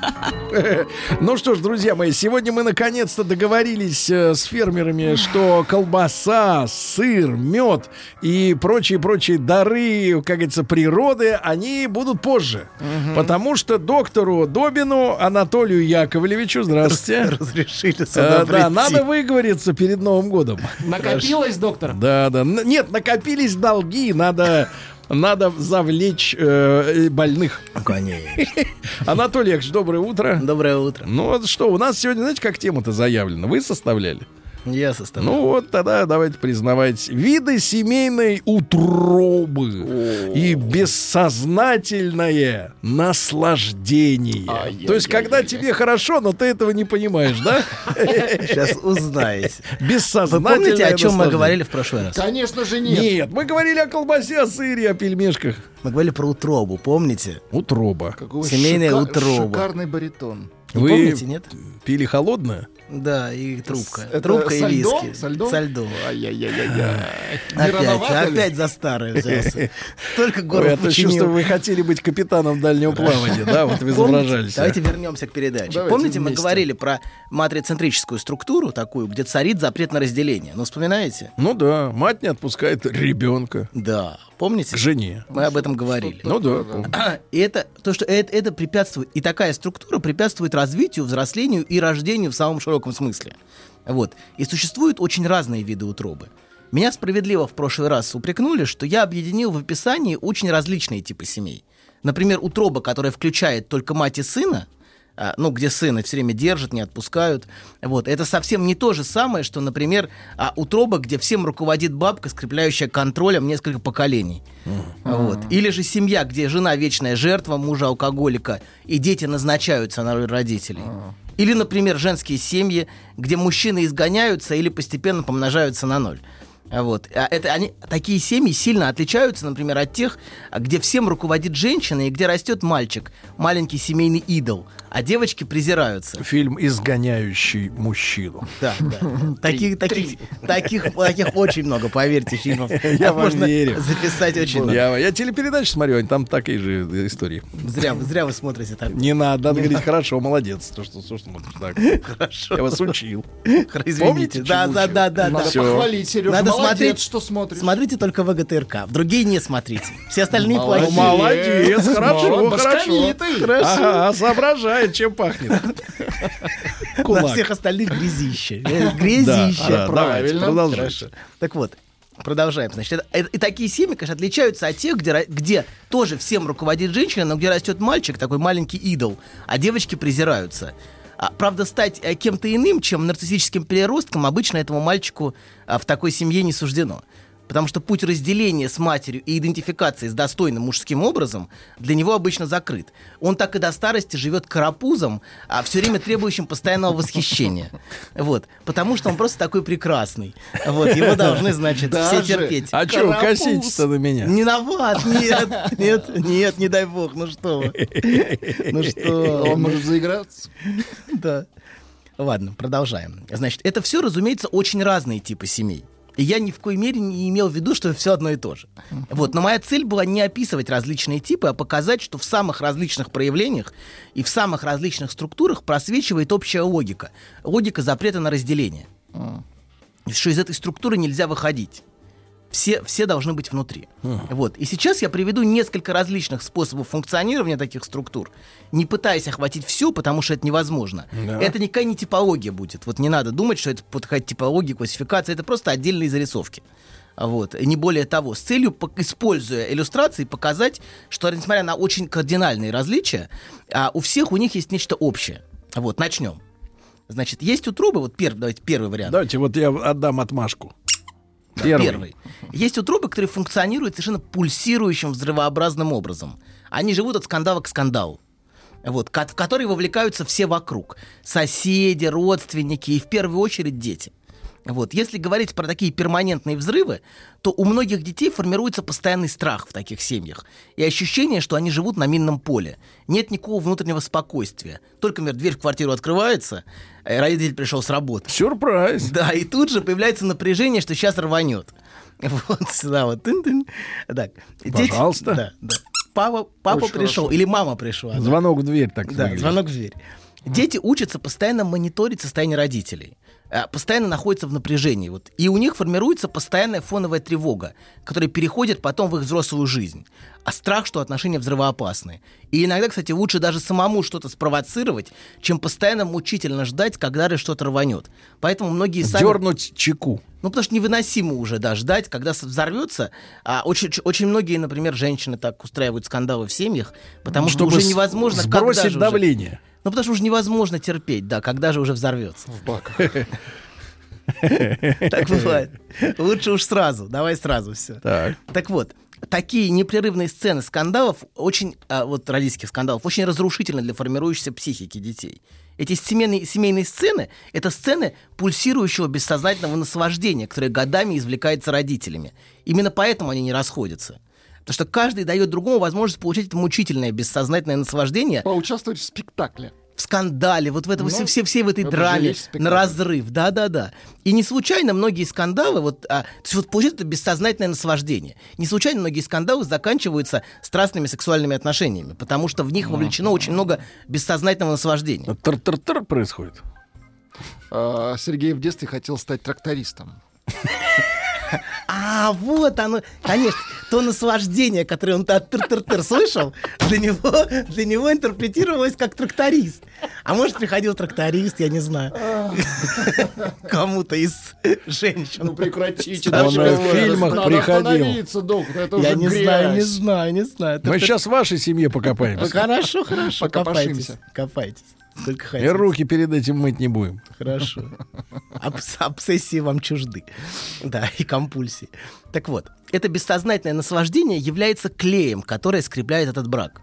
Ну что ж, друзья мои, сегодня мы наконец-то договорились э, с фермерами, что колбаса, сыр, мед и прочие-прочие дары, как говорится, природы, они будут позже. Потому что доктору Добину Анатолию Яковлевичу, здравствуйте. Разрешили Э, Да, надо выговориться перед Новым годом. Накопилось, доктор? Да, да. Нет, накопились долги, надо... Надо завлечь э, больных. Конечно. Анатолий Яковлевич, доброе утро. Доброе утро. Ну вот что, у нас сегодня, знаете, как тема-то заявлена? Вы составляли? Я составляю. Ну вот тогда давайте признавать. Виды семейной утробы и бессознательное наслаждение. То есть, когда тебе хорошо, но ты этого не понимаешь, да? Сейчас узнаете. Вы Бессознательное помните, о чем мы говорили в прошлый раз? Конечно же нет. Нет, мы говорили о колбасе, о сыре, о пельмешках. Мы говорили про утробу, помните? Утроба. Какой Семейная шика- утроба. Шикарный баритон. Вы помните, нет? пили холодное? Да, и трубка. Это трубка и виски. Со льдом? Со льдом. Ай-яй-яй-яй. Не Опять, опять за старое взялся. Только Ой, город я то чувствую, вы хотели быть капитаном дальнего плавания, да? Вот вы изображались. Давайте вернемся к передаче. Давайте Помните, мы говорили про матрицентрическую структуру такую, где царит запрет на разделение. Ну, вспоминаете? Ну да, мать не отпускает ребенка Да. Помните? к жене. Мы об этом говорили. Ну да. помню. И это то, что это, это препятствует, и такая структура препятствует развитию, взрослению и рождению в самом широком смысле. Вот. И существуют очень разные виды утробы. Меня справедливо в прошлый раз упрекнули, что я объединил в описании очень различные типы семей. Например, утроба, которая включает только мать и сына, ну, где сына все время держат, не отпускают. Вот. Это совсем не то же самое, что, например, а, утроба, где всем руководит бабка, скрепляющая контролем несколько поколений. Вот. Или же семья, где жена вечная жертва мужа-алкоголика, и дети назначаются на роль родителей. Или, например, женские семьи, где мужчины изгоняются или постепенно помножаются на ноль. Вот. А это они, такие семьи сильно отличаются, например, от тех, где всем руководит женщина и где растет мальчик, маленький семейный идол. А девочки презираются. Фильм «Изгоняющий мужчину». Да, да. Таких, таких, таких, таких очень много, поверьте, фильмов. Я вам Можно верю. записать очень много. Я, я телепередачи смотрю, они там такие же истории. Зря, вы- зря вы смотрите так. Не надо, надо говорить, хорошо, молодец. То, что, что смотришь так. Хорошо. Я вас учил. Извините. Помните, Да, да, да, да. Надо похвалить, Сережа. Надо Молодец, смотреть, что смотришь. Смотрите только ВГТРК. В другие не смотрите. Все остальные плохие. Молодец, хорошо, хорошо. Хорошо. Ага, соображает, чем пахнет. На Кулак. всех остальных грязище. Э, Грязище. Да, да, давайте, правильно. Так вот, продолжаем. Значит, это- это- и такие семьи, конечно, отличаются от тех, где, где тоже всем руководит женщина, но где растет мальчик, такой маленький идол, а девочки презираются. А, правда, стать э, кем-то иным, чем нарциссическим переростком, обычно этому мальчику а, в такой семье не суждено. Потому что путь разделения с матерью и идентификации с достойным мужским образом для него обычно закрыт. Он так и до старости живет карапузом, а все время требующим постоянного восхищения. Вот. Потому что он просто такой прекрасный. Вот. Его должны, значит, все Даже? терпеть. А что коситесь-то на меня? Не на вас, нет, нет, нет, не дай бог, ну что вы. Ну что, Он может заиграться. да. Ладно, продолжаем. Значит, это все, разумеется, очень разные типы семей. И я ни в коей мере не имел в виду, что все одно и то же. Вот, но моя цель была не описывать различные типы, а показать, что в самых различных проявлениях и в самых различных структурах просвечивает общая логика. Логика запрета на разделение. Что из этой структуры нельзя выходить. Все, все должны быть внутри. Вот. И сейчас я приведу несколько различных способов функционирования таких структур, не пытаясь охватить все, потому что это невозможно. Да. Это никакая не типология будет. Вот не надо думать, что это какая-то типология, классификация. Это просто отдельные зарисовки. Вот. И не более того, с целью, используя иллюстрации, показать, что, несмотря на очень кардинальные различия, а, у всех у них есть нечто общее. Вот, начнем. Значит, есть утробы, вот первый, давайте первый вариант. Давайте вот я отдам отмашку. Да, Первый. Есть утробы, которые функционируют совершенно пульсирующим взрывообразным образом. Они живут от скандала к скандалу. Вот, в которые вовлекаются все вокруг. Соседи, родственники и в первую очередь дети. Вот. Если говорить про такие перманентные взрывы, то у многих детей формируется постоянный страх в таких семьях. И ощущение, что они живут на минном поле. Нет никакого внутреннего спокойствия. Только, например, дверь в квартиру открывается, э, родитель пришел с работы. Сюрприз. Да, и тут же появляется напряжение, что сейчас рванет. Вот сюда вот. Тын-тын. Так. Дети- Пожалуйста. Да, да. Папа, папа Очень пришел, хорошо. или мама пришла. да. Звонок в дверь, так Да, выглядит. звонок в дверь. Дети учатся постоянно мониторить состояние родителей. А, Постоянно находятся в напряжении. Вот. И у них формируется постоянная фоновая тревога, которая переходит потом в их взрослую жизнь. А страх, что отношения взрывоопасны. И иногда, кстати, лучше даже самому что-то спровоцировать, чем постоянно мучительно ждать, когда же что-то рванет. Поэтому многие сами... Дернуть чеку. Ну, потому что невыносимо уже, да, ждать, когда взорвется. А очень, очень многие, например, женщины так устраивают скандалы в семьях, потому что Чтобы уже с- невозможно... когда сбросить же уже- давление. Ну, потому что уже невозможно терпеть, да, когда же уже взорвется. В баках. Так бывает. Лучше уж сразу, давай сразу все. Так. Так вот, такие непрерывные сцены скандалов, очень, а, вот родительских скандалов, очень разрушительны для формирующейся психики детей. Эти семейные, семейные сцены — это сцены пульсирующего бессознательного наслаждения, которое годами извлекается родителями. Именно поэтому они не расходятся. Потому что каждый дает другому возможность получить это мучительное бессознательное наслаждение Поучаствовать в спектакле. в скандале, вот в этом, Ну, все, все, все в этой драме, на разрыв, да-да-да. И не случайно многие скандалы, вот, а, то есть вот получают это бессознательное наслаждение. Не случайно многие скандалы заканчиваются страстными сексуальными отношениями, потому что в них вовлечено очень много бессознательного наслаждения. Тар-тар-тар происходит. А, Сергей в детстве хотел стать трактористом. А, вот оно, конечно, то наслаждение, которое он от тыр-тыр-тыр слышал, для него, для него интерпретировалось как тракторист. А может, приходил тракторист, я не знаю, кому-то из женщин. Ну прекратите. Он в фильмах Надо приходил. доктор, это Я уже не грязь. знаю, не знаю, не знаю. Мы Это- сейчас в вашей семье покопаемся. Хорошо, хорошо, копайтесь. Копайтесь. Сколько И хотите. руки перед этим мыть не будем. Хорошо. Обс- обсессии вам чужды. Да, и компульсии. Так вот, это бессознательное наслаждение является клеем, которое скрепляет этот брак.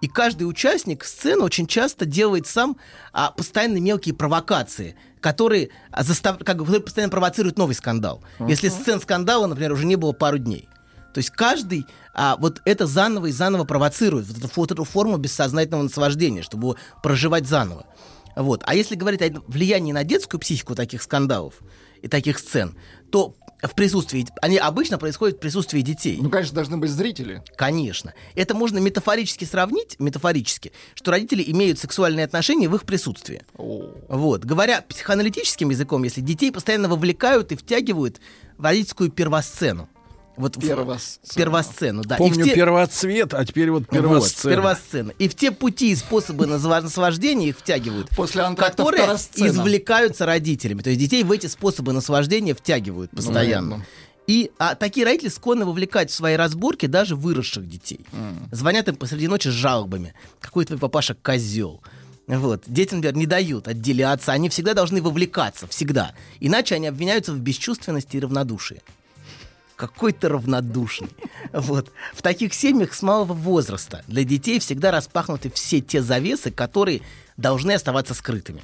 И каждый участник сцены очень часто делает сам а, постоянно мелкие провокации, которые, а, застав... как которые постоянно провоцируют новый скандал. Если сцен скандала, например, уже не было пару дней. То есть каждый а, вот это заново и заново провоцирует, вот эту, вот эту форму бессознательного наслаждения, чтобы проживать заново. Вот. А если говорить о влиянии на детскую психику таких скандалов и таких сцен, то в присутствии, они обычно происходят в присутствии детей. Ну, конечно, должны быть зрители. Конечно. Это можно метафорически сравнить, метафорически, что родители имеют сексуальные отношения в их присутствии. Вот. Говоря психоаналитическим языком, если детей постоянно вовлекают и втягивают в родительскую первосцену. Вот в- Первосцену. первосцену, да. Помню те- первоцвет, а теперь вот вот, первосцена. первосцена. И в те пути и способы наслаждения их втягивают, После которые второсцена. извлекаются родителями. То есть детей в эти способы наслаждения втягивают постоянно. Понятно. И а, такие родители склонны вовлекать в свои разборки даже выросших детей. Звонят им посреди ночи с жалобами. Какой твой папаша козел. Вот. Детям, например, не дают отделяться. Они всегда должны вовлекаться. Всегда. Иначе они обвиняются в бесчувственности и равнодушии. Какой ты равнодушный. Вот. В таких семьях с малого возраста для детей всегда распахнуты все те завесы, которые должны оставаться скрытыми.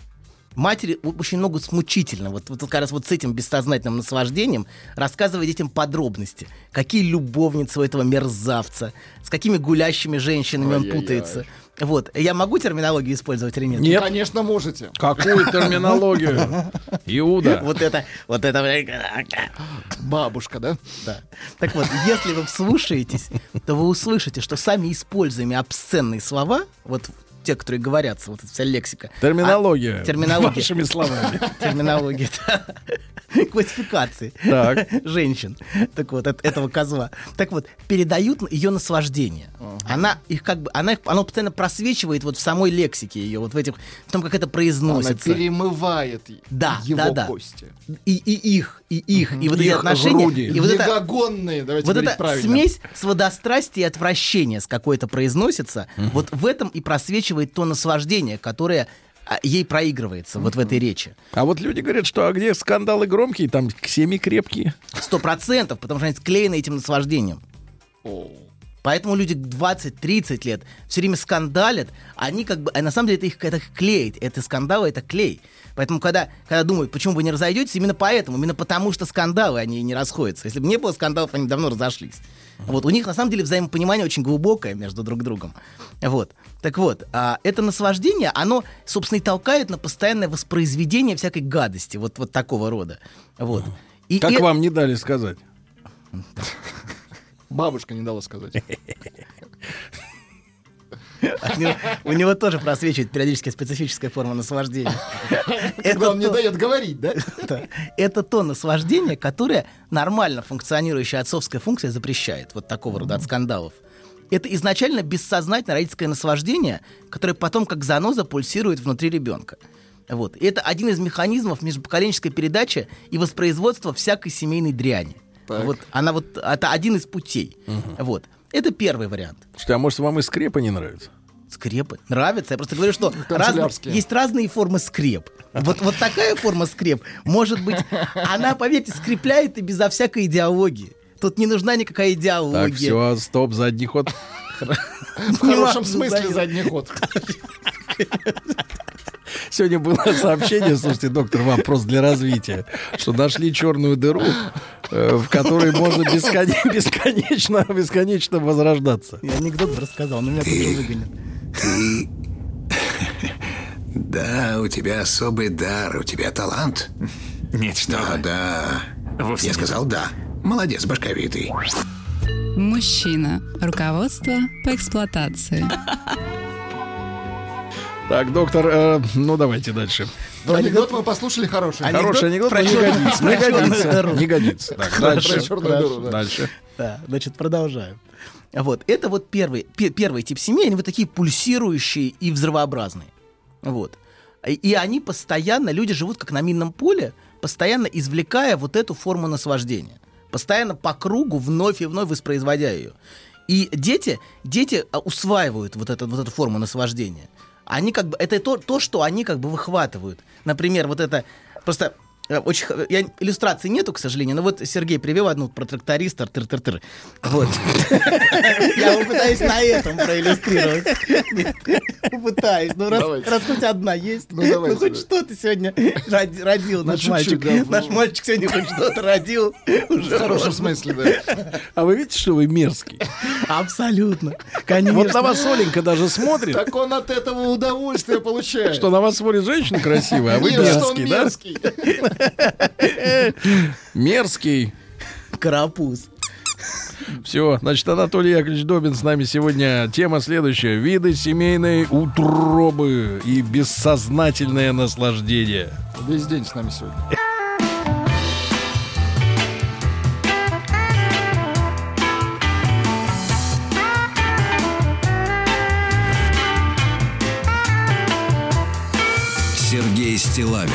Матери очень много смучительно, вот, вот как раз вот с этим бессознательным наслаждением, рассказывая детям подробности. Какие любовницы у этого мерзавца, с какими гулящими женщинами он Ай-яй-яй. путается. Вот. Я могу терминологию использовать или нет? Нет. Конечно, можете. Какую терминологию? Иуда. Вот это, вот это... Бабушка, да? Да. Так вот, если вы вслушаетесь, то вы услышите, что сами используемые обсценные слова, вот те, которые говорятся, вот эта вся лексика. Терминология. а, терминология. Вашими словами. Терминология. Классификации Так. женщин. Так вот, от этого козла. Так вот, передают ее наслаждение. Она их как бы, она их, оно постоянно просвечивает вот в самой лексике ее, вот в этих, в том, как это Она произносится. перемывает Да, его да, да. кости. И, и их, и их, и вот эти Их отношения. груди. И вот это, Ягогонные, давайте вот эта правильно. смесь сводострастия и отвращения с какой-то произносится, вот в этом и просвечивает то наслаждение, которое а, ей проигрывается вот в этой речи. А вот люди говорят, что а где скандалы громкие, там семьи крепкие. Сто процентов, потому что они склеены этим наслаждением. Поэтому люди 20-30 лет все время скандалят, они как бы, а на самом деле это их, это их клеит, это скандалы, это клей. Поэтому когда, когда думают, почему вы не разойдетесь, именно поэтому, именно потому что скандалы, они не расходятся. Если бы не было скандалов, они давно разошлись. Вот, у них на самом деле взаимопонимание очень глубокое между друг другом. Вот. Так вот, а, это наслаждение, оно, собственно, и толкает на постоянное воспроизведение всякой гадости, вот, вот такого рода. Вот. И, Как и- вам не дали сказать? Бабушка не дала сказать. У него, у него тоже просвечивает периодически специфическая форма наслаждения. Когда он не дает говорить, да? да. Это то наслаждение, которое нормально функционирующая отцовская функция запрещает. Вот такого рода от скандалов. Это изначально бессознательное родительское наслаждение, которое потом как заноза пульсирует внутри ребенка. Вот. И это один из механизмов межпоколенческой передачи и воспроизводства всякой семейной дряни. Так. Вот она вот это один из путей. Вот. Это первый вариант. Слушайте, а может вам и скрепы не нравятся? Скрепы. Нравится. Я просто говорю, что Канцелярские. есть разные формы скреп. Вот, вот такая форма скреп, может быть, она, поверьте, скрепляет и безо всякой идеологии. Тут не нужна никакая идеология. Так, все, стоп, задний ход. В хорошем смысле задний ход. Сегодня было сообщение, слушайте, доктор, вопрос для развития, что нашли черную дыру, э, в которой можно бесконе- бесконечно, бесконечно возрождаться. Я анекдот рассказал, но меня тут же выгонят. Ты... Да, у тебя особый дар, у тебя талант. Нет, что Да, вы. да. Вовсе Я нет. сказал да. Молодец, башковитый. Мужчина. Руководство по эксплуатации. Так, доктор, э, ну давайте дальше. Ну, анекдот мы послушали хороший. Хороший анекдот, но не про годится. Не годится. Не годится. Так, Про дальше. дыру, да. Дальше. Да, значит, продолжаем. Вот, это вот первый, пе- первый тип семей, они вот такие пульсирующие и взрывообразные. Вот. И они постоянно, люди живут как на минном поле, постоянно извлекая вот эту форму наслаждения. Постоянно по кругу вновь и вновь воспроизводя ее. И дети, дети а, усваивают вот, эту вот эту форму наслаждения. Они как бы, это то, то, что они как бы выхватывают. Например, вот это, просто очень, х- я, иллюстрации нету, к сожалению, но вот Сергей привел одну про тракториста, тыр-тыр-тыр. Вот. Я пытаюсь на этом проиллюстрировать. Пытаюсь. Ну, раз хоть одна есть, Ну, ну, хоть что-то сегодня роди- родил Ну, наш мальчик. Наш ну. мальчик сегодня хоть что-то родил. В хорошем смысле, да. А вы видите, что вы мерзкий? Абсолютно. Конечно. Вот на вас Оленька даже смотрит, Так он от этого удовольствие получает. что на вас смотрит женщина красивая, а вы мерзкий, да? Мерзкий. Карапуз. Все, значит, Анатолий Яковлевич Добин с нами сегодня. Тема следующая. Виды семейной утробы и бессознательное наслаждение. Весь день с нами сегодня. Сергей Стилавин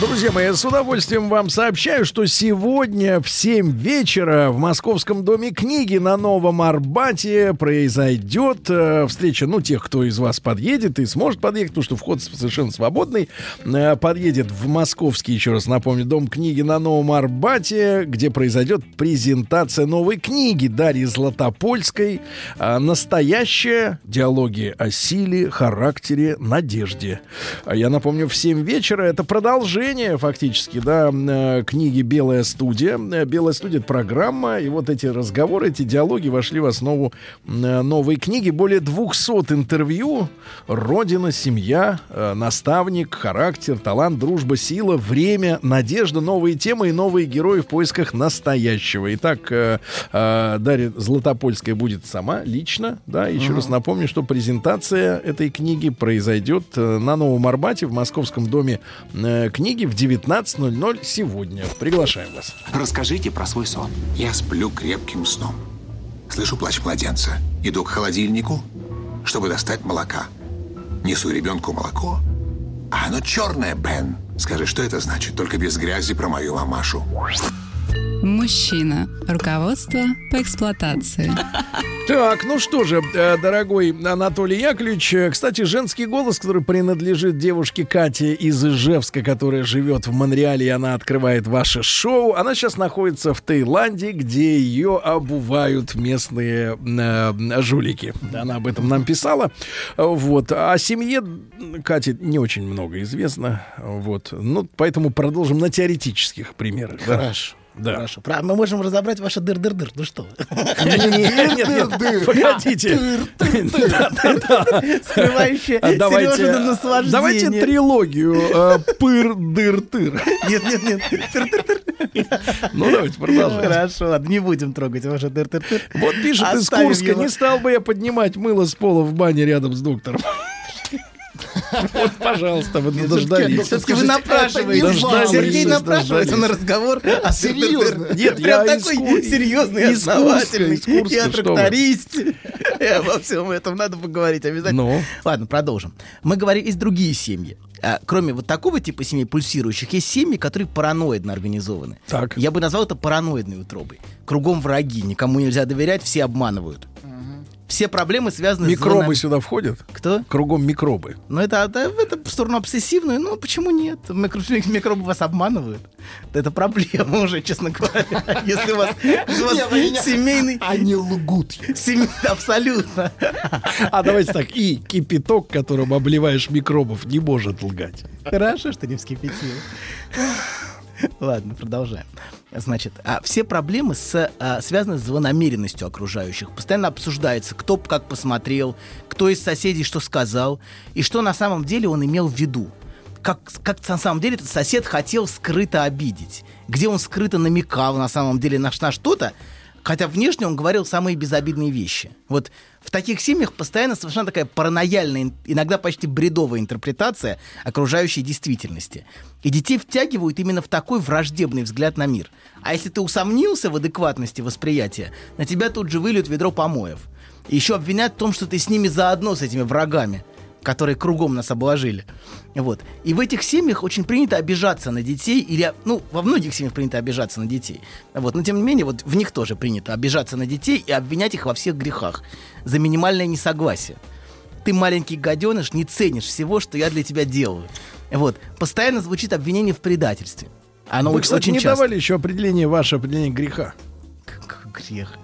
Друзья мои, с удовольствием вам сообщаю, что сегодня в 7 вечера в Московском доме книги на Новом Арбате произойдет э, встреча, ну, тех, кто из вас подъедет и сможет подъехать, потому что вход совершенно свободный, э, подъедет в Московский, еще раз напомню, дом книги на Новом Арбате, где произойдет презентация новой книги Дарьи Златопольской э, «Настоящая. Диалоги о силе, характере, надежде». А Я напомню, в 7 вечера это продолжение фактически, да, э, книги «Белая студия». «Белая студия» — это программа, и вот эти разговоры, эти диалоги вошли в основу э, новой книги. Более 200 интервью. Родина, семья, э, наставник, характер, талант, дружба, сила, время, надежда, новые темы и новые герои в поисках настоящего. Итак, Дарья Златопольская будет сама, лично, да, еще раз напомню, что презентация этой книги произойдет на Новом Арбате в Московском доме э, книги в 19.00 сегодня. Приглашаем вас. Расскажите про свой сон. Я сплю крепким сном. Слышу плач младенца. Иду к холодильнику, чтобы достать молока. Несу ребенку молоко. А оно черное, Бен. Скажи, что это значит? Только без грязи про мою мамашу. Мужчина. Руководство по эксплуатации. Так, ну что же, э, дорогой Анатолий Яковлевич, э, кстати, женский голос, который принадлежит девушке Кате из Ижевска, которая живет в Монреале, и она открывает ваше шоу. Она сейчас находится в Таиланде, где ее обувают местные э, жулики. Она об этом нам писала. Вот. О семье Кати не очень много известно. Вот. Ну, поэтому продолжим на теоретических примерах. Хорошо. Да. Хорошо. Про- Мы можем разобрать ваше дыр-дыр-дыр. Ну что? вы? Нет, нет, нет, погодите. Скрывающее А Сережина наслаждение. давайте трилогию э, пыр-дыр-тыр. Нет, нет, нет. Ну, давайте продолжать. Хорошо, ладно, не будем трогать ваше дыр-дыр-дыр. Вот пишет из Курска, не стал бы я поднимать мыло с пола в бане рядом с доктором. Вот, пожалуйста, вы дождались. Все-таки вы это не вам. Сергей напрашивается на разговор. А Серьезно? Нет, Прям я из такой серьезный, из основательный. из Я вы. тракторист. И Обо всем этом надо поговорить обязательно. Ну? Ладно, продолжим. Мы говорим, есть другие семьи. А, кроме вот такого типа семей пульсирующих, есть семьи, которые параноидно организованы. Так. Я бы назвал это параноидной утробой. Кругом враги, никому нельзя доверять, все обманывают. Все проблемы связаны с Микробы сюда входят? Кто? Кругом микробы. Ну, это, это, это в сторону обсессивную, ну, почему нет? Микро- микробы вас обманывают. Это проблема уже, честно говоря. Если у вас, у семейный... Они лгут. семей- Абсолютно. А давайте так, и кипяток, которым обливаешь микробов, не может лгать. Хорошо, что не вскипятил. Ладно, продолжаем. Значит, а все проблемы с, а, связаны с злонамеренностью окружающих. Постоянно обсуждается, кто как посмотрел, кто из соседей что сказал, и что на самом деле он имел в виду. Как, как на самом деле этот сосед хотел скрыто обидеть. Где он скрыто намекал на самом деле на, на что-то, Хотя внешне он говорил самые безобидные вещи. Вот в таких семьях постоянно совершенно такая паранояльная, ин- иногда почти бредовая интерпретация окружающей действительности. И детей втягивают именно в такой враждебный взгляд на мир. А если ты усомнился в адекватности восприятия, на тебя тут же выльют ведро помоев. И еще обвинят в том, что ты с ними заодно, с этими врагами которые кругом нас обложили. Вот. И в этих семьях очень принято обижаться на детей, или, ну, во многих семьях принято обижаться на детей. Вот. Но, тем не менее, вот в них тоже принято обижаться на детей и обвинять их во всех грехах за минимальное несогласие. ты маленький гаденыш, не ценишь всего, что я для тебя делаю. Вот. Постоянно звучит обвинение в предательстве. Оно Вы, очень, кстати, очень не часто. давали еще определение, ваше определение греха. Грех.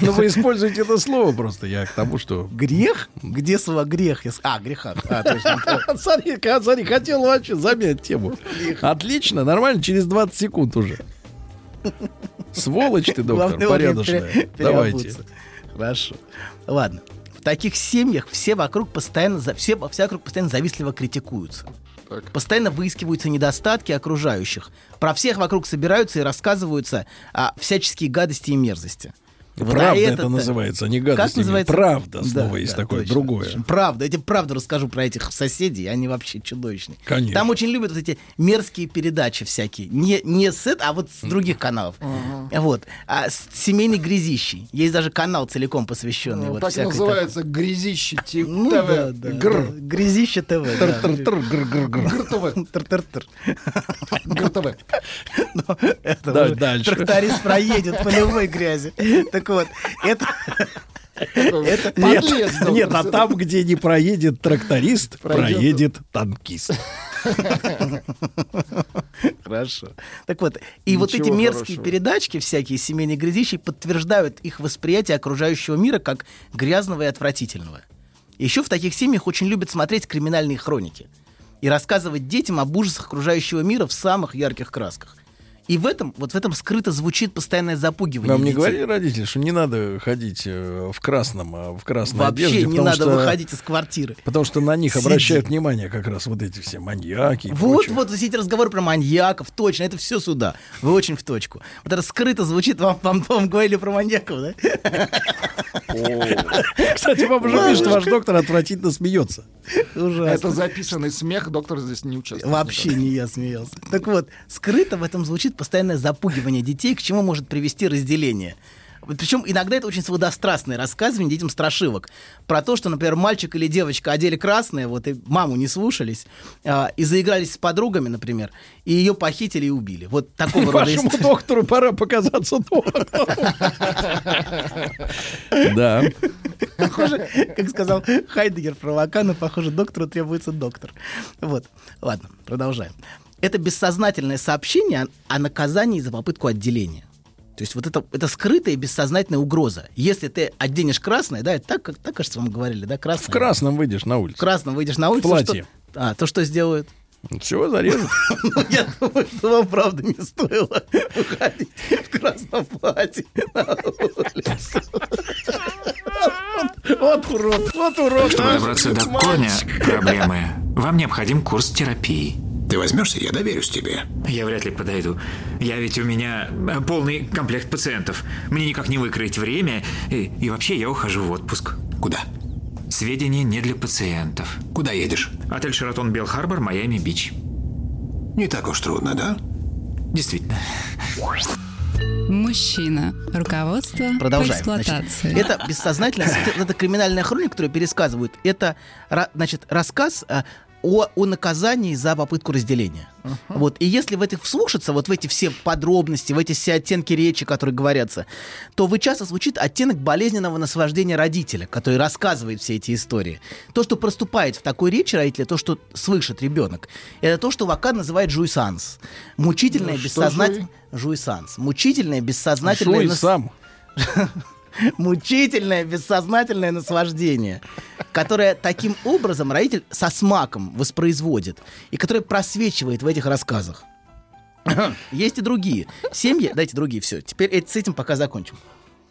Ну, вы используете это слово просто. Я к тому, что... Грех? Где слово грех? А, греха. А, точно. Смотри, ка- смотри, хотел вообще замять тему. Отлично, нормально, через 20 секунд уже. Сволочь ты, доктор, Главное порядочная. Давайте. Хорошо. Ладно. В таких семьях все вокруг постоянно, все, все вокруг постоянно завистливо критикуются. Постоянно выискиваются недостатки окружающих. Про всех вокруг собираются и рассказываются о всяческие гадости и мерзости. Вот, Правда это этот-то- называется, а не Как гадость. называется? Правда, Да, слово есть да, такое, точно, другое. точно. Правда. Я тебе правду расскажу про этих соседей. Они вообще чудовищные. Конечно. Там очень любят вот эти мерзкие передачи всякие. Не, не с это, а вот с других каналов. Вот. А с семейной грязищей. Есть даже канал целиком посвященный. Ну, вот так называется грязище ТВ. Ну да, да, Гр. да. Грязище ТВ. да. ГРТВ. Тр-тр-тр. ГРТВ. Это Да, дальше. Тракторист проедет по любой грязи. Так вот, это... Это Нет, нет, а там, где не проедет тракторист, Пройдет- проедет танкист. Хорошо. Так вот, и вот Ничего эти мерзкие хорошего. передачки, всякие семейные грязищи, подтверждают их восприятие окружающего мира как грязного и отвратительного. Еще в таких семьях очень любят смотреть криминальные хроники и рассказывать детям об ужасах окружающего мира в самых ярких красках. И в этом, вот в этом скрыто звучит постоянное запугивание Нам не говорили родители, что не надо ходить э, в красном, а в красной Вообще одежде, не надо что- выходить из квартиры. Потому что на них Сиди. обращают внимание как раз вот эти все маньяки. Вот, прочее. вот, все эти разговоры про маньяков, точно, это все сюда. Вы очень в точку. Вот это скрыто звучит, вам, вам, вам говорили про маньяков, да? Кстати, вам уже пишет, ваш доктор отвратительно смеется. Ужасно. Это записанный смех, доктор здесь не участвует. Вообще не я смеялся. Так вот, скрыто в этом звучит постоянное запугивание детей, к чему может привести разделение. Причем иногда это очень сводострастное рассказывание детям страшивок. Про то, что, например, мальчик или девочка одели красное, вот и маму не слушались, а, и заигрались с подругами, например, и ее похитили и убили. Вот такого рода Вашему доктору пора показаться доктором. Да. Похоже, как сказал Хайдегер про Лакана, похоже, доктору требуется доктор. Вот. Ладно, продолжаем. Это бессознательное сообщение о, наказании за попытку отделения. То есть вот это, это скрытая бессознательная угроза. Если ты оденешь красное, да, это так, как, так, кажется, вам говорили, да, красное. В красном выйдешь на улицу. В красном выйдешь на улицу. платье. что- а, то что сделают? Все, зарежут. Ну, Я думаю, что вам правда не стоило выходить в красном платье на улицу. Вот урод, вот урод. Чтобы добраться до корня проблемы, вам необходим курс терапии. Ты возьмешься, я доверюсь тебе. Я вряд ли подойду. Я ведь у меня э, полный комплект пациентов. Мне никак не выкроить время. И, и вообще я ухожу в отпуск. Куда? Сведения не для пациентов. Куда едешь? Отель Шератон Белл Харбор, Майами Бич. Не так уж трудно, да? Действительно. Мужчина. Руководство по Продолжаем. Значит, эксплуатации. это бессознательно, это криминальная хроника, которую пересказывают. Это, значит, рассказ э, о, о наказании за попытку разделения. Вот. И если в этих вслушаться, вот в эти все подробности, в эти все оттенки речи, которые говорятся, то вы часто звучит оттенок болезненного наслаждения родителя, который рассказывает все эти истории. То, что проступает в такой речи родителя, то, что слышит ребенок, это то, что Вакан называет жуйсанс. Мучительное, Ну, бессознательное... Жуйсанс. Мучительное, бессознательное... Жуй нас- сам. мучительное бессознательное наслаждение, которое таким образом родитель со смаком воспроизводит и которое просвечивает в этих рассказах. Есть и другие. Семьи, дайте другие, все. Теперь с этим пока закончим.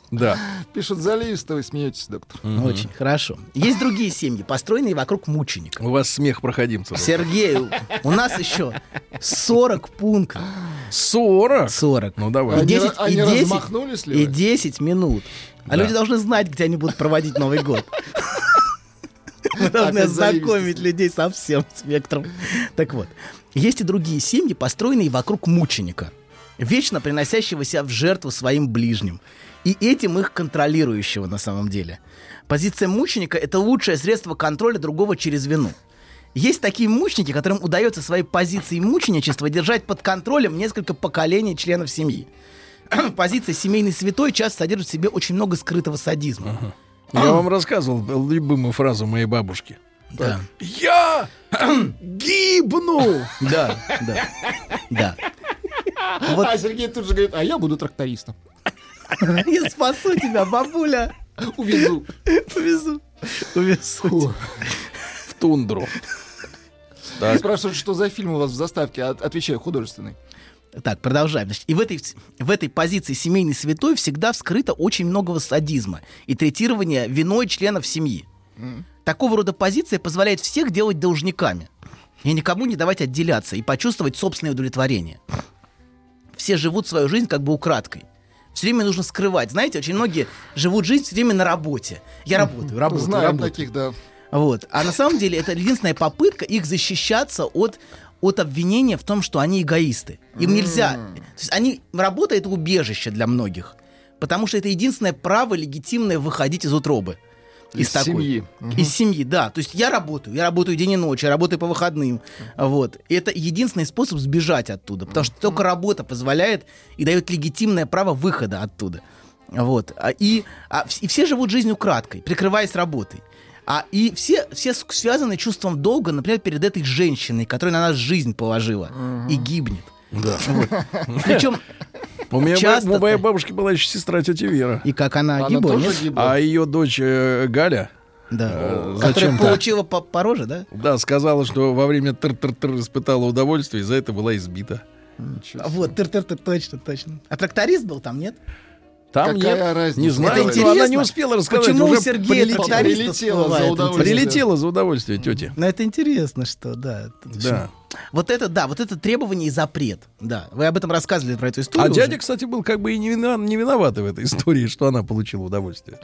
Да. Пишут заливисто, вы смеетесь, доктор. Очень хорошо. Есть другие семьи, построенные вокруг мученика. У вас смех проходимцев. Сергей, у- нас еще 40 пунктов. 40? 40. Ну, давай. И Они 10, ра- они и 10, размахнулись ли и вы? 10 минут. А люди должны знать, где они будут проводить Новый год. Мы должны ознакомить людей со всем спектром. Так вот, есть и другие семьи, построенные вокруг мученика, вечно приносящего себя в жертву своим ближним, и этим их контролирующего на самом деле. Позиция мученика — это лучшее средство контроля другого через вину. Есть такие мученики, которым удается своей позиции мученичества держать под контролем несколько поколений членов семьи. Позиция семейный святой часто содержит в себе очень много скрытого садизма. Я вам рассказывал любимую фразу моей бабушки. Да. Я гибну! Да, да, да. Вот. А Сергей тут же говорит, а я буду трактористом. Я спасу тебя, бабуля. Увезу. Увезу. Увезу. В тундру. Так. Спрашивают, что за фильм у вас в заставке. От- Отвечаю, художественный. Так, продолжаем. Значит, и в этой, в этой позиции семейный святой всегда вскрыто очень много садизма и третирования виной членов семьи. Такого рода позиция позволяет всех делать должниками и никому не давать отделяться и почувствовать собственное удовлетворение. Все живут свою жизнь как бы украдкой. Все время нужно скрывать. Знаете, очень многие живут жизнь все время на работе. Я работаю, работаю, Знаем работаю. таких, да. Вот. А на самом деле это единственная попытка их защищаться от, от обвинения в том, что они эгоисты. Им нельзя. То есть они, работа это убежище для многих. Потому что это единственное право легитимное выходить из утробы. Из семьи. Из семьи, да. То есть я работаю, я работаю день и ночь, я работаю по выходным. Вот. И это единственный способ сбежать оттуда. Потому что только работа позволяет и дает легитимное право выхода оттуда. Вот. А, И, а, и все живут жизнью краткой, прикрываясь работой. А, и все, все связаны чувством долга, например, перед этой женщиной, которая на нас жизнь положила и гибнет. Да. Причем У меня Часто у моей бабушки была еще сестра тетя Вера. И как она, Она гибла, тоже гибла. А ее дочь э, Галя, Да. э, Которая зачем-то, получила по, по роже, да? да, сказала, что во время тыр-тыр-тыр испытала удовольствие, и за это была избита. А Вот, тыр-тыр-тыр, точно, точно. А тракторист был там, нет? Там Какая нет, разница? не знаю, Это но интересно. она не успела рассказать. Почему уже Сергея прилетела. Прилетела за удовольствие. Прилетела за удовольствие, тетя. Ну, это интересно, что, да. Да. Вот это, да, вот это требование и запрет. Да, вы об этом рассказывали про эту историю. А уже. дядя, кстати, был как бы и не, вина- не виноват в этой истории, что она получила удовольствие.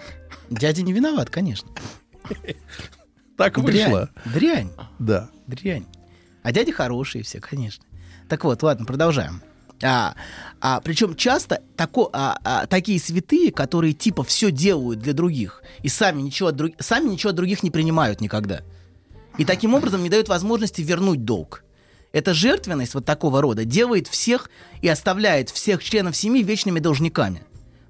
Дядя не виноват, конечно. Так вышло. Дрянь, дрянь, Да. дрянь. А дяди хорошие все, конечно. Так вот, ладно, продолжаем. А, а, причем часто тако, а, а, такие святые, которые типа все делают для других и сами ничего, от друг- сами ничего от других не принимают никогда. И таким образом не дают возможности вернуть долг. Эта жертвенность вот такого рода делает всех и оставляет всех членов семьи вечными должниками.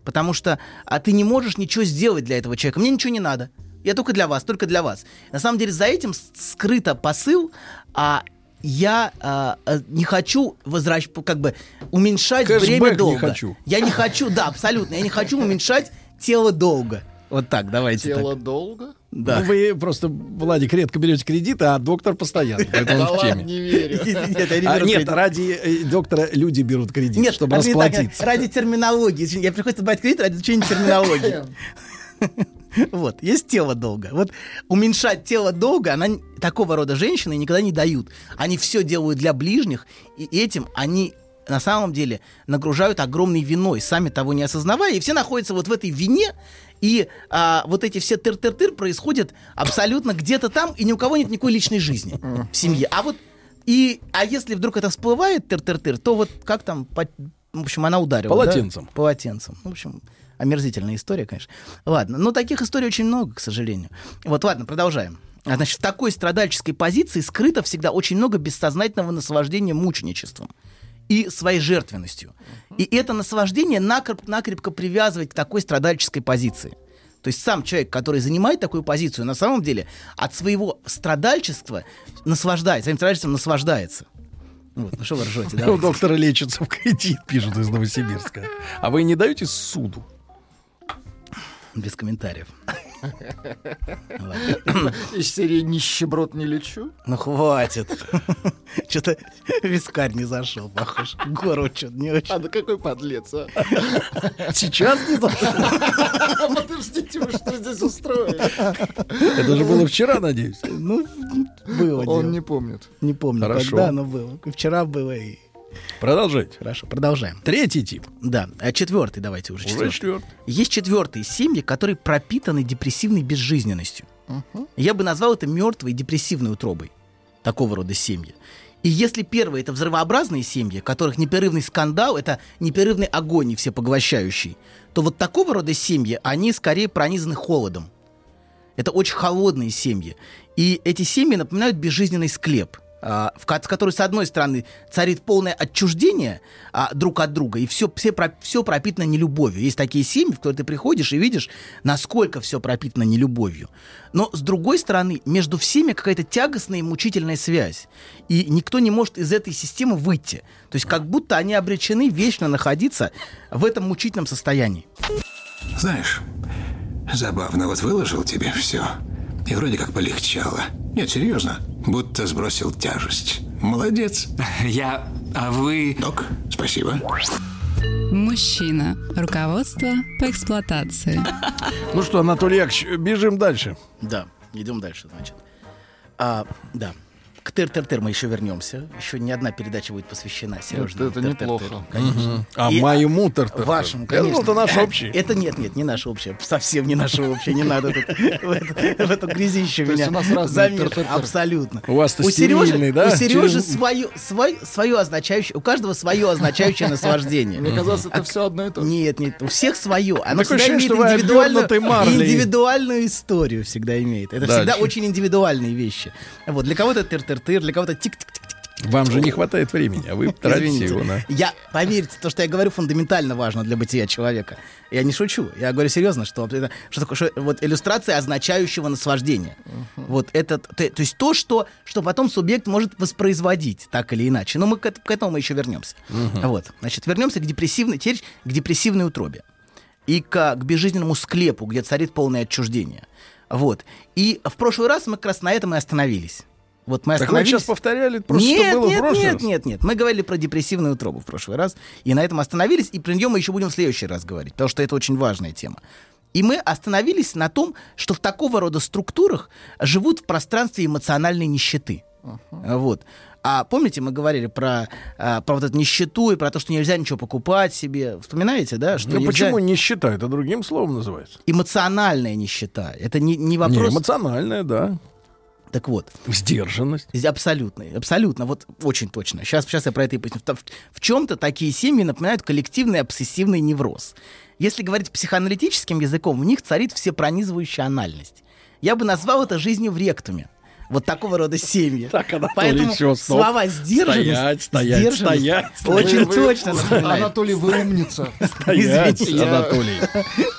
Потому что а ты не можешь ничего сделать для этого человека. Мне ничего не надо. Я только для вас, только для вас. На самом деле за этим скрыто посыл, а я а, а, не хочу возвращать, как бы уменьшать Кэшбэк время не долга. хочу. Я не хочу, да, абсолютно. Я не хочу уменьшать тело долга. Вот так, давайте Тело так. долго? Да. Ну, вы просто, Владик, редко берете кредиты, а доктор постоянно. Да ладно, не верю. Нет, я не А, ради э, доктора люди берут кредит, Нет, чтобы не расплатиться. ради терминологии. Я приходится брать кредит ради изучения терминологии. Вот, есть тело долга. Вот уменьшать тело долга, она такого рода женщины никогда не дают. Они все делают для ближних, и этим они на самом деле нагружают огромной виной, сами того не осознавая, и все находятся вот в этой вине, и а, вот эти все тыр-тыр-тыр происходят абсолютно где-то там, и ни у кого нет никакой личной жизни в семье. А вот и, а если вдруг это всплывает тыр-тыр-тыр, то вот как там, по- в общем, она ударила. да? Полотенцем. Полотенцем. В общем, омерзительная история, конечно. Ладно, но таких историй очень много, к сожалению. Вот, ладно, продолжаем. А, Значит, в такой страдальческой позиции скрыто всегда очень много бессознательного наслаждения мученичеством и своей жертвенностью. И это наслаждение накреп- накрепко привязывает к такой страдальческой позиции. То есть сам человек, который занимает такую позицию, на самом деле от своего страдальчества наслаждается, своим страдальчеством наслаждается. Вот, ну что вы ржете, У давайте. доктора лечится в кредит, пишут из Новосибирска. А вы не даете суду? Без комментариев. Из серии «Нищеброд не лечу». Ну хватит. Что-то вискарь не зашел, похож. Гору что-то не очень. А да какой подлец, а? Сейчас не зашел. Подождите, вы что здесь устроили? Это же было вчера, надеюсь. Ну, было Он не помнит. Не помню, Хорошо. когда оно было. И вчера было, и... Продолжайте. Хорошо, продолжаем. Третий тип. Да, а четвертый давайте уже. Уже четвертый. четвертый. Есть четвертые семьи, которые пропитаны депрессивной безжизненностью. Я бы назвал это мертвой депрессивной утробой. Такого рода семьи. И если первые это взрывообразные семьи, которых непрерывный скандал, это непрерывный огонь и всепоглощающий, то вот такого рода семьи, они скорее пронизаны холодом. Это очень холодные семьи. И эти семьи напоминают безжизненный склеп. Ко- в которой, с одной стороны, царит полное отчуждение а, друг от друга, и все, все, про- все пропитано нелюбовью. Есть такие семьи, в которые ты приходишь и видишь, насколько все пропитано нелюбовью. Но, с другой стороны, между всеми какая-то тягостная и мучительная связь. И никто не может из этой системы выйти. То есть как будто они обречены вечно находиться в этом мучительном состоянии. Знаешь, забавно, вот выложил тебе все. И вроде как полегчало. Нет, серьезно. Будто сбросил тяжесть. Молодец. Я... А вы... Док, спасибо. Мужчина. Руководство по эксплуатации. Ну что, Анатолий Яковлевич, бежим дальше. Да, идем дальше, значит. А, да. К тыр-тыр-тыр мы еще вернемся. Еще не одна передача будет посвящена Сереже. Это- это неплохо. Конечно. А И- моему тыр-тыр-тыр. Вашему, конечно. это наш общий. Это нет, нет, не наше общее. Совсем не наше общее. Не надо тут в эту грязище меня замешивать. Абсолютно. У вас-то стерильный, да? У Сережи свое, означающее, у каждого свое означающее наслаждение. Мне казалось, это все одно и то же. Нет, нет, у всех свое. Оно всегда имеет индивидуальную, историю всегда имеет. Это всегда очень индивидуальные вещи. Вот, для кого-то тыр-тыр-тыр, для кого-то тик-тик-тик. Вам же не хватает времени, а вы тратите его на... Я, поверьте, то, что я говорю, фундаментально важно для бытия человека. Я не шучу. Я говорю серьезно, что, это- что такое что, вот иллюстрация означающего наслаждения. Вот это, то, то есть то, что, что потом субъект может воспроизводить, так или иначе. Но мы к, к этому мы еще вернемся. Вот. Значит, вернемся к депрессивной, теперь к депрессивной утробе. И к, к безжизненному склепу, где царит полное отчуждение. Вот. И в прошлый раз мы как раз на этом и остановились. Вот мы Так вы остановились. сейчас повторяли просто, нет, что было нет, в прошлый нет, раз? нет, нет. Мы говорили про депрессивную утробу в прошлый раз, и на этом остановились, и про нее мы еще будем в следующий раз говорить, потому что это очень важная тема. И мы остановились на том, что в такого рода структурах живут в пространстве эмоциональной нищеты. Вот. А помните, мы говорили про, а, про вот эту нищету и про то, что нельзя ничего покупать себе. Вспоминаете, да? Что Ну нельзя- почему нищета? Это другим словом называется. Эмоциональная нищета. Это не, не Не, вопрос... эмоциональная, да. Так вот. Сдержанность. Абсолютно, абсолютно, вот очень точно. Сейчас, сейчас я про это и поясню. В, в чем-то такие семьи напоминают коллективный обсессивный невроз. Если говорить психоаналитическим языком, в них царит всепронизывающая анальность. Я бы назвал это жизнью в ректуме. Вот такого рода семьи. Так, Анатолий, Поэтому всё, стоп. слова сдержанность, Стоять, стоять, сдержанность стоять. очень Вы- вы- точно напоминает. Анатолий, вы умница. Стоять, Извините. Анатолий.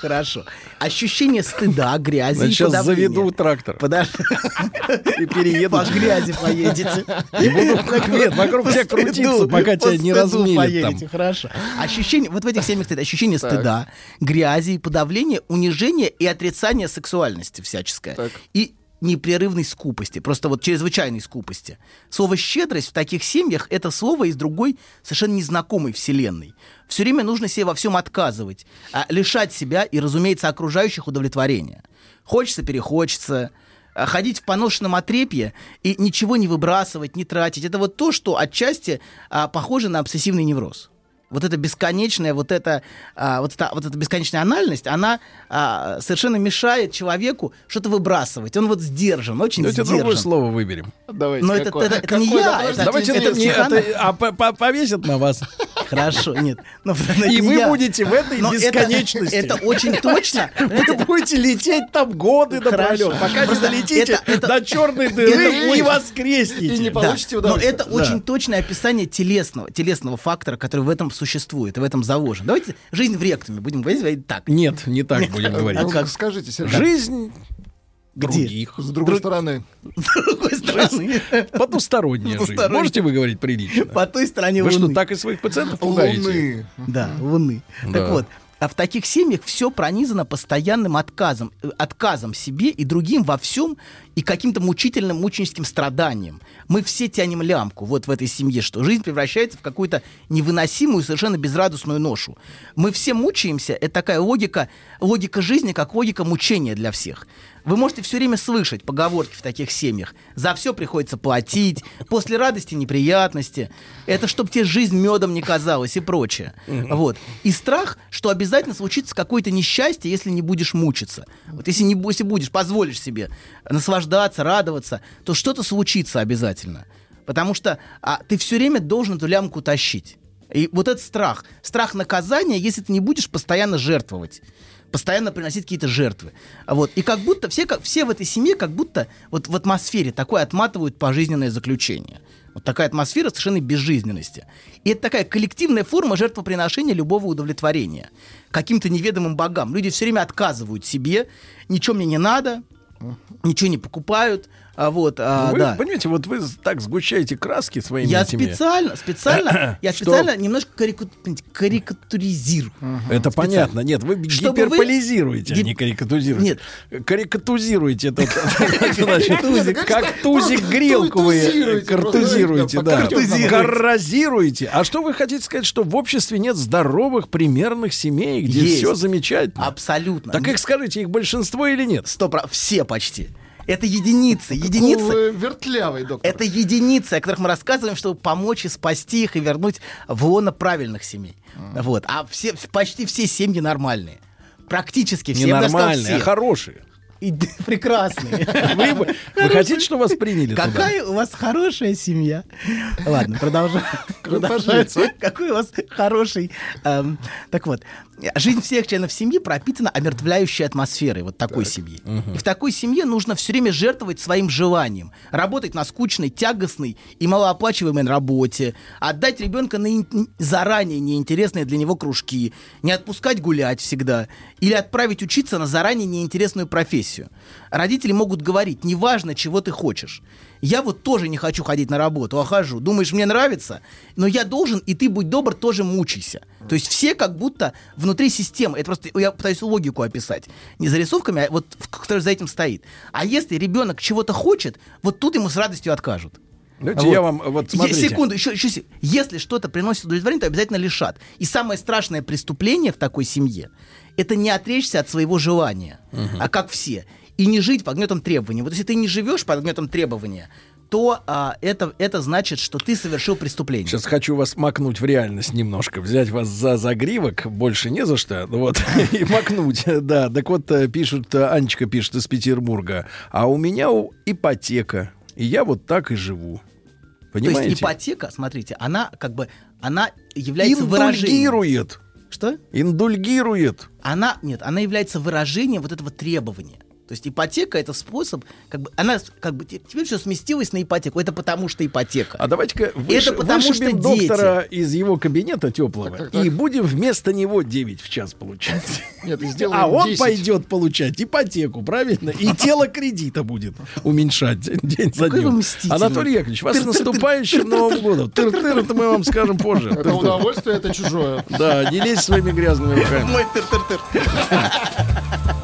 Хорошо. Ощущение стыда, грязи Значит, и сейчас заведу трактор Подожди. и перееду. По грязи поедете. И буду как нет, вокруг тебя крутиться, пока по тебя не поедете, там. Хорошо. Ощущение, вот в этих семьях стоит ощущение Так. стыда, грязи, подавления, унижения и отрицания сексуальности всяческое. Так. И непрерывной скупости, просто вот чрезвычайной скупости. Слово «щедрость» в таких семьях — это слово из другой, совершенно незнакомой вселенной. Все время нужно себе во всем отказывать, а лишать себя и, разумеется, окружающих удовлетворения. Хочется, перехочется, а ходить в поношенном отрепье и ничего не выбрасывать, не тратить. Это вот то, что отчасти а, похоже на обсессивный невроз. Вот эта бесконечная, вот эта, а, вот эта, вот эта бесконечная анальность, она а, совершенно мешает человеку что-то выбрасывать. Он вот сдержан, очень Давайте сдержан. другое слово выберем. Давайте, Но это, какое? это- это не Какое? я, Подождите, это, Давайте это не- не это, а по- по- повесят на вас. Хорошо, нет. Но это И не вы я. будете в этой Но это- бесконечности. Это, очень точно. Вы будете лететь там годы напролет, пока не Просто долетите это- это- до черной это дыры и воскреснете. И не Да. получите Но удовольствие. это очень точное описание телесного, телесного фактора, который в этом существует и в этом заложен. Давайте жизнь в ректуме будем говорить так. Нет, не так будем говорить. Ну, как? Скажите, Сергей, Жизнь Где? других. с другой стороны. С другой стороны. Потусторонняя жизнь. Можете вы говорить прилично? По той стороне Вы что, так и своих пациентов пугаете? Луны. Да, Луны. Да. Так вот, а в таких семьях все пронизано постоянным отказом, э, отказом себе и другим во всем и каким-то мучительным мученическим страданием. Мы все тянем лямку вот в этой семье, что жизнь превращается в какую-то невыносимую, совершенно безрадостную ношу. Мы все мучаемся, это такая логика, логика жизни, как логика мучения для всех. Вы можете все время слышать поговорки в таких семьях. За все приходится платить, после радости неприятности. Это чтобы тебе жизнь медом не казалась и прочее. Вот. И страх, что обязательно случится какое-то несчастье, если не будешь мучиться. Вот если, не, если будешь, позволишь себе наслаждаться, радоваться, то что-то случится обязательно. Потому что а, ты все время должен эту лямку тащить. И вот этот страх, страх наказания, если ты не будешь постоянно жертвовать. Постоянно приносить какие-то жертвы. А Вот. И как будто все, как, все в этой семье как будто вот в атмосфере такое отматывают пожизненное заключение. Вот такая атмосфера совершенной безжизненности. И это такая коллективная форма жертвоприношения любого удовлетворения. Каким-то неведомым богам. Люди все время отказывают себе, ничего мне не надо, ничего не покупают. А вот, а, вы да. понимаете, вот вы так сгущаете краски своими Я этими- специально, специально, я Что? специально немножко карику- карикатуризирую. Это Специально. понятно. Нет, вы Чтобы вы- гиперполизируете, а Гип- не карикатуризируете. Нет. Значит, Тузик. как тузик грелку вы Тузируете, картузируете, да. Коррозируете. А что вы хотите сказать, что в обществе нет здоровых, примерных семей, где все замечательно? Абсолютно. Так их скажите, их большинство или нет? Сто про- все почти. Это единицы, единицы. Вы вертлявый, доктор. Это единицы, о которых мы рассказываем, чтобы помочь и спасти их и вернуть в лоно правильных семей. Вот. А все, почти все семьи нормальные. Практически все. сказал, Ненормальные, а все. хорошие. И прекрасные. Вы, бы- вы хотите, что вас приняли туда? Какая у вас хорошая семья. Ладно, продолжаем. Продолжаем. Какой у вас хороший... эм, Так вот, жизнь всех членов семьи пропитана омертвляющей атмосферой вот такой семьи. И в такой семье нужно все время жертвовать своим желанием. Работать на скучной, тягостной и малооплачиваемой работе. Отдать ребенка на заранее неинтересные для него кружки. Не отпускать гулять всегда. Или отправить учиться на заранее неинтересную профессию. Родители могут говорить, неважно, чего ты хочешь. Я вот тоже не хочу ходить на работу, а хожу. Думаешь, мне нравится? Но я должен, и ты, будь добр, тоже мучайся. То есть все как будто внутри системы. Это просто я пытаюсь логику описать. Не зарисовками, а вот которая за этим стоит. А если ребенок чего-то хочет, вот тут ему с радостью откажут. Давайте я вам, вот Е- смотрите. Секунду, еще, еще Если что-то приносит удовлетворение, то обязательно лишат. И самое страшное преступление в такой семье – это не отречься от своего желания, а как все. И не жить под гнетом требований. Вот если ты не живешь под гнетом требования, то а, это, это значит, что ты совершил преступление. Сейчас хочу вас макнуть в реальность немножко, взять вас за загривок, больше не за что, ну вот, и макнуть, да. Так вот, э, пишут, э, Анечка пишет из Петербурга, а у меня ипотека, и я вот так и живу. То Понимаете? есть ипотека, смотрите, она как бы, она является выражением. Индульгирует. Что? Индульгирует. Она, нет, она является выражением вот этого требования. То есть ипотека это способ, как бы, она как бы те- теперь все сместилось на ипотеку. Это потому что ипотека. А давайте-ка выш- это потому что вышибем дети. доктора из его кабинета теплого Так, так, так. и будем вместо него 9 в час получать. Нет, А он 10. пойдет получать ипотеку, правильно? И тело кредита будет уменьшать день за днем. Anатолий Яковлевич, вас с Тыр-тыр-тыр, наступающим Новым годом. Тыр-тыр, это мы вам скажем позже. Это удовольствие, это чужое. Да, не лезь своими грязными руками. Мой тыр-тыр-тыр.